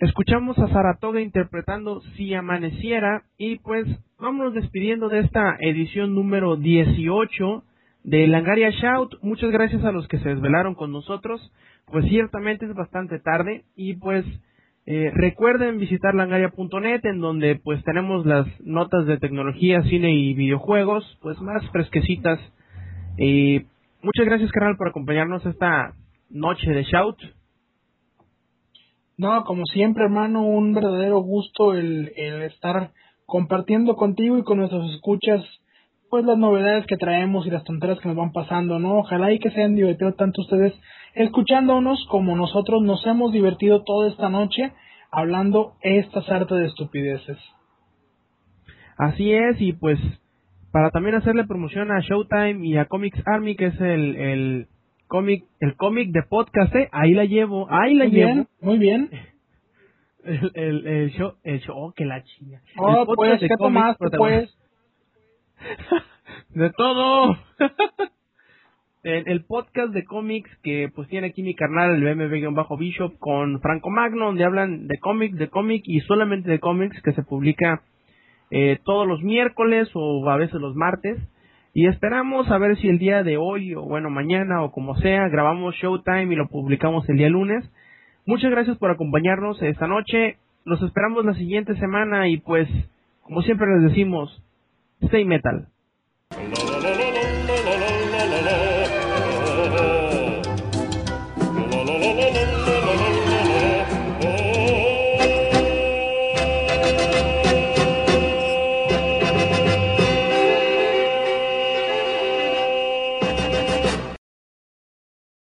Escuchamos a Saratoga interpretando Si Amaneciera y pues vámonos despidiendo de esta edición número 18 de Langaria Shout. Muchas gracias a los que se desvelaron con nosotros. Pues ciertamente es bastante tarde y pues eh, recuerden visitar langaria.net en donde pues tenemos las notas de tecnología, cine y videojuegos pues más fresquecitas. y muchas gracias carnal por acompañarnos esta noche de Shout. No, como siempre, hermano, un verdadero gusto el, el estar compartiendo contigo y con nuestros escuchas pues las novedades que traemos y las tonteras que nos van pasando, ¿no? Ojalá y que se hayan divertido tanto ustedes escuchándonos como nosotros nos hemos divertido toda esta noche hablando estas artes de estupideces. Así es, y pues para también hacerle promoción a Showtime y a Comics Army, que es el, el cómic, el cómic de podcast, ¿eh? ahí la llevo, ahí la muy llevo. Bien, muy bien. El, el, el show, el show, oh, que la chinga. Oh, pues, ¿qué tomaste, pues? de todo. el, el, podcast de cómics que pues tiene aquí mi carnal, el BMB-Bishop, con Franco Magno, donde hablan de cómics, de cómic y solamente de cómics, que se publica eh, todos los miércoles o a veces los martes. Y esperamos a ver si el día de hoy, o bueno, mañana, o como sea, grabamos Showtime y lo publicamos el día lunes. Muchas gracias por acompañarnos esta noche. Los esperamos la siguiente semana y pues, como siempre les decimos, stay metal.